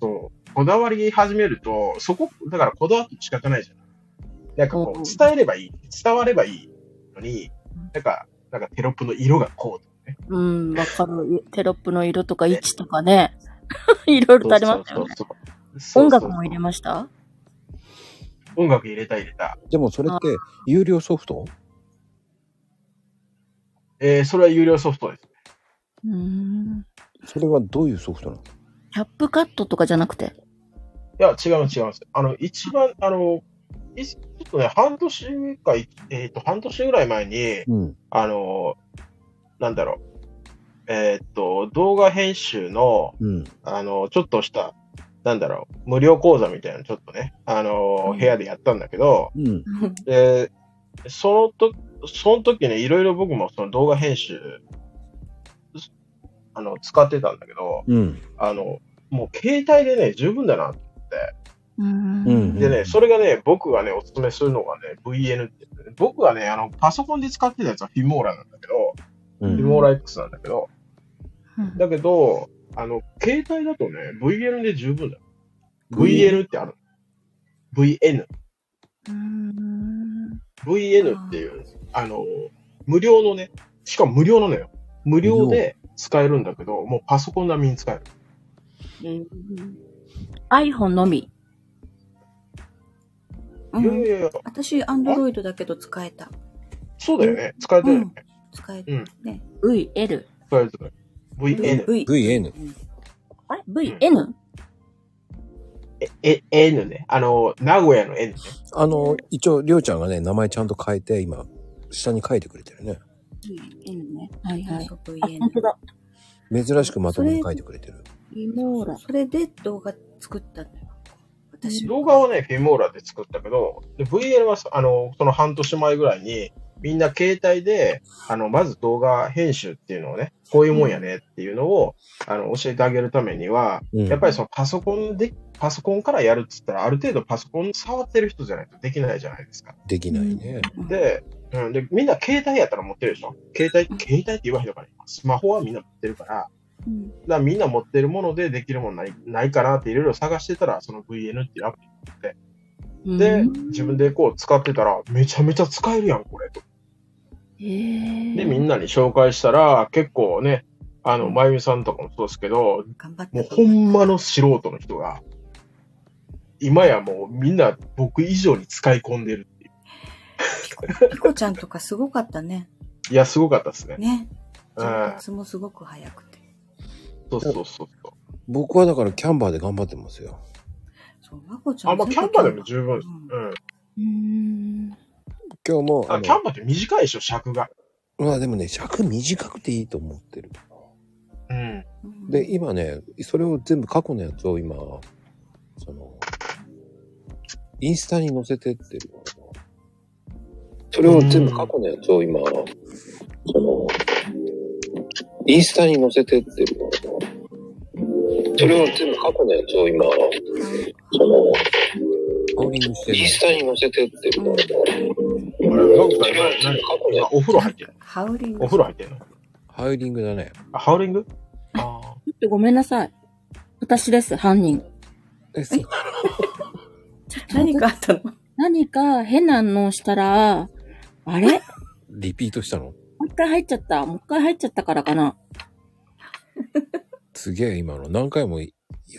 そう、こだわり始めると、そこ、だからこだわって仕方ないじゃん。なんかこう伝えればいい。伝わればいいのに、なんか、なんかテロップの色がこうとかね。うん、わかる。テロップの色とか位置とかね。いろいろとありますよね。そうそうそう音楽も入れました？音楽入れた入れた。でもそれって、有料ソフト？えー、それは有料ソフトです。うーん。それはどういうソフトなの？キャップカットとかじゃなくて？いや、違う違うんです。あの、一番、あの、いちょっとね、半年か、いえっ、と、半年ぐらい前に、うん。あの、なんだろう。えっ、と、動画編集の、うん。あの、ちょっとした、なんだろう、無料講座みたいなのちょっとね、あの、うん部屋でやったんだけど、うん。で、そのと、その時ね、いろいろ僕もその動画編集、あの、使ってたんだけど、うん。あの、もう携帯でね、十分だな。うーうんん。でね、それがね、僕がね、お勧めするのがね、VN って言ってね、僕はね、あの、パソコンで使ってたやつはフィモーラなんだけど、うん。フィモーラ X なんだけど、うんだけど、あの、携帯だとね、VN で十分だよ。VN ってある。VN。VN っていう、あの、無料のね、しかも無料なのよ。無料で使えるんだけど、もうパソコン並みに使える。iPhone のみ。うんいやいやいや、私、アンドロイドだけど使えた。そうだよね。使えてるよね。使えうん。ね。VL。使えてる。VN。V。VN。あれ ?VN? え、え、N ね。あの、名古屋の N ね。あの、一応、りょうちゃんがね、名前ちゃんと変えて、今、下に書いてくれてるね。VN ね。はいはい。本当だ。珍しくまとめに書いてくれてる。リモーラ。それで動画作ったのよ。私も動画はね、フィモーラで作ったけど、で VN はそ、あの、その半年前ぐらいに、みんな携帯で、あの、まず動画編集っていうのをね、こういうもんやねっていうのを、あの、教えてあげるためには、うんやっぱりそのパソコンで、パソコンからやるっつったら、ある程度パソコン触ってる人じゃないとできないじゃないですか。できないね。で、うん、で、みんな携帯やったら持ってるでしょ？携帯、携帯って言わへんのかなスマホはみんな持ってるから、うん。だからみんな持ってるものでできるものないないかなっていろいろ探してたら、その VN っていうアプリで、自分でこう使ってたら、めちゃめちゃ使えるやん、これ。と。で、みんなに紹介したら、結構ね、あの、まゆみさんとかもそうですけど。もうほんまの素人の人が、今やもうみんな僕以上に使い込んでる。ピコちゃんとかすごかったね。いや、すごかったですね。ね。うん上達もすごく早くて。そうそうそうそう。僕はだからキャンバーで頑張ってますよ。そう、まこちゃんあ、まあ、キャンバーでも十分です。うんうん。うーん。今日も、あ、キャンバーって短いでしょ、尺が。まあでもね、尺短くていいと思ってる。うん。うんで、今ね、それを全部過去のやつを今、その、インスタに載せてってる。それを全部過去のやつを今、その、インスタに載せてってる。それを全部過去のやつを今、その、イン。スタに載せてってる。あれ、なんかそれを全部過去のやあお風呂入ってるハウリング。お風呂入ってんのハウリングだね。あ、ハウリング？あちょっとごめんなさい。私です、犯人。え、そう何かあったの？何か変なのをしたら、あれ？もリピートしたの？う一回入っちゃった。もう一回入っちゃったからかな。すげえ今の何回も言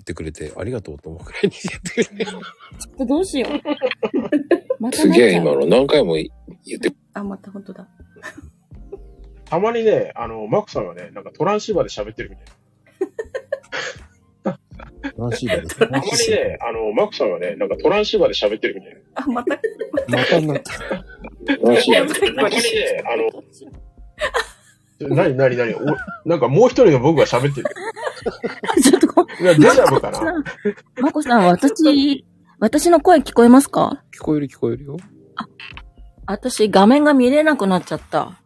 ってくれてありがとうと思うくらいに言ってくれて。ちょっとどうしよう。またす。げえ今の何回も言ってあ、また本当だ。たまにね、あの、マコさんがね、なんかトランシーバーで喋ってるみたいな。楽しいで す。たまにね、あの、マコさんがね、なんかトランシーバーで喋ってるみたいな。あ、また。またなった。楽しいです。たまにね、あの、なになになにおなんかもう一人の僕が喋ってる。ちょっとごいや、デジャブかなまこさん、私、私の声聞こえますか？聞こえる聞こえるよ。私、画面が見れなくなっちゃった。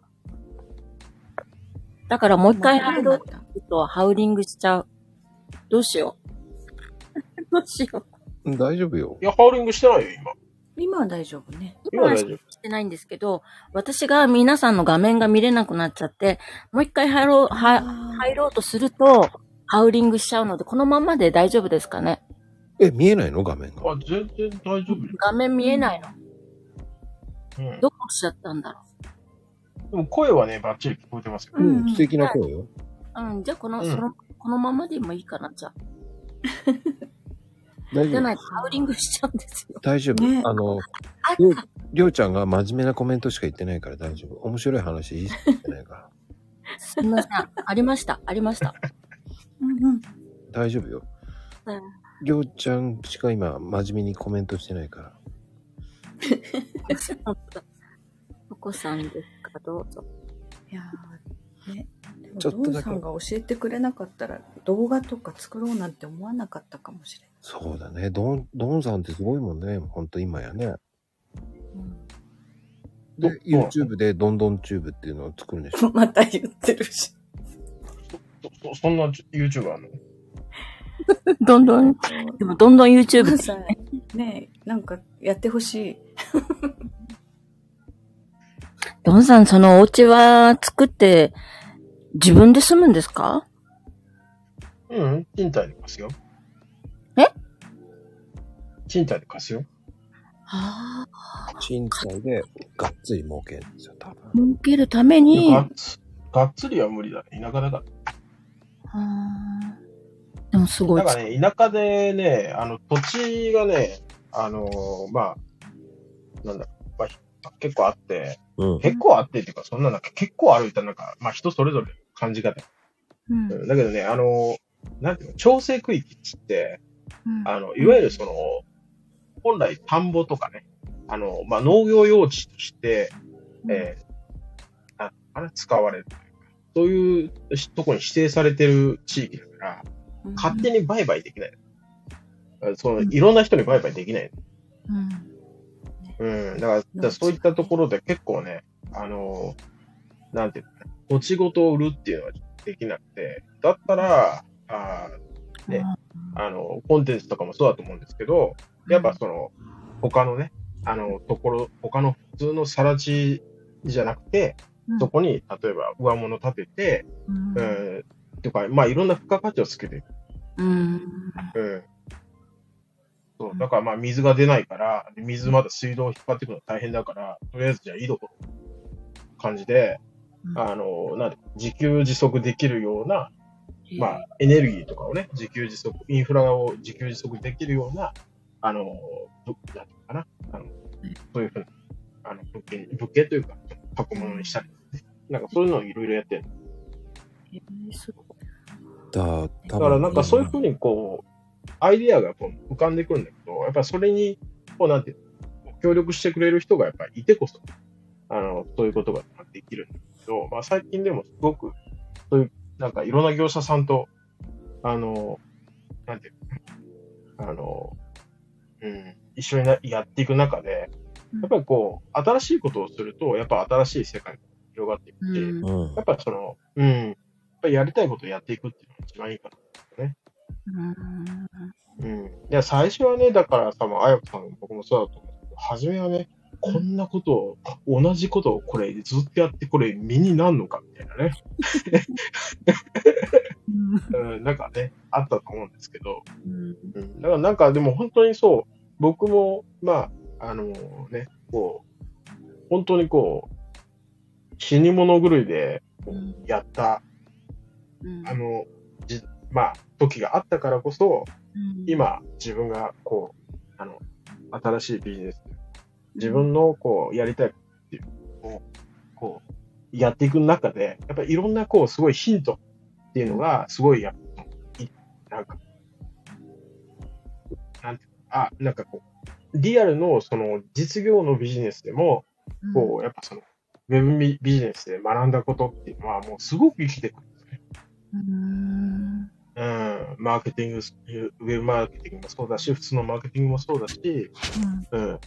だからもう一回入ろうとハウリングしちゃう。どうしよう。どうしよ大丈夫よ。いや、ハウリングしてないよ、今。今は大丈夫ね。今はし今は大丈夫。てないんですけど、私が皆さんの画面が見れなくなっちゃって、もう一回入ろう、は、あ入ろうとすると、ハウリングしちゃうので、このままで大丈夫ですかね？え、見えないの？画面が。あ、全然大丈夫よ。画面見えないの？うん。どこしちゃったんだろでも声はね、バッチリ聞こえてますよ。ううんん、素敵な声よ。う。うん、じゃあこの、うんその、このままでもいいかな、じゃあ。大丈夫。じゃないとハウリングしちゃうんですよ。大丈夫。ねあの、ありょうりょうちゃんが真面目なコメントしか言ってないから大丈夫。面白い話いいしか言ってないから。すみません。ありました。ありました。うんうん。大丈夫ようん。りょうちゃんしか今真面目にコメントしてないから。お子さんですか、どうぞ。いやーね。でもちょっとだけドンさんが教えてくれなかったら、動画とか作ろうなんて思わなかったかもしれそうだね。ドン、ドンさんってすごいもんね。ほんと今やね。で、ど YouTube でドンドンチューブっていうのを作るんでしょ？うん、また言ってるし。そそんな YouTuber あるの？どんどん、でもどんどん YouTube さん、ねえなんかやってほしい。ドンさん、そのお家は作って自分で住むんですか？うん、賃貸で貸すよ。え賃貸で貸すよ。ああ。賃貸でがっつり儲けるんですよ、多分。儲けるために、がっつがっつりは無理だね。田舎だから。あーでもすごいなん。かね、田舎でね、あの、土地がね、あのーまあ、なんだまあ、結構あって、うん。結構あってっていうか、そんななんか結構あるってなんか、まあ人それぞれ感じ方。うん。うんだけどね、あの、なんていうの、調整区域っつって、うんあの、いわゆるその、本来田んぼとかね、あの、まあ農業用地として、えー、ああれ使われるというか、そういうところに指定されてる地域だから、うん勝手に売買できない。その、いろんな人に売買できない。うん。うん。だから、そういったところで結構ね、あの、なんていうのかな、土地ごと売るっていうのはできなくて、だったら、あーねあの、コンテンツとかもそうだと思うんですけど、やっぱその、他のね、あの、ところ、他の普通の更地じゃなくて、うん。そこに、例えば上物立てて、うん。うん、とか、まあいろんな付加価値をつけていく。うん。うん。そう、だからまあ水が出ないから、で水まだ水道を引っ張っていくの大変だから、とりあえずじゃあいいところ、感じで、うん。あの、なんで、自給自足できるような、まあ、エネルギーとかをね、自給自足、インフラを自給自足できるような、あの、ぶなんていうのかな、あの、そういうふうな、あの、物件、物件というか、箱物にしたり、なんかそういうのをいろいろやってる。だ、だからなんかそういうふうにこう、アイディアがこう浮かんでくるんだけど、やっぱりそれに、こうなんていうの？協力してくれる人がやっぱりいてこそ、あの、そういうことができるんだけど、まあ最近でもすごく、そういう、なんかいろんな業者さんと、あの、なんていうの？あの、うん、一緒になやっていく中で、やっぱりこう、新しいことをすると、やっぱ新しい世界が広がっていくし、うんうんや。っぱその、うん、やっぱりやりたいことをやっていくっていうのが一番いいかな。うん。いや、最初はね、だからさ、もう、あやこさんも僕もそうだと思うんですけど、初めはね、こんなことを、同じことをこれずっとやって、これ身になんのかみたいなね。うん、なんかね、あったと思うんですけど、うん。だからなんかでも本当にそう、僕も、まあ、あのね、こう、本当にこう、死に物狂いでやった、あの、じ、まあ、時があったからこそ、今、自分が、こう、あの、新しいビジネス、自分の、こう、やりたいっていうのを、こう、やっていく中で、やっぱりいろんな、こう、すごいヒントっていうのが、すごい、やっぱ、いなんか、なんていうのあ、なんかこう、リアルの、その、実業のビジネスでも、こう、やっぱその、ウェブビビジネスで学んだことっていうのは、もうすごく生きてくるんですね。うん、マーケティング、ウェブマーケティングもそうだし、普通のマーケティングもそうだし、うん、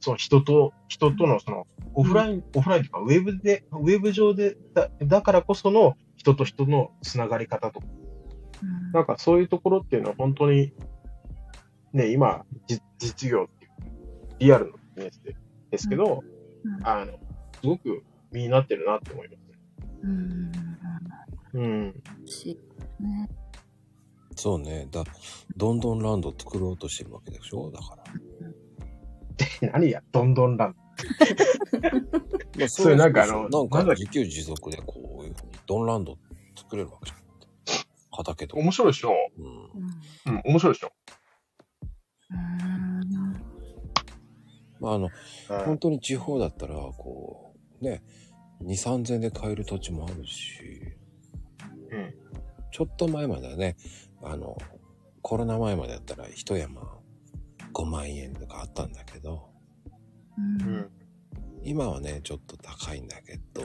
その人と、人とのその、オフライン、オフラインとか、ウェブで、ウェブ上でだ、だからこその人と人のつながり方とか、なんかそういうところっていうのは本当に、ね、今、じ実業っていう、リアルのビジネスでですけど、あの、すごく身になってるなって思いますね。うん。うん。しね。そうね。だ、どんどんランド作ろうとしてるわけでしょ？だから。何や、どんどんラン。まあ、それなんかあのなんか自給自足でこういうふうにドンランド作れるわけじゃん。畑とか。面白いでしょ？うん。うん、面白いでしょ？まあ、あの、うん本当に地方だったら、こう、ね、2、3000で買える土地もあるし、うん。ちょっと前まではね、あの、コロナ前までだったら一山5万円とかあったんだけど、うん。今はね、ちょっと高いんだけど、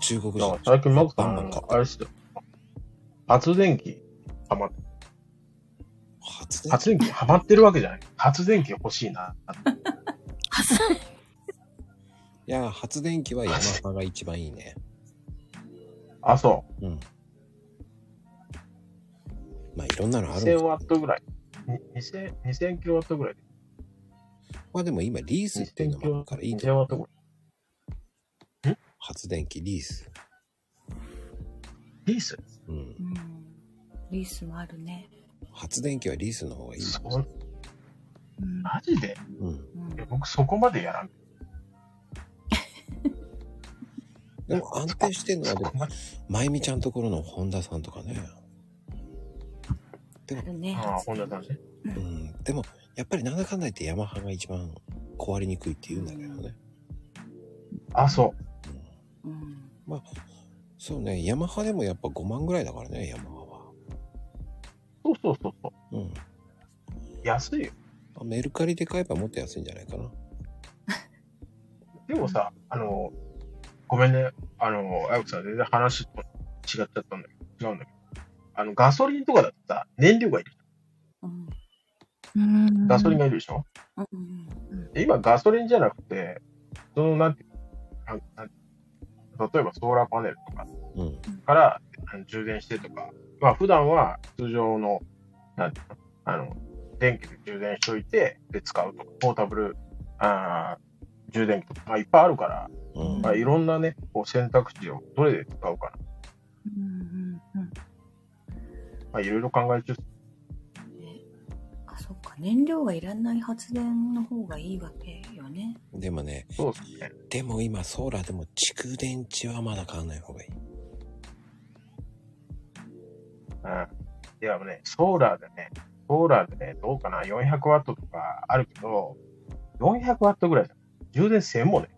中国人最近マクさんあれですよ。発電機、ハマっ発電発電機ハマってるわけじゃない。発電機欲しいな。いや、発電機はヤマハが一番いいね。あ、そうん。まあ、いろんなのう。あるんです2000ワットぐらい。に2000、2000キロワットぐらい。まあでも今、リースっていうの2000キロもあるからいいんじ2000ゃないワットぐらい。発電機、リース。リース？うん。うん。リースもあるね。発電機はリースの方がいい。そうん。マジで？うん。僕そこまでやらん。でも安定してんのは。まゆみちゃんところの本田さんとかね。でもね。ああ、本田さんね。うん。でも、やっぱりなんだかんだ言ってヤマハが一番壊れにくいって言うんだけどね。あ、そうんうん。まあ、そうね、ヤマハでもやっぱ5万ぐらいだからね、ヤマハは。う。そうそうそうそう。うん。安いよ。まあメルカリで買えばもっと安いんじゃないかな。でもさ、あの、ごめんね。あの、あやこさん全然話と違っちゃったんだけど、違うんだけど。あの、ガソリンとかだとさ、燃料がいる。うん。うんガソリンがいるでしょ、うん。で今、ガソリンじゃなくて、その、なんてなん例えばソーラーパネルとかうん。からあの充電してとか、まあ普段は通常の、なんていうの？あの、電気で充電しといて、で使うとか、ポータブル、あー充電器とか、まあいっぱいあるから、うん。まあいろんなね、こう選択肢をどれで使うかな。うんうんうんまあいろいろ考え中、あ、そっか。燃料がいらない発電の方がいいわけよね。でもね、そうですね。でも今ソーラーでも蓄電池はまだ買わない方がいい。うん。いやね、ソーラーでね、ソーラーでね、どうかな、400ワットとかあるけど、400ワットぐらいじゃん。充電1000もね。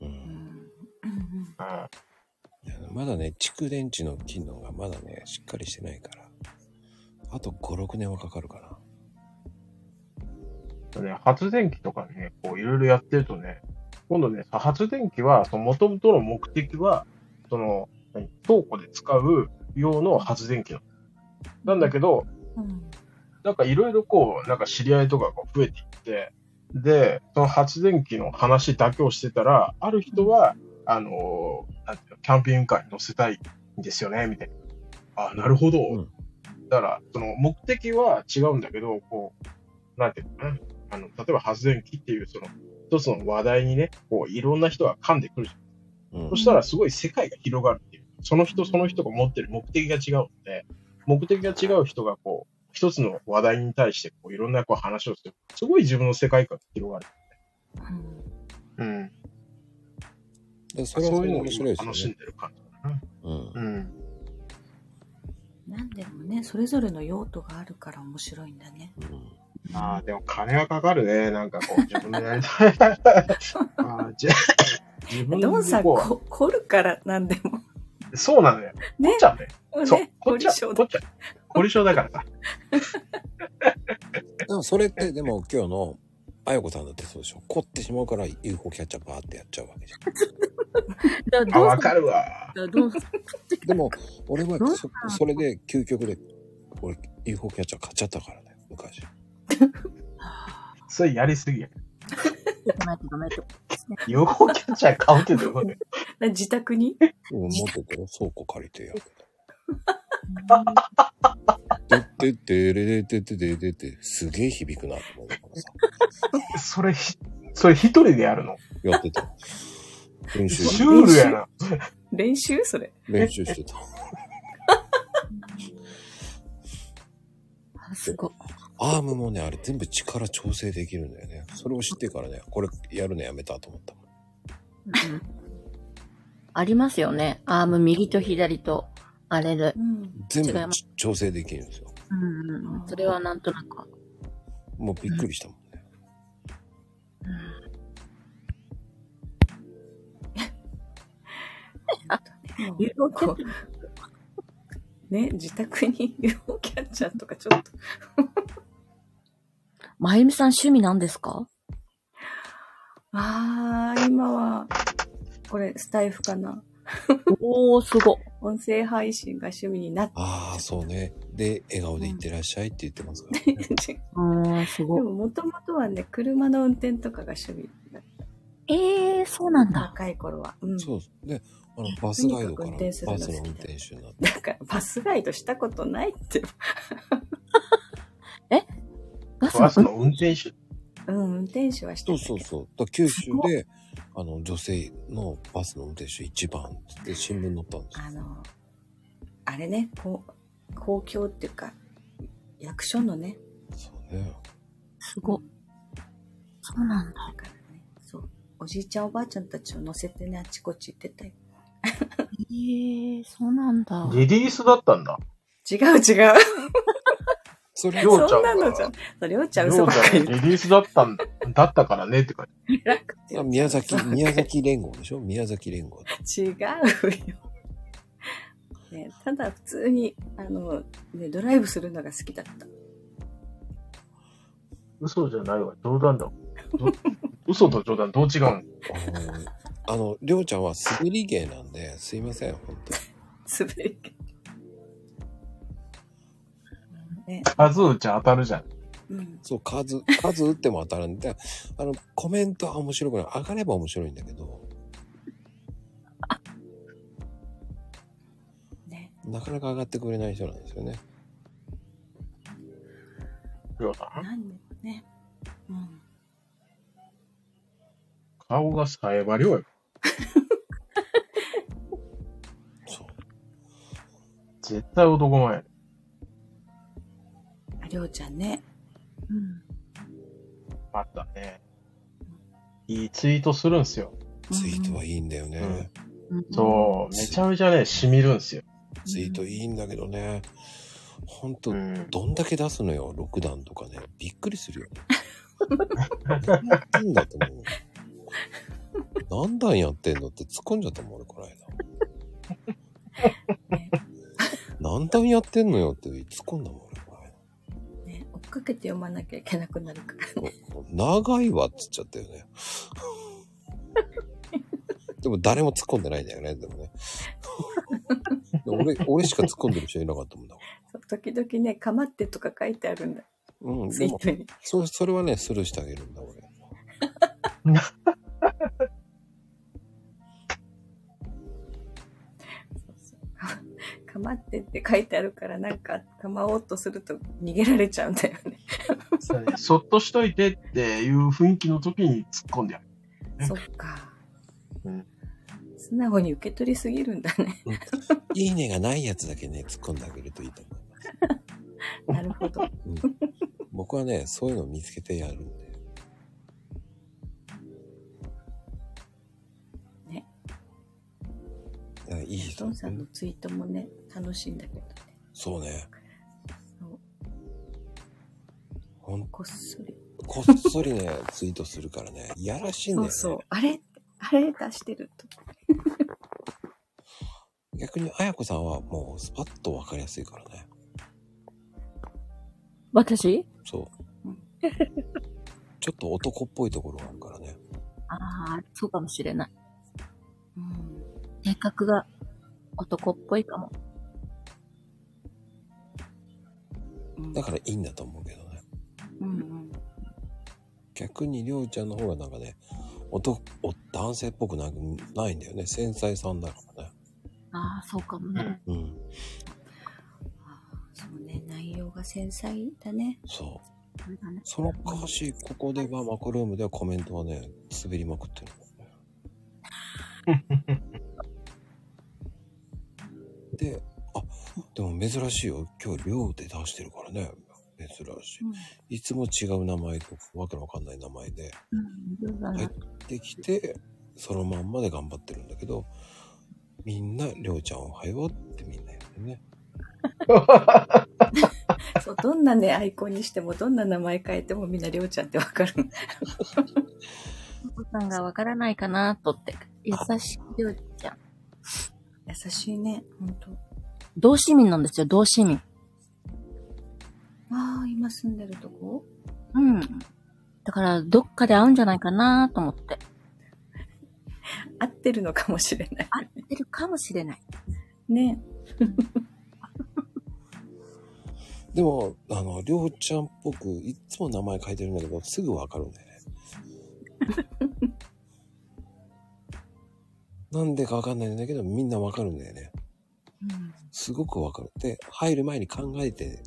う。うんん。うんまだね、蓄電池の機能がまだね、しっかりしてないから。あと5、6年はかかるかな。ね、発電機とかね、こういろいろやってるとね、今度ね、発電機は、その元々の目的は、その、何倉庫で使う用の発電機なの。なんだけど、うん。なんかいろいろこう、なんか知り合いとかこう増えていって、で、その発電機の話だけをしてたら、ある人は、あのーキャンピングカーに乗せたいんですよね、みたいな。あ、なるほど。んだから、その目的は違うんだけど、こう、なんていうのかな。あの、例えば発電機っていう、その、一つの話題にね、こう、いろんな人が噛んでくるじゃん。うんそ。したらすごい世界が広がるっていう。その人その人が持ってる目的が違うので、目的が違う人がこう、一つの話題に対してこういろんなこう話をする。すごい自分の世界観が広がる。うん。でそれはそれでそういうのを面白いですよね。楽しんでる感じかな。うん。うん。なんでもね、それぞれの用途があるから面白いんだね。うん。ああ、でも金はかかるね。なんかこう 自分でやりたい。ああ、じゃ自分でドンさん、凝るからなんでも。う。そうなんだよ。ねこっちゃんね。そうね。、こっちゃん。凝っちゃん。凝り性だからさ。でもそれって、でも今日の、あやこさんだってそうでしょ。凝ってしまうから UFO キャッチャーバーってやっちゃうわけじゃ あ、だどうわかるわ。でも、俺はそそれで究極で、俺 UFO キャッチャー買っちゃったからね、昔。それやりすぎや。ごめんごめん予報キャッチャー買うってどういうこと？自宅に？うん持ってて倉庫借りてやる。てってれれててててて、すげえ響くなと思うからさ。それ、それ一人でやるのやってた。練習シュールやな。練習それ。練習してた。あ、すごい。アームもね、あれ全部力調整できるん。だよね。それを知ってからね、これやるのやめたと思ったもん。ありますよね。アーム右と左と。あれで。うん。全部違います調整できるんですよ。うんうんうん。それはなんとなく。もうびっくりしたもんね。もう UFO キャッこうね、自宅に UFO キャッチャーとかちょっと。まゆみさん趣味なんですか？あー、今は、これ、スタイフかな。おー、すごい。音声配信が趣味になって。ああ、そうね。で、笑顔でいってらっしゃいって言ってますから、ね。う ーん、すごい。でも、もともとはね、車の運転とかが趣味だっええー、そうなんた。だ。若い頃は。うん。そうで、あの、バスガイドからバスの運転手になって。だから、バスガイドしたことないって。バスバスのの運転手。うん、運転手はしてそうたけど。そうそう。だ九州で、あの、女性のバスの運転手一番って新聞載ったんですよ。あの、あれね、こう、公共っていうか、役所のね、そうね。すごい。そうなんだ。だからね、そう、おじいちゃんおばあちゃんたちを乗せてね、あちこち行ってたよ。え えー、そうなんだ。リリースだったんだ。違う違う。それりょうちゃんがそんなのじゃん。そうりょうちゃん嘘ばっかりんリリースだったんだ、だったからねって感じ。宮崎、宮崎連合でしょ？宮崎連合。違うよ。ね、ただ普通に、あの、ね、ドライブするのが好きだった。嘘じゃないわ、冗談だ 嘘と冗談どう違うん？あの、あのりょうちゃんは滑り芸なんで、すいません、本当に。滑りね、数打ち当たるじゃん。うん。そう、数、数打っても当たるんで、あの、コメントは面白くない。上がれば面白いんだけど、ね。なかなか上がってくれない人なんですよね。うさんなんでね。うん。顔がさえばりょうよ。そう。絶対男前。ありょうちゃんね。うん。あったね。いいツイートするんすよ。ツイートはいいんだよね。うんそう、めちゃめちゃね、染みるんすよ。ツイートいいんだけどね。ほんとう、ん。どんだけ出すのよ、6段とかね。びっくりするよ。何やってんだと思う。何段やってんのって突っ込んじゃったもん、俺、この間。何段やってんのよって突っ込んだもん、かけて読まなきゃいけなくなるからね。間。長いわっつっちゃったよね。でも誰も突っ込んでないんだよね、でもね。で俺、俺しか突っ込んでる人いなかったもんだかそう時々ね、かまってとか書いてあるんだ。ら。うん、ツでも。そそれはね、スルーしてあげるんだ、俺。かまってって書いてあるから、なんか、かまおうとすると逃げられちゃうんだよね。そっとしといてっていう雰囲気の時に突っ込んでやる。そっか。うん素直に受け取りすぎるんだね。いいねがないやつだけね、突っ込んであげるといいと思う。なるほど。うん、僕はね、そういうのを見つけてやるんで。ね。いやいい人トンさんのツイートもね、楽しいんだけどね。そうね。そうほん、こっそり。こっそりね、ツイートするからね、いやらしいんだよね。そうそう。あれあれ出してると。逆に、あやこさんはもうスパッとわかりやすいからね。私？そううん。ちょっと男っぽいところがあるからね。ああ、そうかもしれない。うん。性格が男っぽいかも。だからいいんだと思うけどね。うんうん。逆にりょうちゃんの方がなんかね、男、お男性っぽくなないんだよね。繊細さんだからね。ああ、そうかもね。うん。そうね、内容が繊細だね。そう。そのかし、ここではマコルームではコメントはね、滑りまくってる。で、あ、でも珍しいよ。今日寮で出してるからね。珍しい。いつも違う名前とか、わけのわかんない名前でうん、そうだね。できて、そのまんまで頑張ってるんだけど、みんな、りょうちゃんおはようってみんな言ってね。そう、どんなね、アイコンにしても、どんな名前変えてもみんなりょうちゃんってわかる。お子さんがわからないかなとって。優しいりょうちゃん。優しいね、ほんと。同市民なんですよ、同市民。ああ、今住んでるとこ？うん。だから、どっかで会うんじゃないかなと思って。合ってるのかもしれない。合ってるかもしれない。ね。でも、あの、りょうちゃんっぽく、いっつも名前書いてるんだけど、すぐわかるんだよね。なんでかわかんないんだけど、みんなわかるんだよね。うん。すごくわかる。で、入る前に考えて、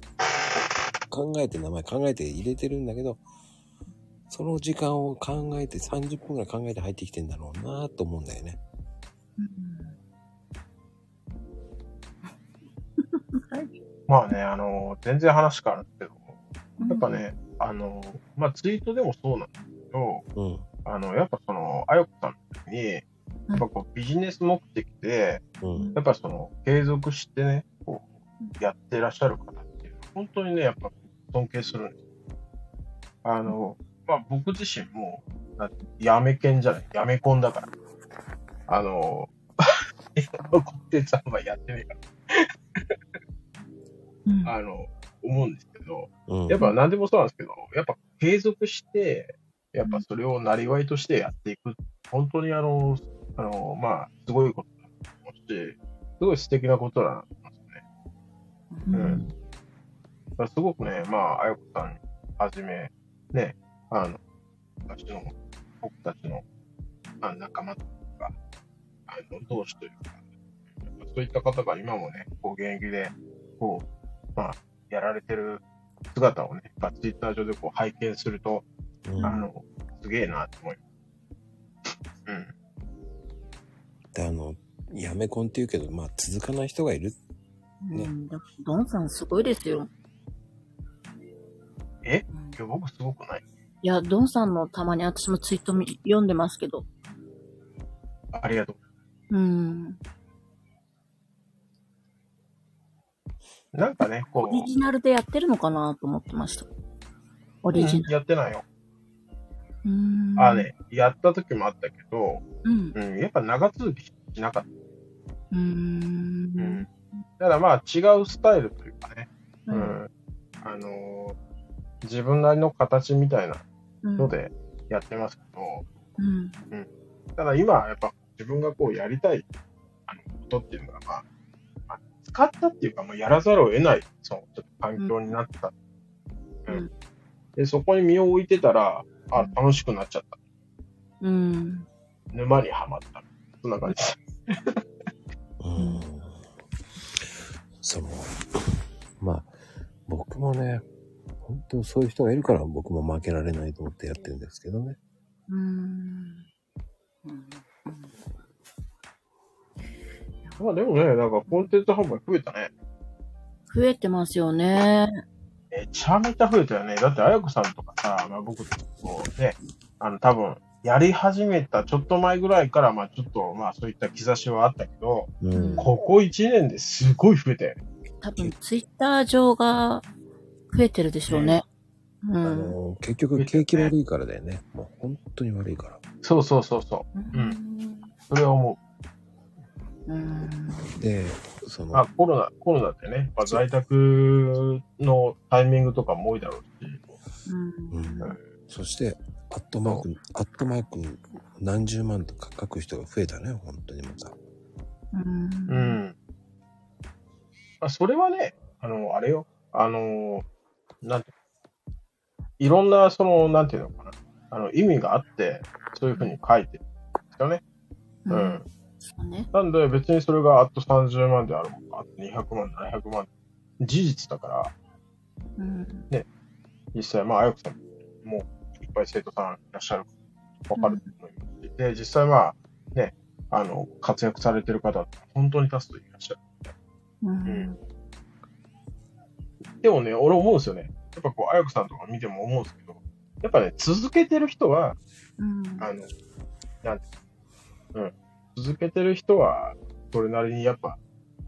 考えて名前考えて入れてるんだけど、その時間を考えて、30分くらい考えて入ってきてんだろうなと思うんだよね。まあね、あの、全然話変わるんですけど、やっぱね、あの、まあツイートでもそうなんだけど、うん。あの、やっぱその、あよこさんみたいに、やっぱこうビジネス目的で、うん。やっぱその、継続してね、こう、やってらっしゃる方っていうのは、本当にね、やっぱ尊敬するんです。あの、まあ、僕自身も、やめけんじゃない、やめこんだから。あの、コンテンツあんまやってねえかうんら、あの、思うんですけど、うん。やっぱ何でもそうなんですけど、やっぱ継続して、やっぱそれをなりわいとしてやっていく。本当にあの、あの、まあ、すごいことだと思うし、すごい素敵なことだなと思いますよね。うんうんだからすごくね、まあ、あやこさんはじめ、ね、あの、私の、僕たちの、まあ、仲間とか、あの、同志というか、そういった方が今もね、こう、現役で、こう、まあ、やられてる姿をね、やっぱツイッター上でこう、拝見すると、うんあの、すげえなって思います。うん。で、あの、やめ婚って言うけど、まあ、続かない人がいる。ねうんだドンさんすごいですよ。え？うんいや、僕すごくない？いや、ドンさんのたまに私もツイートみ読んでますけど。ありがとう。うん。なんかね、こオリジナルでやってるのかなと思ってました。オう、リジナうんやってないよ。あね、やった時もあったけど、うん。うん、やっぱ長続きしなかった。うー。うんん。ただまあ違うスタイルというかね、う。うんん。あのー自分なりの形みたいなうんのでやってますけど、うん。ただ今やっぱ自分がこうやりたいことっていうのがまあ、まあ使ったっていうかもうやらざるを得ない、そのちょっと環境になってた。うん。うんで、そこに身を置いてたら、あ、楽しくなっちゃった。うん。沼にはまった。そんな感じです。うん。その、まあ、僕もね、本当そういう人がいるから僕も負けられないと思ってやってるんですけどね。うん。うんまあでもね、なんかコンテンツ販売増えたね。増えてますよね。めちゃめちゃ増えたよね。だって、あやこさんとかさ、まあ僕とこうね、あの多分、やり始めたちょっと前ぐらいから、まあちょっと、まあそういった兆しはあったけど、うん。ここ1年ですごい増えたよね。多分、ツイッター上が増えてるでしょうね。うあん。の、結局景気悪いからだよね。もう本当に悪いから。そうそうそうそう。うん。それは思うん。で、そう。の、まあコロナ、コロナってね、まあ、在宅のタイミングとかも多いだろうし、うん。うんそして、アットマーク、アットマーク何十万とか書く人が増えたね、本当にまた。うん。うん。まあ、それはね、あの、あれよ。あの、なんて、いろんな、その、なんていうのかな。あの、意味があって、そういうふうに書いてるんですよね。う。うんん。そうね。なんで、別にそれがあと30万であるのか、あと200万、700万。事実だから、うん。実際、まあ、あやこさんもいっぱい生徒さんいらっしゃる、わかると思いますし、で、実際まあ、ね、あの、活躍されてる方って本当に多数いらっしゃる。うん。でもね、俺思うんですよね。やっぱこう、あやこさんとか見ても思うんですけど、やっぱね、続けてる人は、うん。あの、なんていうの？うん。続けてる人は、それなりにやっぱ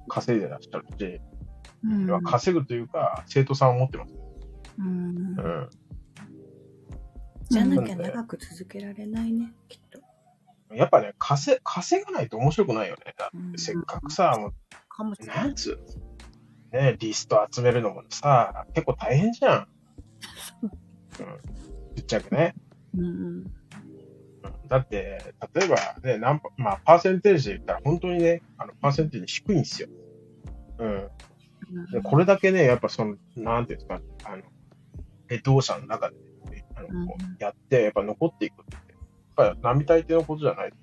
稼いでらっしゃるし、うん。稼ぐというか、生徒さんを持ってます。うんう。ん。じゃなきゃ長く続けられないね、きっと。やっぱね、稼、稼がないと面白くないよね。だうんってせっかくさ、もうな。んつうのね、リスト集めるのもさ、結構大変じゃん。うん。ぶっちゃけね。うん。うんだって、例えばね、何パ、まあ、パーセンテージで言ったら本当にね、あの、パーセンテージ低いんですよ。うん。で、これだけね、やっぱその、なんていうんですか、あの、レッドオーシャンの中で、ね、あの、こうんうやって、やっぱ残っていくって、やっぱり並大抵のことじゃない。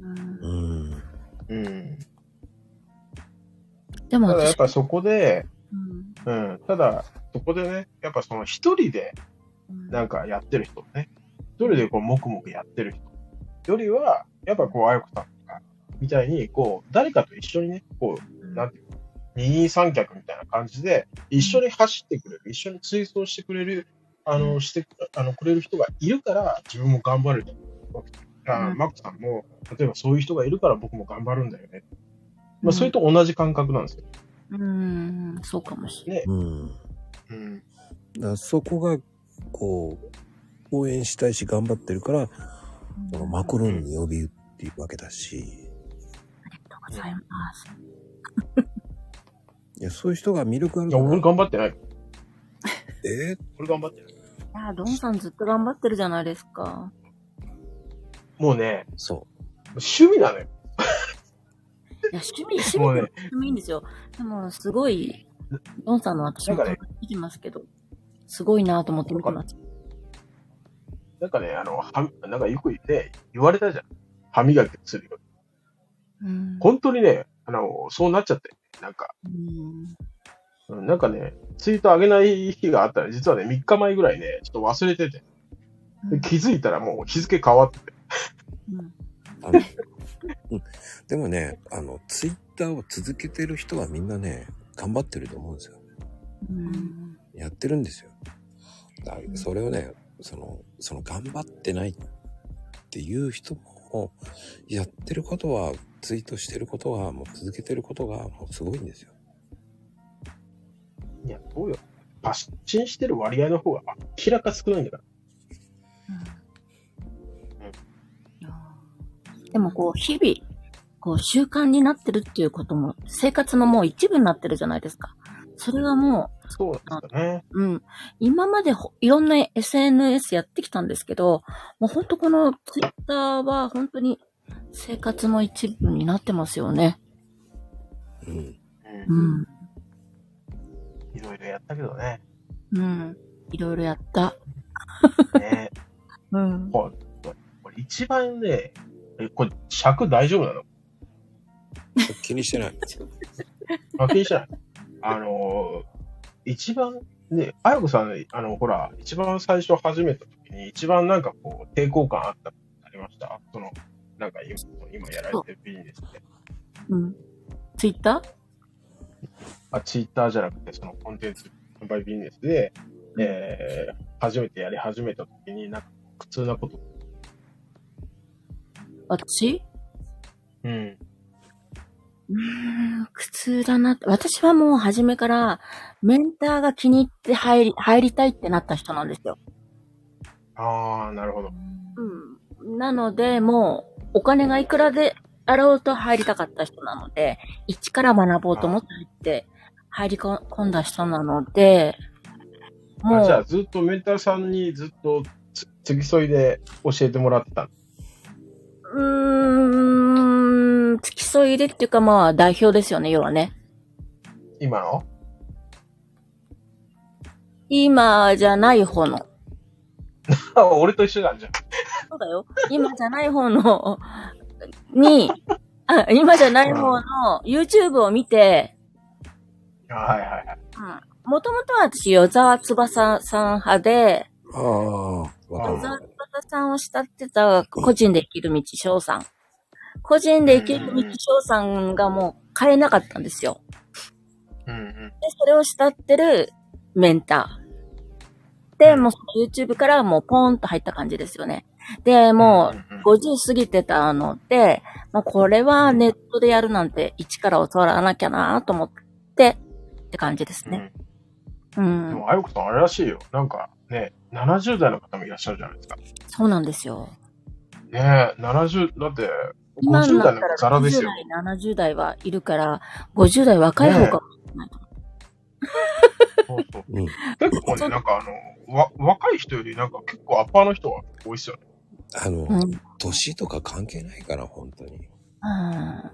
うんうん。うん。でも私ただやっ、ぱそこで、うんうん、ただ、そこでね、やっぱその一人でうんなんかやってる人ね、一人でこう、もくもくやってる人よりは、やっぱこう、あやこさんとか、みたいに、こう、誰かと一緒にね、こう、なんていうの、二人三脚みたいな感じで、一緒に走ってくれる、一緒に追走してくれる、あの、して、あの、くれる人がいるから、自分も頑張るわけ。あうんマックさんも、例えばそういう人がいるから僕も頑張るんだよね。まあ、それと同じ感覚なんですよ。うん、そうかもしれね。うん。うん。だからそこが、こう、応援したいし頑張ってるから、このマコルームに呼びっていうわけだし、ありがとうございます。いや、そういう人が魅力あるいや。俺頑張ってない。え？俺頑張ってない。いや、ドンさんずっと頑張ってるじゃないですか。もうね、ーそ趣味なのよ。いや、趣味、趣味もうねでもいいんですよ。でも、すごい、ドンさんの私もなんかね見てますけど、すごいなと思って見てます。なんかね、あの、は、なんかよくね、言われたじゃん。歯磨きするよ。うん。本当にね、あの、そうなっちゃって。なんか、うんうんなんかね、ツイート上げない日があったら、実はね、3日前ぐらいね、ちょっと忘れてて、で気づいたらもう日付変わってて。うんでもね、あの、ツイッターを続けてる人はみんなね、頑張ってると思うんですよ。うんやってるんですよ。だそれをね、その、その頑張ってないっていう人も、やってることは、ツイートしてることは、もう続けてることが、もうすごいんですよ。いや、どうよ。発信してる割合の方が明らか少ないんだから。いやでもこう、日々、こう、習慣になってるっていうことも、生活のもう一部になってるじゃないですか。それはもそうなんですよね。う、うん。今までほいろんな SNS やってきたんですけど、もう本当このツイッターは本当に生活の一部になってますよね。うん。うんうん。いろいろやったけどね。うん。いろいろやった。ね うん。これ一番ね、え、これ尺大丈夫なの？気にしてない。あ、気にしてない。あのー一番ね、あやこさんね、あの、ほら、一番最初始めた時に、一番なんかこう、抵抗感あったことありました？その、なんか今、今やられてるビジネスで。うん。ツイッター？あ、ツイッターじゃなくて、そのコンテンツ販売ビジネスで、えー、初めてやり始めた時に、なんか苦痛なこと。私？うん。うーん、苦痛だな。私はもう初めから、メンターが気に入って入り、入りたいってなった人なんですよ。あー、なるほど。うん。なので、もう、お金がいくらであろうと入りたかった人なので、一から学ぼうと思って入って、入り込んだ人なので、もあじゃあ、う、ずっとメンターさんにずっとつ付き添いで教えてもらってた。うーん、付き添いでっていうかまあ代表ですよね、要はね。今の？今じゃない方の。あ、俺と一緒なんじゃん。そうだよ。今じゃない方の、に、あ今じゃない方の YouTube を見て、あはいはいはい。うん。もともとは私、与沢翼さん派で、ああ、わか与る沢翼さんを慕ってた個人で生きる道翔さん。個人で生きる道翔さんがもう変えなかったんですよ。うんうん。で、それを慕ってるメンター。で、もう YouTube からもうポーンと入った感じですよね。で、もうんうんう50過ぎてたので、もうこれはネットでやるなんて一から教わらなきゃなと思ってって感じですね。ううん。でん。も、あよこさん、あれらしいよ。なんかね、70代の方もいらっしゃるじゃないですか。そうなんですよ。ねえ、70、だって、50今になった代なんからザラです60よ。代、70代はいるから、50代若い方かもしれない。そうそううん。結構ね、なんかあの、わ、若い人よりなんか結構アッパーの人は多いっすよね。あの、うん。うん。年とか関係ないから、本当に。あ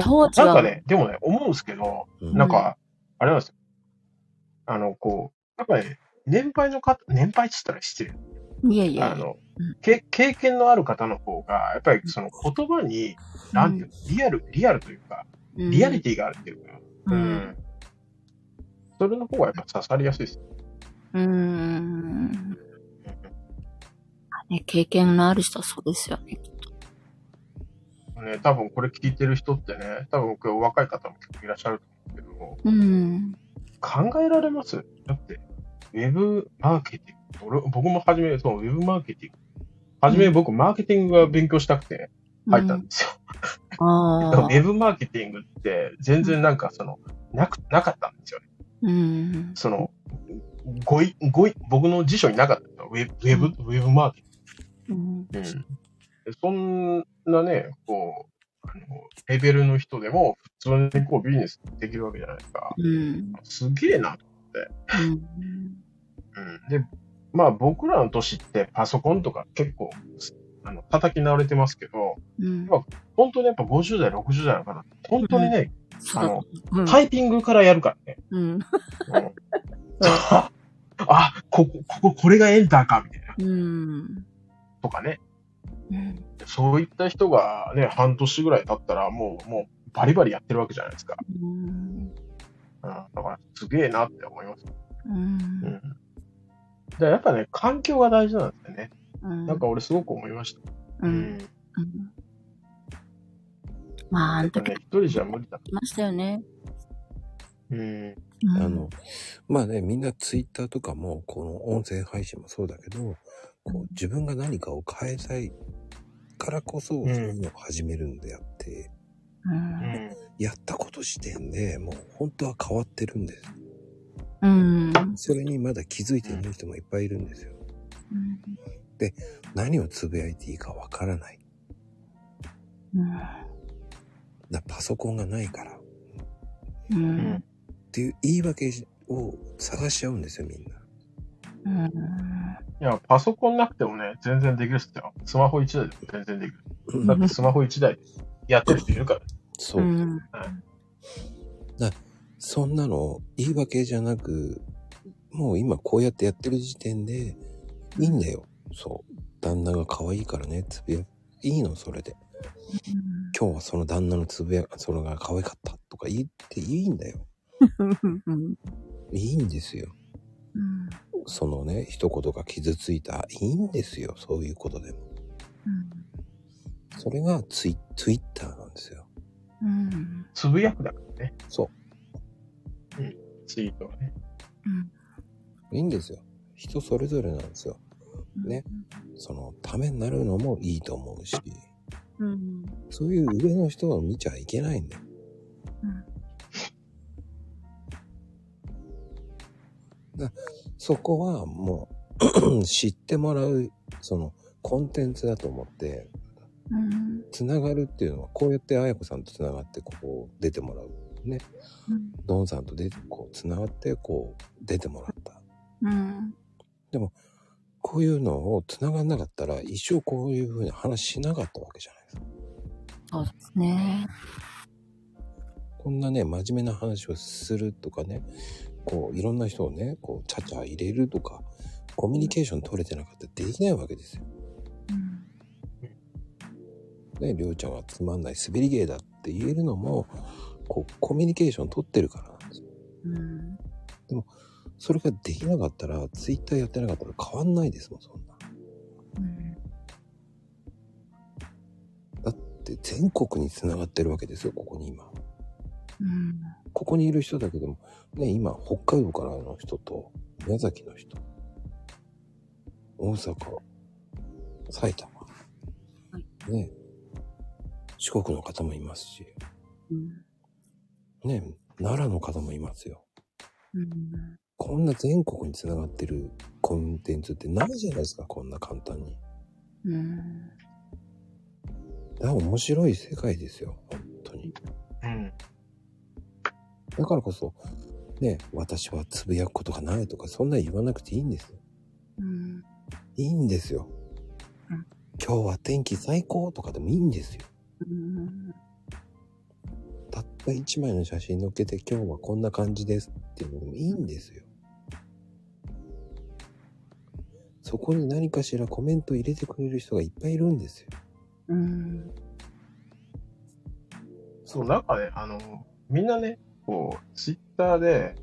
当時は、なんかね、でもね、思うんですけど、うんなんか、あれなんですよ。あの、こう、なんかね、年配の方、年配って言ったら失礼。いやいやいや。あのうん、け経験のある方の方が、やっぱりその言葉に、なんていうの、リアル、リアルというか、うんリアリティがあるっていうか、う。うんん。それの方がやっぱ刺さりやすいです。うーん。ね、経験のある人はそうですよね。ね、多分これ聞いてる人ってね、多分今日若い方も結構いらっしゃると思うけども、うん。考えられます？だって、ウェブマーケティング、俺僕も初め、そう、ウェブマーケティング。初め僕、マーケティングが勉強したくて入ったんですよ。ああ。ウェブマーケティングって全然なんかその、なく、なかったんですよね。うん。その、語彙、語彙、僕の辞書になかったのウェブ、ウェブ、ウェブマーケうん。ティング。うん。でそんなね、こう、あの、レベルの人でも普通にこうビジネスできるわけじゃないですか。うん。すげえな。うん。うん。で、まあ僕らの年ってパソコンとか結構、あの、叩き慣れてますけど、うん。本当にやっぱ50代、60代の方本当にね、そうだあの、うん。タイピングからやるからね。うん。うんあ、あここ、ここ、これがエンターか、みたいな。うん。とかね。うん。そういった人がね、半年ぐらい経ったら、もう、もう、バリバリやってるわけじゃないですか。うん。うん。だから、すげえなって思います。うんうん。でやっぱね、環境が大事なんですよね。うん。なんか俺すごく思いました。う。うんうん。まあ、あの時ね、一人じゃ無理だ。いましたよね。うん。うんあの、まあね、みんなツイッターとかも、この音声配信もそうだけど、こう自分が何かを変えたいからこそ、そういうのを始めるんであって、う。うんん。やったこと時点でもう本当は変わってるんです。うん。それにまだ気づいていない人もいっぱいいるんですよ。何をつぶやいていいかわからない。うん。だパソコンがないから。う。うんん。っていう言い訳を探しちゃうんですよ、みんな。うん。いや、パソコンなくてもね、全然できるっすよ。スマホ1台でも全然できる。だってスマホ1台でやってる人いるから。そうう。ん。そんなの言い訳じゃなく、もう今こうやってやってる時点で、いいんだよ。そう。旦那が可愛いからね、つぶや、いいの、それで。今日はその旦那のつぶや、それが可愛かったとか言っていいんだよ。うん。いいんですよ。うん。そのね、一言が傷ついた、いいんですよ。そういうことでも。それがツイツイッターなんですよ。うん。つぶやくだからね、そツイートはね。う。いいんですよ。人それぞれなんですよ。ね。その、ためになるのもいいと思うし、うん。そういう上の人を見ちゃいけないんだよ。そこはもう、知ってもらう、その、コンテンツだと思って、うん。つながるっていうのは、こうやってあやこさんとつながって、ここ出てもらう。ね。ドンさんと出て、こう、つながって、こう、出てもらった。うん。こういうのをつながんなかったら、一生こういう風に話しなかったわけじゃないですか。そうですね。こんなね、真面目な話をするとかね、こう、いろんな人をね、こう、ちゃちゃ入れるとか、コミュニケーション取れてなかったらできないわけですよ。ね、りょうちゃんがつまんない滑り芸だって言えるのも、こう、コミュニケーション取ってるからなんですよ。うん。それができなかったら、ツイッターやってなかったら変わんないですもん、そんな。うん。だって全国に繋がってるわけですよ、ここに今。うん。ここにいる人だけでも、ね、今、北海道からの人と、宮崎の人、大阪、埼玉、ね、四国の方もいますし、うん。ね、奈良の方もいますよ。うん。こんな全国に繋がってるコンテンツってないじゃないですか、こんな簡単に。うん。だ面白い世界ですよ、本当に。うん。だからこそ、ね、私はつぶやくことがないとか、そんな言わなくていいんですよ。うん。いいんですよ。うん今日は天気最高とかでもいいんですよ。うん。たった一枚の写真載っけて今日はこんな感じですっていうのでもいいんですよ。そこに何かしらコメント入れてくれる人がいっぱいいるんですよ。うん。そう、なんかね、あの、みんなね、こう、ツイッターで、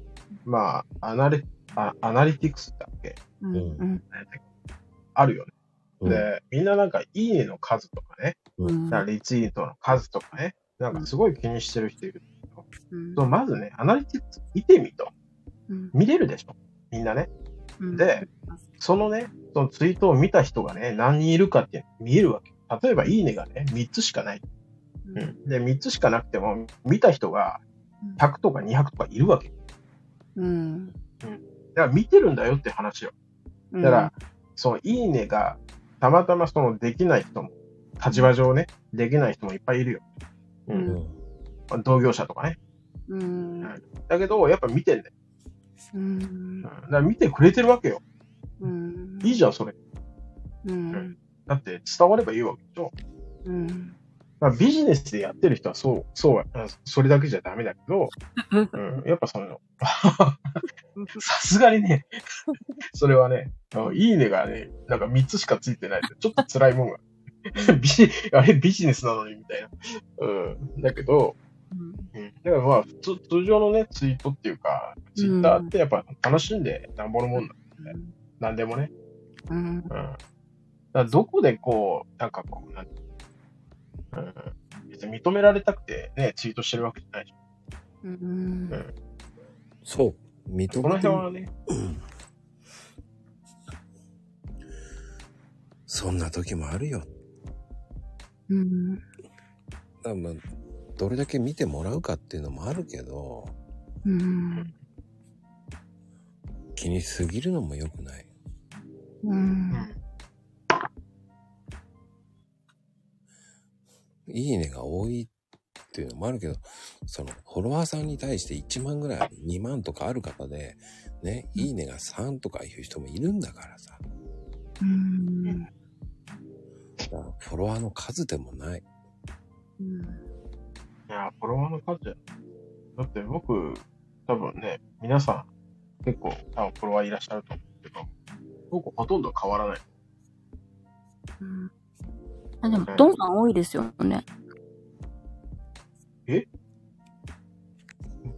まあ、アナリ、あアナリティクスだっけ？うん。うん。あるよね。うんで、みんななんか、いいねの数とかね、うん。リツイートの数とかね、なんかすごい気にしてる人いる。うんそうまずね、アナリティクス見てみと。うん。見れるでしょ？みんなね。うんで、そのね、そのツイートを見た人がね、何人いるかって見えるわけ。例えば、いいねがね、3つしかない。うんうん。で、3つしかなくても、見た人が100とか200とかいるわけ。うん。だから見てるんだよって話よ。うんだから、そのいいねが、たまたまそのできない人も、立場上ね、できない人もいっぱいいるよ。う。うんんまあ同業者とかね。うん。だけど、やっぱ見てんだよ。うんうん。だから見てくれてるわけよ。うん。いいじゃん、それ。うん。だって伝わればいいわけでしょ。うん。まあ、ビジネスでやってる人はそう、そうは、あそれだけじゃダメだけど、うん、やっぱその、さすがにね、それはね、あいいねがね、なんか3つしかついてないとちょっと辛いもんが。ビジあれビジネスなのにみたいな。うん。だけど、うん。だからまあ、普通、通常のね、ツイートっていうか、ツイッターってやっぱ楽しんでなんぼのもんだ。なんでもね。うん。うん。どこでこう、なんかこう、なんてうん。別に認められたくてね、ツイートしてるわけじゃないじうん。そう。認ゃん。めこの辺はね、そんな時もあるよ。うん。だまあどれだけ見てもらうかっていうのもあるけど、うん。気にしすぎるのも良くない。う。うんん。いいねが多いっていうのもあるけど、そのフォロワーさんに対して1万ぐらい、2万とかある方で、ね、いいねが3とかいう人もいるんだからさ。うん。だからフォロワーの数でもない。いや、フォロワーの数だって僕、多分ね、皆さん、結構、多分フォロワーいらっしゃると思うけど、僕ほとんど変わらない。うん。あ、でも、ドンさん多いですよね。フ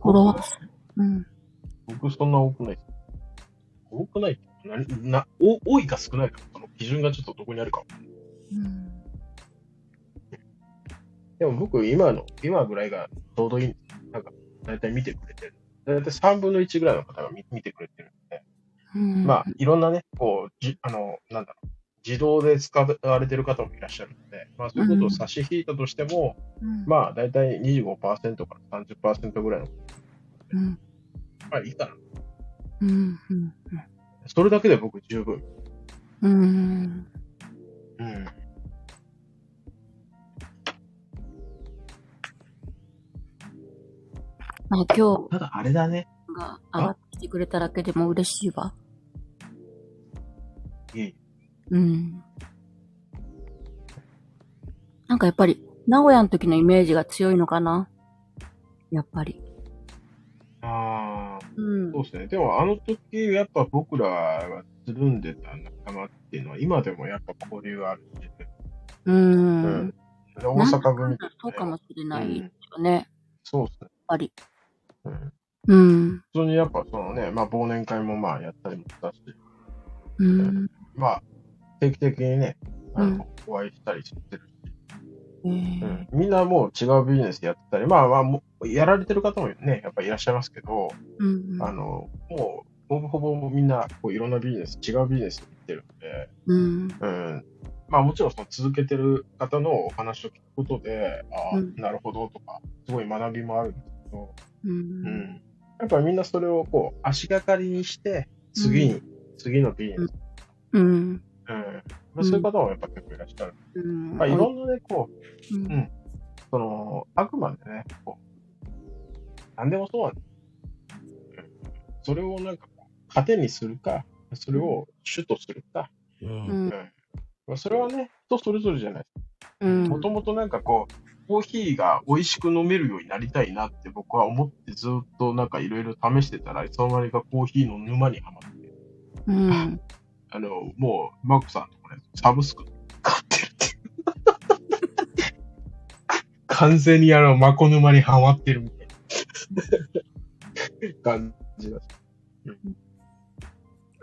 ォロワー数。うん。僕そんな多くないです。多くない？って何？な、お多いか少ないか、その基準がちょっとどこにあるか。うん。でも僕、今の、今ぐらいがちょうどいいんです。なんか、だいたい見てくれてる。だいたい3分の1ぐらいの方が見見てくれてるんで、うん。まあ、いろんなね、こう、じ、あの、なんだろう、自動で使われてる方もいらっしゃるので、まあ、そういうことを差し引いたとしても、うん、まあ、だいたい25%から30%ぐらいの、うん。まあいいかな。うん。うん。それだけで僕十分。うん。うん。まあ、今ただ、あれだね。日が上がってきてくれただけでも嬉しいわ。いえいえうん。なんかやっぱり、名古屋の時のイメージが強いのかな？やっぱり。ああ、うんそう。ですね。でも、あの時、やっぱ僕らがつるんでた仲間っていうのは、今でもやっぱ交流があるし、う。うんん。で大阪組なんだとそうかもしれないうんよね。やっそうですね。ぱり。うん。うん。普通にやっぱそのね、まあ忘年会もまあやったりもしたし、うん。まあ定期的にね、あうんの、お会いしたりしてるし、えうーん。みんなもう違うビジネスやってたり、まあまあもう、やられてる方もね、やっぱいらっしゃいますけど、うん。あの、もう、ほぼほぼみんな、こういろんなビジネス、違うビジネスに行ってるんで、うん。うん。まあもちろんその続けてる方のお話を聞くことで、ああ、うんなるほどとか、すごい学びもあるんですけど、う。うんん。やっぱりみんなそれをこう、足がかりにして、次に、次のビジネス。うん。うん。まあ、そういう方もやっぱ結構いらっしゃる。うん。まあいろんなね、こう、うんうんその、あくまでね、こう、なんでもそうなんです。うんそれをなんか糧にするか、それを主とするか、うん。うん。まあ、それはね、人それぞれじゃないうん。もともとなんかこう、コーヒーが美味しく飲めるようになりたいなって僕は思ってずっとなんかいろいろ試してたら、いつの間にかコーヒーの沼にはまって、うん。あの、もう、マックさんとかね、サブスク買ってるっていう。完全にあの、マコ沼にはまってるみたいな感じだし。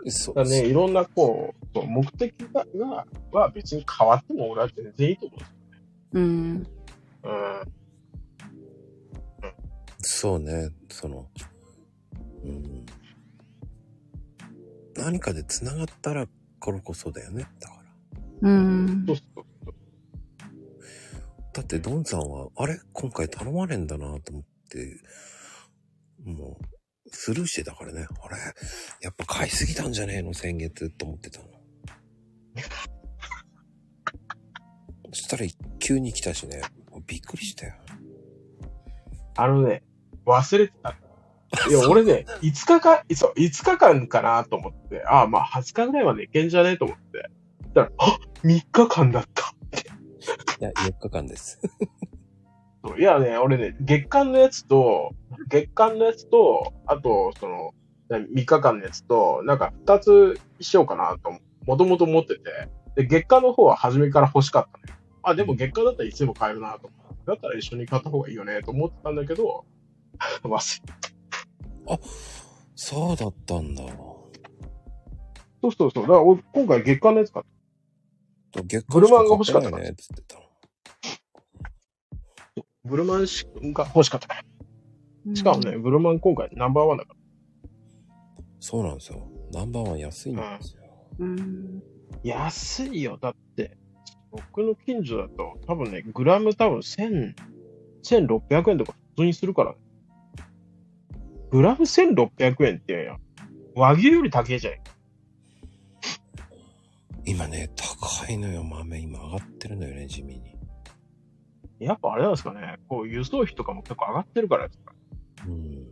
そうだね、いろんなこう、目的が、がは別に変わっても俺は全然いいと思うんですうん。うん。そうね、その、うん。何かで繋がったら、これこそだよね。だから。うん。そうそう。だって、ドンさんは、あれ？今回頼まれんだなと思って、もう、スルーしてたからね。あれやっぱ買いすぎたんじゃねえの先月と思ってたの。そしたら急に来たしね。びっくりしたよ。あのね、忘れてた。いや、俺ね、5日間、そう、5日間かなと思って、ああ、まあ20日ぐらいまでいけんじゃねえと思って。だから、あ !3 日間だった。いや、4日間です。そういやね、俺ね、月間のやつと、月間のやつと、あと、その、3日間のやつと、なんか2つしようかなと、もともと思ってて、で、月間の方は初めから欲しかったのよ。あ、でも月間だったらいつでも買えるなと思って。だったら一緒に買った方がいいよねと思ってたんだけど、忘れそうだったんだ。そうそうそう。だから俺今回月間のやつ買っ月ブルマンが欲しかったね、つってたの。た。ブルマンしが欲しかったから。しかもね、ブルマン今回ナンバーワンだかそうなんですよ。ナンバーワン安いんですよ。うん。ら。安いよ。だって、僕の近所だと多分ね、グラム多分1000、1600円とか普通にするからね。グラム1600円ってや和牛より高いじゃん。今ね、高いのよ、豆。今上がってるのよね、地味に。やっぱあれなんですかね、こう輸送費とかも結構上がってるからですか。うん。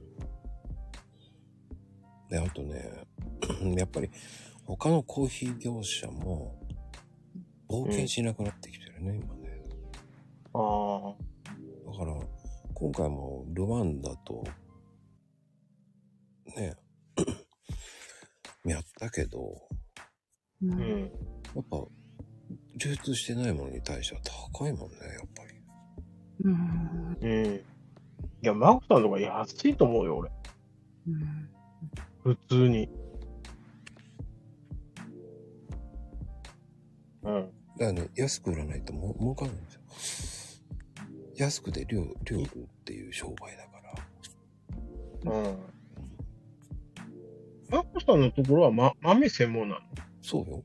で、あとね、やっぱり他のコーヒー業者も冒険しなくなってきてるね、今ね。あだから、今回もルワンダと、ね、やったけど、うあ。うんん。やっぱ、流通してないものに対しては高いもんね、やっぱり。うん。うん。いや、マコさんとか安いと思うよ、俺。うん普通に。うん。だからね、安く売らないとも儲かんないんですよ。安くで量、量売るっていう商売だから。うん。マコさんのところは、ま、豆専門なそうよ。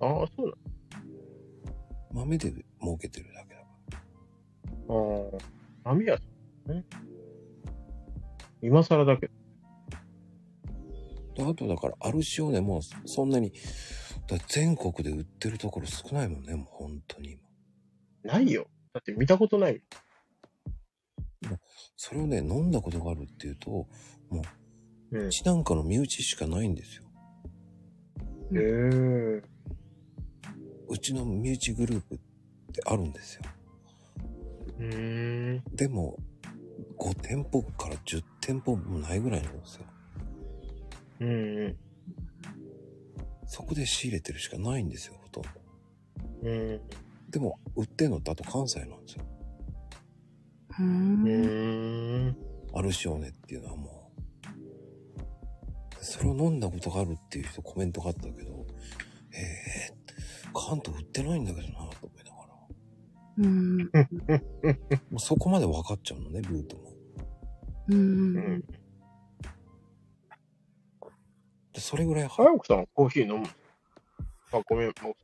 のああ、そう豆で儲けてるだああ。豆屋さんね。今更だけど。あとだから、アルシオネもそんなに、だ全国で売ってるところ少ないもんね、もう本当に今。ないよ。だって見たことないそれをね、飲んだことがあるっていうと、もん。うん。うちなんかの身内しかないんですよ。へえ。うちの身内グループってあるんですよ。うーん。でも、5店舗から10店舗もないぐらいなんですよ。うんうん。そこで仕入れてるしかないんですよ、ほとんど。うん。でも、売ってんのってあと関西なんですよ。う。うんーん。アルシオネっていうのはもう。それを飲んだことがあるっていう人コメントがあったけど、ええ関東売ってないんだけどなと。うん。もうそこまで分かっちゃうのね、ルートも。う。ん。でそれぐらい、早くさん、コーヒー飲むあ、ごめん。もう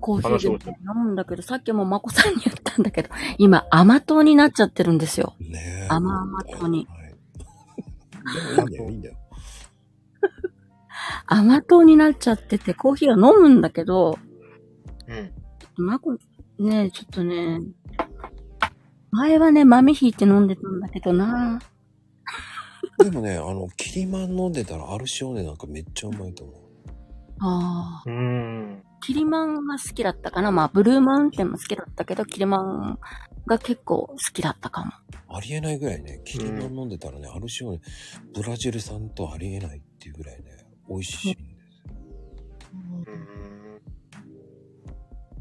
コーヒーで話して飲むん。だけど、さっきもまこさん。に言ったん。だけど、今甘党になっちゃってるん。ですよ。ねえ。甘々党にはい。でもいいん。だよ、いいん。だよ。甘党になっちゃってて、コーヒーは飲むん。だけど、うん。まこ、ねちょっとね、前はね、豆ひいて飲んでたんだけどなでもね、あの、キリマン飲んでたらアルシオネなんかめっちゃうまいと思う。ああ。うーん。キリマンが好きだったかなまあ、ブルーマウンテンも好きだったけど、キリマンが結構好きだったかも。ありえないぐらいね、キリマン飲んでたらね、アルシオネ、ブラジル産とありえないっていうぐらいね、美味しいんですよ。うーん。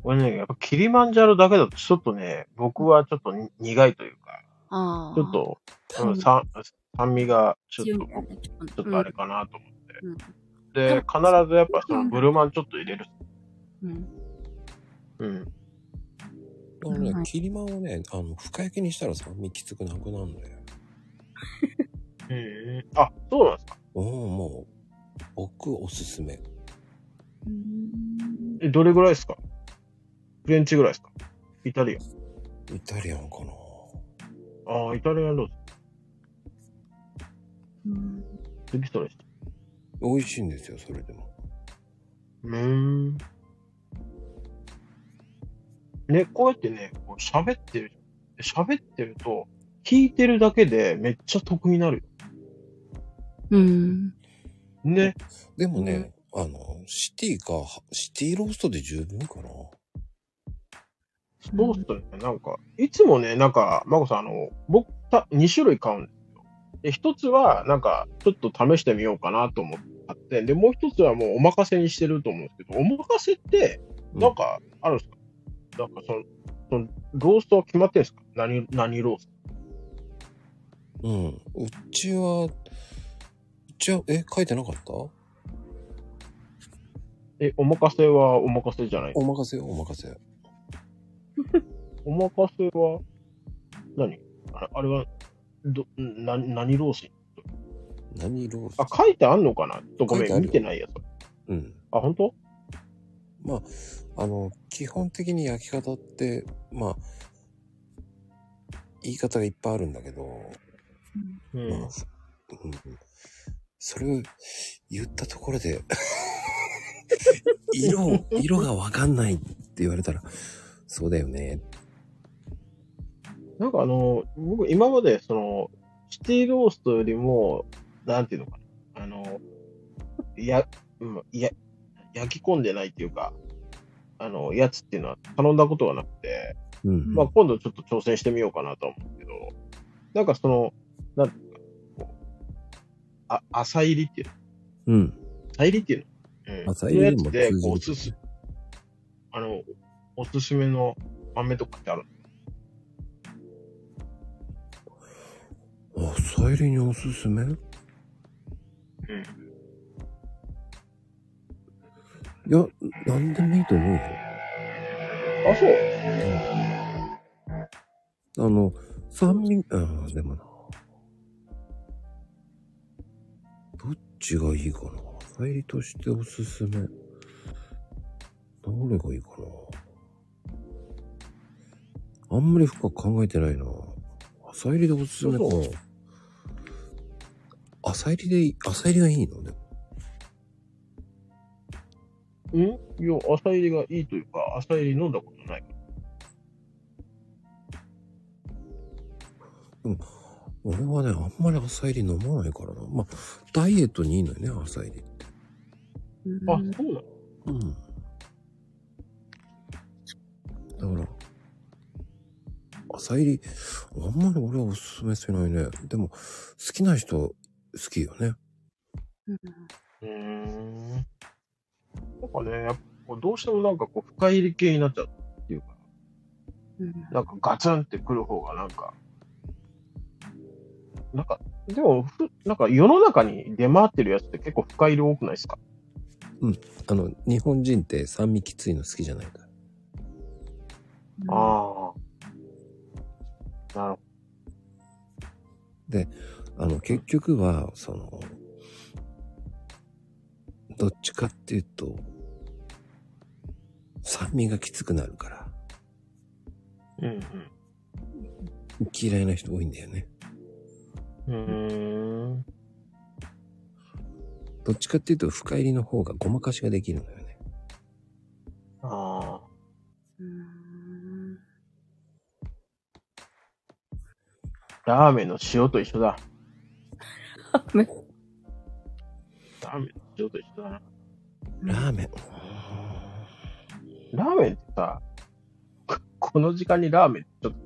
これね、やっぱキリマンジャロだけだとちょっとね、僕はちょっとに苦いというか、ああ。ちょっと、うんうん、酸酸味がちょっとちょっとあれかなと思って。うんで、必ずやっぱそのブルマンちょっと入れる。うん。うん。だからね、はいキリマンはね、あの、深焼きにしたら酸味きつくなくなるんだよ。うん。あ、そうなんですか？うん、もう、僕おすすめ。うんえ、どれぐらいですか？フレンチぐらいですか？イタリアイタリアンかなン。ああ、イタリアンローズ。うん次それして。美味しいんですよ、それでも。うーん。ね、こうやってね、こう喋ってる。喋ってると、聞いてるだけでめっちゃ得になるうん。よ。ね。でもね、あの、シティか、シティローストで十分かな。そうっすね。なんか、いつもね、なんか、まこさん、あの、僕、た2種類買うんですよ。で、一つは、なんか、ちょっと試してみようかなと思って、で、もう一つはもうお任せにしてると思うんですけど、お任せって、なんか、あるんですか、なんか、その、その、ローストは決まってるんですか？何、何ロースト？うん。うちは、うちは、え、書いてなかった？え、お任せはお任せじゃないお任せよ、お任せ。お任せは、何？あれあれは、ど、な、何ロース何ロースあ、書いてあんのかな？とごめん、書いてあるよ。見てないやつ。うん。あ、本当？まあ、あの、基本的に焼き方って、まあ、言い方がいっぱいあるんだけど、うん。まあ、うん、それを言ったところで、色、色がわかんないって言われたら、そうだよね。なんかあの、僕今までその、シティローストよりも、なんていうのかな、あの、や、うんいや、焼き込んでないっていうか、あの、やつっていうのは頼んだことがなくて、うん。まあ今度ちょっと挑戦してみようかなとは思うけど、なんかその、なんあ、浅入りっていうの？うん。浅入りっていうの？うん。浅入りにものやつで、こう、お通じるすす、あの、おすすめの豆とかってあるあ、サイリにおすすめ？うん。いや、なんでもいいと思うよ。あ、そう？あの、酸味、ああ、でもな。どっちがいいかな？入りとしておすすめ。どれがいいかな？あんまり深く考えてないな。朝入りでおすすめか。朝入りで朝入りがいいのでも。ん？いや、朝入りがいいというか、朝入り飲んだことない。俺はね、あんまり朝入り飲まないからな。まあ、ダイエットにいいのよね、朝入りって。あ、そうなの？うん。だから、朝入り、あんまり俺はおすすめしないね。でも、好きな人好きよね。うーん。なんかね、やっぱどうしてもなんかこう、深入り系になっちゃうっていうか、なんかガツンってくる方がなんか、なんか、でも、ふなんか世の中に出回ってるやつって結構深入り多くないですか？あの、日本人って酸味きついの好きじゃないから。ああ。なるほあの、結局は、その、どっちかっていうと、酸味がきつくなるから、ど。うん嫌いな人多いんだよね。うん。うーん。どっちかっていうと、深入りの方がごまかしができるのよね。あラーメンの塩と一緒だ。メンラーメンの塩と一緒だな。ラーメン。ラーメンってさ、ここの時間にラーメンちょっと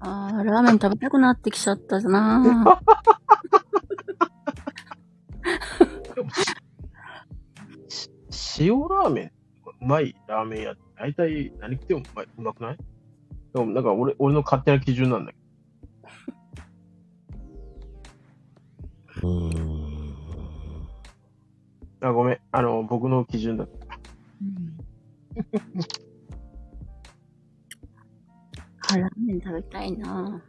ああ、ラーメン食べたくなってきちゃったな塩ラーメン、うまいラーメン屋大体何食ってもうまいうまくない？でもなんか俺、俺の勝手な基準なんだけうあ、ごめん。あの、僕の基準だった。あ、ラーメン食べたいな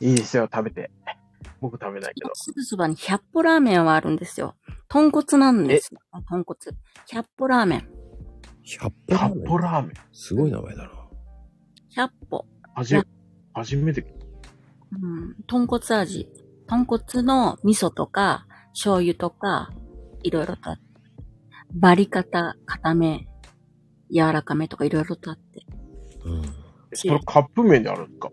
いいですよ、食べて。僕食べないけど。すぐそばに百歩ラーメンはあるんですよ。豚骨なんですよ。豚骨。百歩ラーメン。百歩ラーメン？ポラーメン？すごい名前だな。百歩。はじめ、初めて。うん。豚骨味。豚骨の味噌とか、醤油とか、いろいろとあって。バリ方、固め、柔らかめとかいろいろとあって。うん。それカップ麺であるんですか？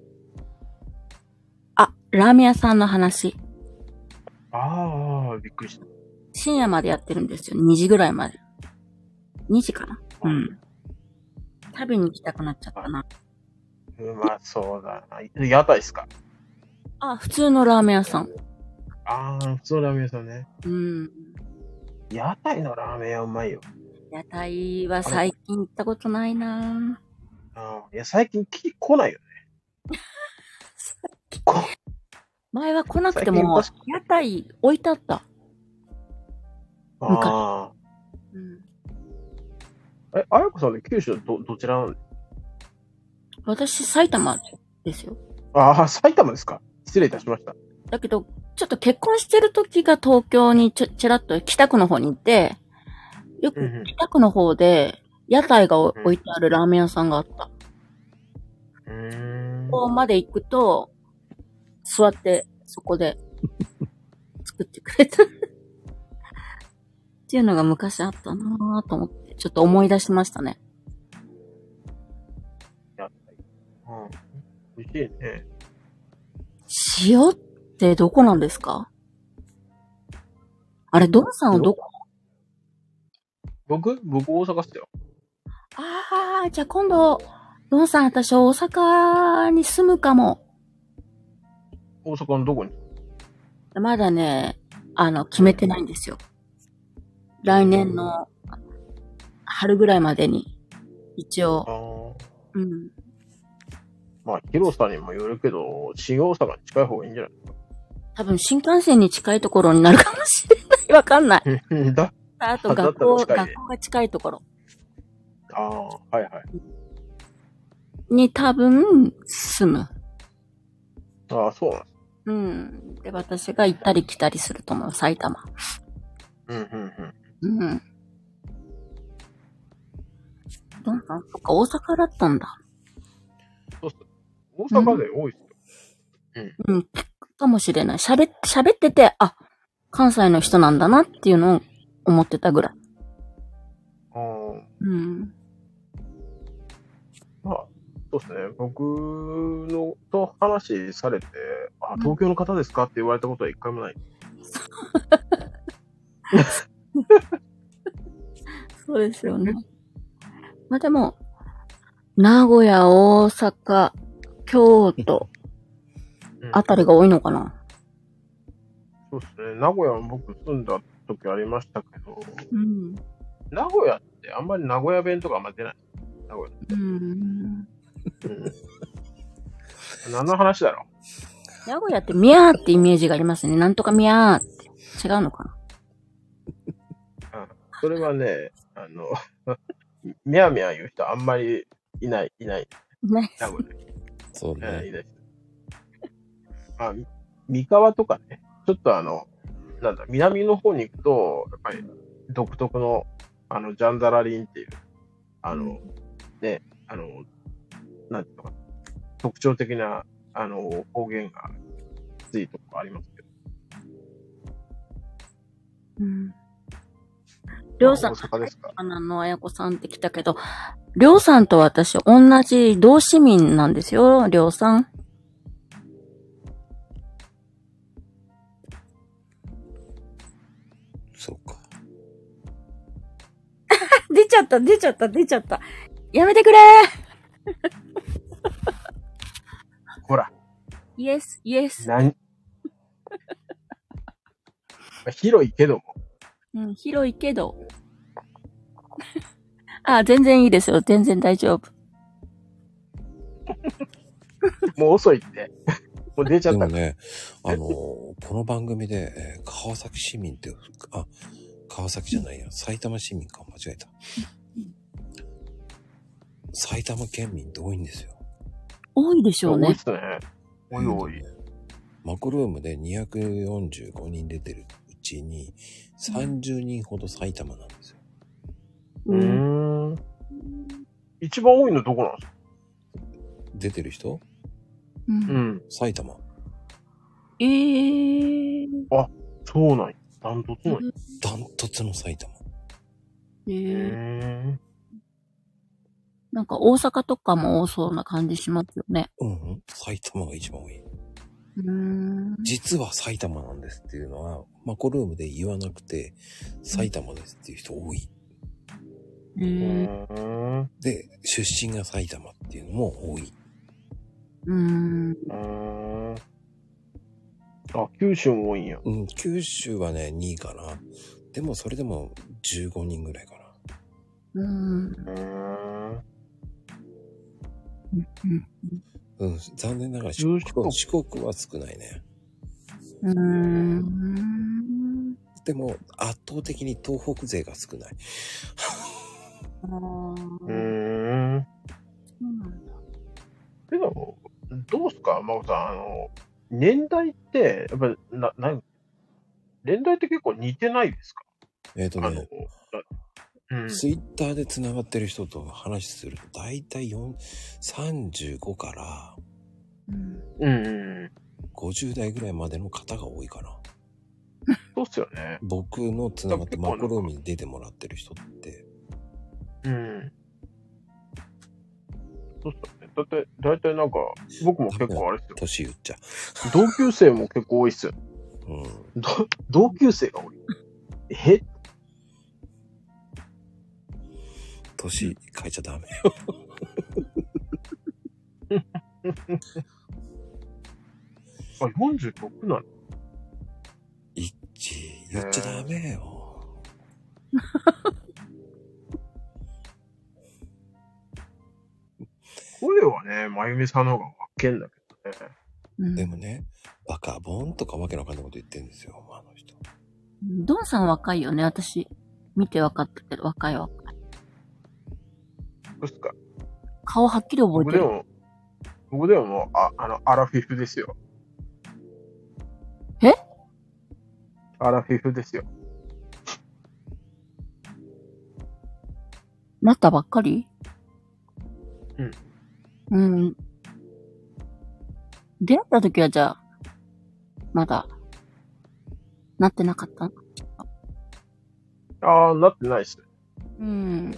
あ、ラーメン屋さんの話。ああ、びっくりした。深夜までやってるんですよ。2時ぐらいまで。2時かな？うん。食べに行きたくなっちゃったな。うまそうだな。屋台ですか？あ、普通のラーメン屋さん。ああ、普通のラーメン屋さんね。うん。屋台のラーメン屋うまいよ。屋台は最近行ったことないなああ、いや、最近き来ないよね。こ前は来なくても最、屋台置いてあった。あうん。あ。え、あやこさんで九州ど、どちら？なん私、埼玉ですよ。ああ、埼玉ですか？失礼いたしました。だけど、ちょっと結婚してる時が東京にちょ、ちらっと北区の方に行って、よく北区の方で屋台が置いてあるラーメン屋さんがあった。うーん。ここまで行くと、座って、そこで、作ってくれた。っていうのが昔あったなぁと思って、ちょっと思い出しましたね。うん。美味しいね。塩ってどこなんですか？あれ、ドンさんはどこ？僕？僕大阪っすよ。ああ、じゃあ今度、ドンさん私大阪に住むかも。大阪のどこに？まだね、あの、決めてないんですよ。来年の春ぐらいまでに、一応。うん。まあ、広さにもよるけど、新大阪に近い方がいいんじゃ多分新幹線に近いところになるかもしれない。わかんない。だあと学校、学校が近いところああ、はいはい。に多分住む。ああ、そう。うん。で、私が行ったり来たりすると思う、埼玉。うん、うん、うん。うん。どんさん、そっか、大阪だったんだ。そうっす。大阪で多いっすよ。うん、かもしれない。喋喋ってて、あ、関西の人なんだなっていうのを思ってたぐらい。ああ、うん。まあ、そうですね。僕のと話されて、あ、東京の方ですかって言われたことは一回もない。そうですよね。まあでも、名古屋、大阪、京都うんあたりが多いのかな？そうですね。名古屋も僕住んだ時ありましたけど、うん。名古屋ってあんまり名古屋弁とかあんま出ない。名古うん。屋。うん。何の話だろ名古屋ってミャーってイメージがありますね。なんとかミャーって。違うのかな？う。それはね、あの、みやみや言う人あんまりいない、いない。ないです名古屋で。そうえーいね。ないです。あ、み三河とかね、ちょっとあの、なんだ、南の方に行くと、やっぱり独特の、あの、ジャンダラリンっていう、あの、ね、あの、なんていうのかな、特徴的な、あの、方言がきついとこありますけど。うん。りょうさん花のあやこさんって来たけど、りょうさんと私同じ同市民なんですよ、りょうさん。そうか。出ちゃった、出ちゃった、出ちゃった。やめてくれ ほら、イエス、イエス。なん、広いけども、うん、広いけど。あ、全然いいですよ。全然大丈夫。もう遅いって。もう出ちゃった。でもね、あのーこの番組で、えー川崎市民って、あ、川崎じゃないや、埼玉市民か、間違えた。埼玉県民って多いんですよ。多いでしょうね。多いっすね。多い多い。マクルームで245人出てるうちに、30人ほど埼玉なんですよ。うーん。一番多いのどこなんですか？出てる人？うんうん。埼玉。えー。そうなんや。ダントツなんや。ダントツの埼玉。えうー。なんか大阪とかも多そうな感じしますよね。うん、うん。埼玉が一番多い。うーん。実は埼玉なんですっていうのは、マコルームで言わなくて、埼玉ですっていう人多い。えうん。で、出身が埼玉っていうのも多い。うーん。うーん。あ、九州も多いんや。うん、九州はね、2位かな。でもそれでも15人ぐらいかな。うーん。うーん。残念ながら四四国国四国は少ないね。うーん。でも圧倒的に東北勢が少ない。うーん。そうなんだ。けど、どうすか、真帆さん。あの、年代って、やっぱり、な、な、年代って結構似てないですか？えっ、とあのね、、うん。ツイッターで繋がってる人と話すると、だいたい4 35からうん。うんうん。50代ぐらいまでの方が多いかな。そうっすよね。僕の繋がってマコロームに出てもらってる人って、うん。そうっすよね。だって、だいたいなんか、僕も結構あれっすよ。年言っちゃ同級生も結構多いっすよ。う。うん。ど同級生が多い？え？年変えちゃダメよ。あ、46なの？一致言っちゃダメよ。声はね、まゆみさんの方がわけんだけどね。うんでもね、バカボンとかわけのわかんないこと言ってんですよ、あの人。ドンさん若いよね、私。見て分かったけど、若い若い。そうっすか？顔はっきり覚えてる。僕でも、僕でももう、あ、あの、アラフィフですよ。え？アラフィフですよ。なったばっかり？うん。うん。出会った時はじゃあ、まだ、なってなかった？のああ、なってないっすね。うん。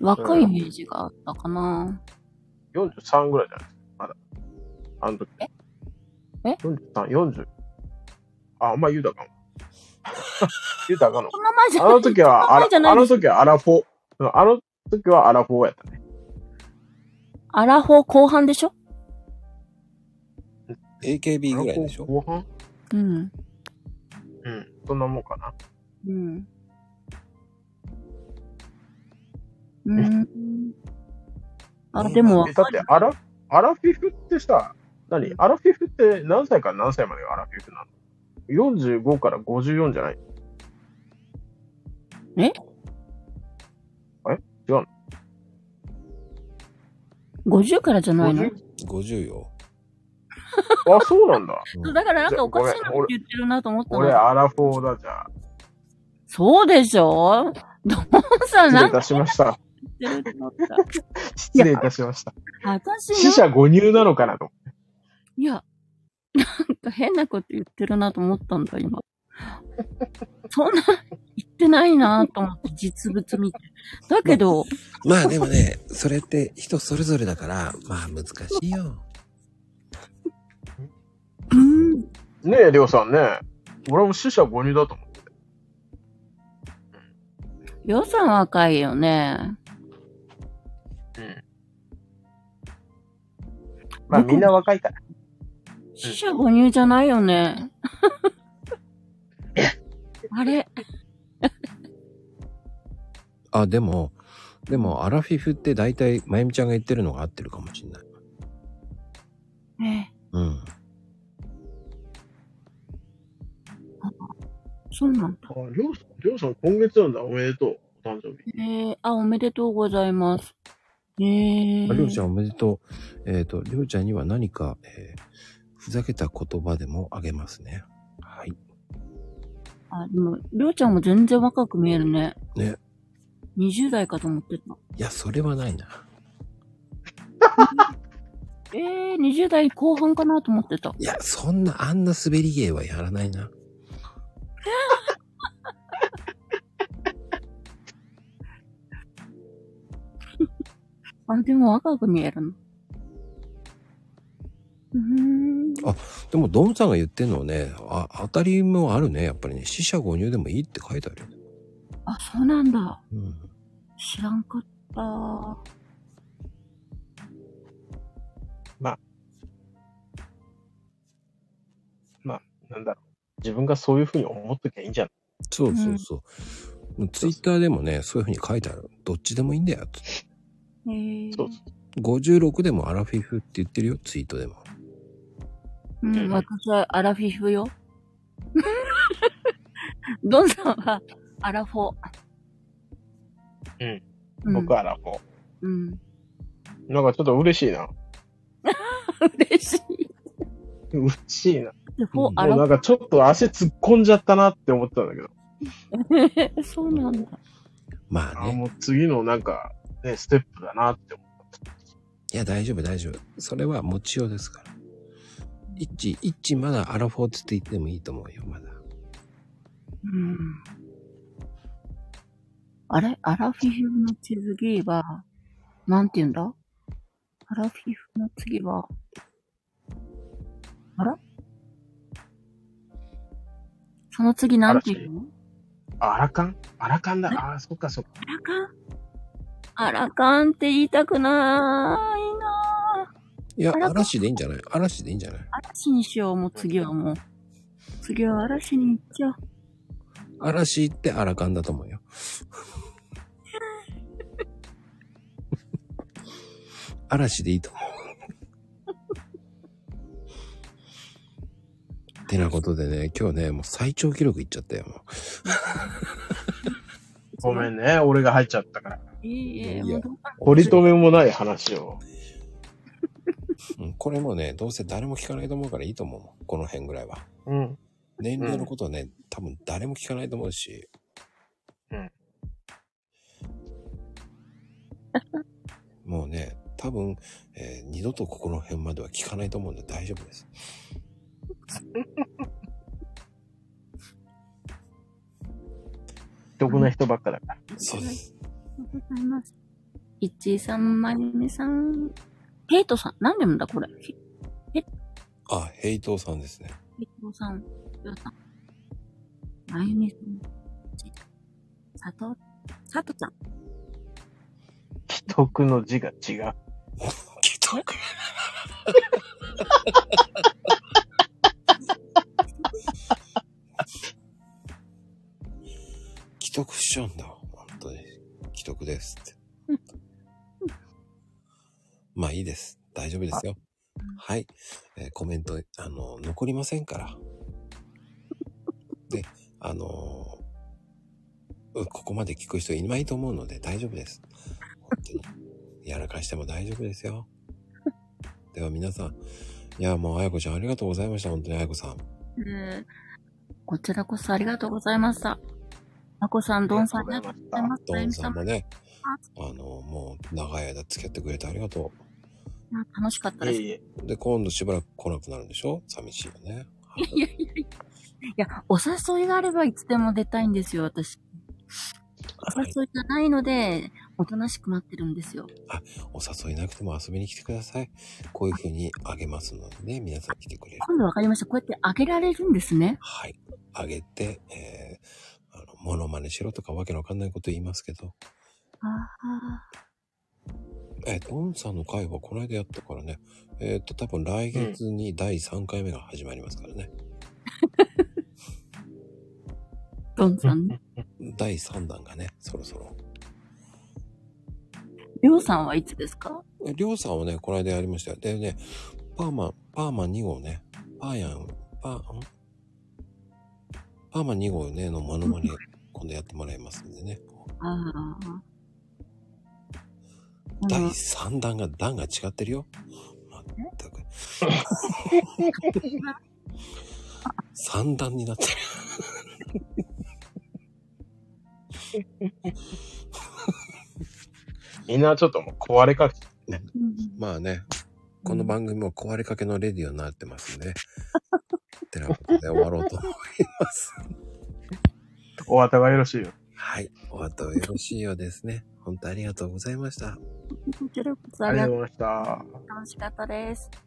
若いイメージがあったかな。43ぐらいじゃないですか、まだ。あの時。え？え ?43、40。あ、あんま言うたかも。言うたかの。その前じゃあの時は、あの時はアラフォー。うんあの時はアラフォーやったね。アラフォー後半でしょ？AKB ぐらいでしょ？後半？うん。うん。そんなもんかな。うん。うん。あ、でもえ、だって、アラ、アラフィフってさ、何？アラフィフって何歳から何歳までがアラフィフなの ?45 から54じゃない？え？あれ違うの？50からじゃないの？50? 50よ。あ、そうなんだ。うんだからなんかおかしいなって言ってるなと思った俺、の。アラフォーだ、じゃあ。そうでしょ？ドンさん失礼ないんかたしました。言ってると思った。失礼いたしました。私死な、者誤入なのかなと。いや、なんか変なこと言ってるなと思ったんだ、今。そんな言ってないなと思って実物見て。だけど、まあでもね、それって人それぞれだから、まあ難しいよ。うん、ねえ、りょうさんね。俺も死者誤入だと思う。予算若いよね。うん。まあみんな若いから。死者誤入じゃないよね。あれあ、でも、でも、アラフィフって大体、まゆみちゃんが言ってるのが合ってるかもしれない。え、うん。そうなんだ。あ、りょうさん、りょうさん今月なんだ。おめでとう。お誕生日。えー、あ、おめでとうございます。えー、ありょうちゃんおめでとう。えっ、と、りょうちゃんには何か、えーふざけた言葉でもあげますね。はい。あ、でも、りょうちゃんも全然若く見えるね。ね。20代かと思ってた。いや、それはないな。えー、20代後半かなと思ってた。いや、そんな、あんな滑り芸はやらないな。あ、でも若く見えるの。うーん。でも、ドンさんが言ってんのはね、あ、当たりもあるね。やっぱりね、死者誤入でもいいって書いてあるよ。あ、そうなんだ。うん。知らんかった。なんだろう。自分がそういうふうに思っときゃいいんじゃない？そうそうそう。もうツイッターでもね、そういう風に書いてある。どっちでもいいんだよ。つってえー、そうそ56でもアラフィフって言ってるよ、ツイートでも。うん、私はアラフィフよ。ドンさんはアラフォー。うん。うん、僕はラフォうん。ー。なんかちょっと嬉しいな。嬉しい。嬉しいな。もうなんかちょっと足突っ込んじゃったなって思ってたんだけど。そうなんだ。あまあね。もう次のなんか、ね、ステップだなって思っいや、大丈夫、大丈夫。それは持ちようですから。一、一まだアラフォーって言ってもいいと思うよ、まだ。うん。あれ？アラフィフの次は、なんて言うんだ？アラフィフの次は、あら？その次なんて言うの？た。あアラカン？アラカンだ。ああ、そっかそっか。アラカン？アラカンって言いたくないないや、嵐でいいんじゃない？嵐でいいんじゃない？嵐にしよう、もう次はもう。次は嵐に行っちゃう。嵐ってアラカンだと思うよ。嵐でいいと思う。てなことでね、今日ね、もう最長記録いっちゃったよ、もう。ごめんね。俺が入っちゃったから。いいえ、取り留めもない話を。うん、これもね、どうせ誰も聞かないと思うからいいと思うもん。この辺ぐらいは。うん。年齢のことはね、多分誰も聞かないと思うし。うん。もうね、多分、えー二度とここの辺までは聞かないと思うんで大丈夫です。得な人ばっかだから。そうです。ありがとうございます。一三まゆみさん。ヘイトさん。何でもだ、これ？ヘあ、ヘイトーさんですね。イトさん。ヨウさん。まゆみさん。さと、さとちゃん。既得の字が違う。既得？既得しちゃうんだ。本当に。既得ですって。まあいいです。大丈夫ですよ。はい。えーコメント、あの、残りませんから。で、あのーうここまで聞く人いないと思うので大丈夫です。本当に。やらかしても大丈夫ですよ。では皆さん、いや、もう、あやこちゃんありがとうございました。本当にあやこさん。えーこちらこそありがとうございました。まこさん、どんさん、ありがとうございます。ドンさんもあね、あの、もう、長い間付き合ってくれてありがと楽しかったです。いえいえ。う。で、今度しばらく来なくなるんでしょ？寂しいよね。いやいやいや。いや、お誘いがあればいつでも出たいんですよ、私。おはい誘いがないので、おとなしく待ってるんですよ。お誘いなくても遊びに来てください。こういう風にあげますのでね、皆さん来てくれる。今度わかりました。こうやってあげられるんですね。はい。あげて、えー、あの、モノマネしろとかわけのわかんないこと言いますけど、ああ。えー、ドンさんの会はこの間やったからね、えっ、と、多分来月に第3回目が始まりますからね。ドンさん？ね。第3弾がね、そろそろ。りょうさんはいつですか？えりょうさんはね、この間やりましたよ。でね、パーマン、パーマン2号ね、パーヤン、パー、ん？パーマン2号ね、のモノマネ、今度やってもらいますんでね。ああ。第あの3弾が、弾が違ってるよ。まったく。3弾になってる。みんなちょっともう壊れかけて。うんまあね、この番組も壊れかけのレディオになってますんで、てなことで終わろうと思います。お後がよろしいよ。はい。お後よろしいようですね。本当ありがとうございました。こちらこそあありがとうりがとうございました。楽しかったです。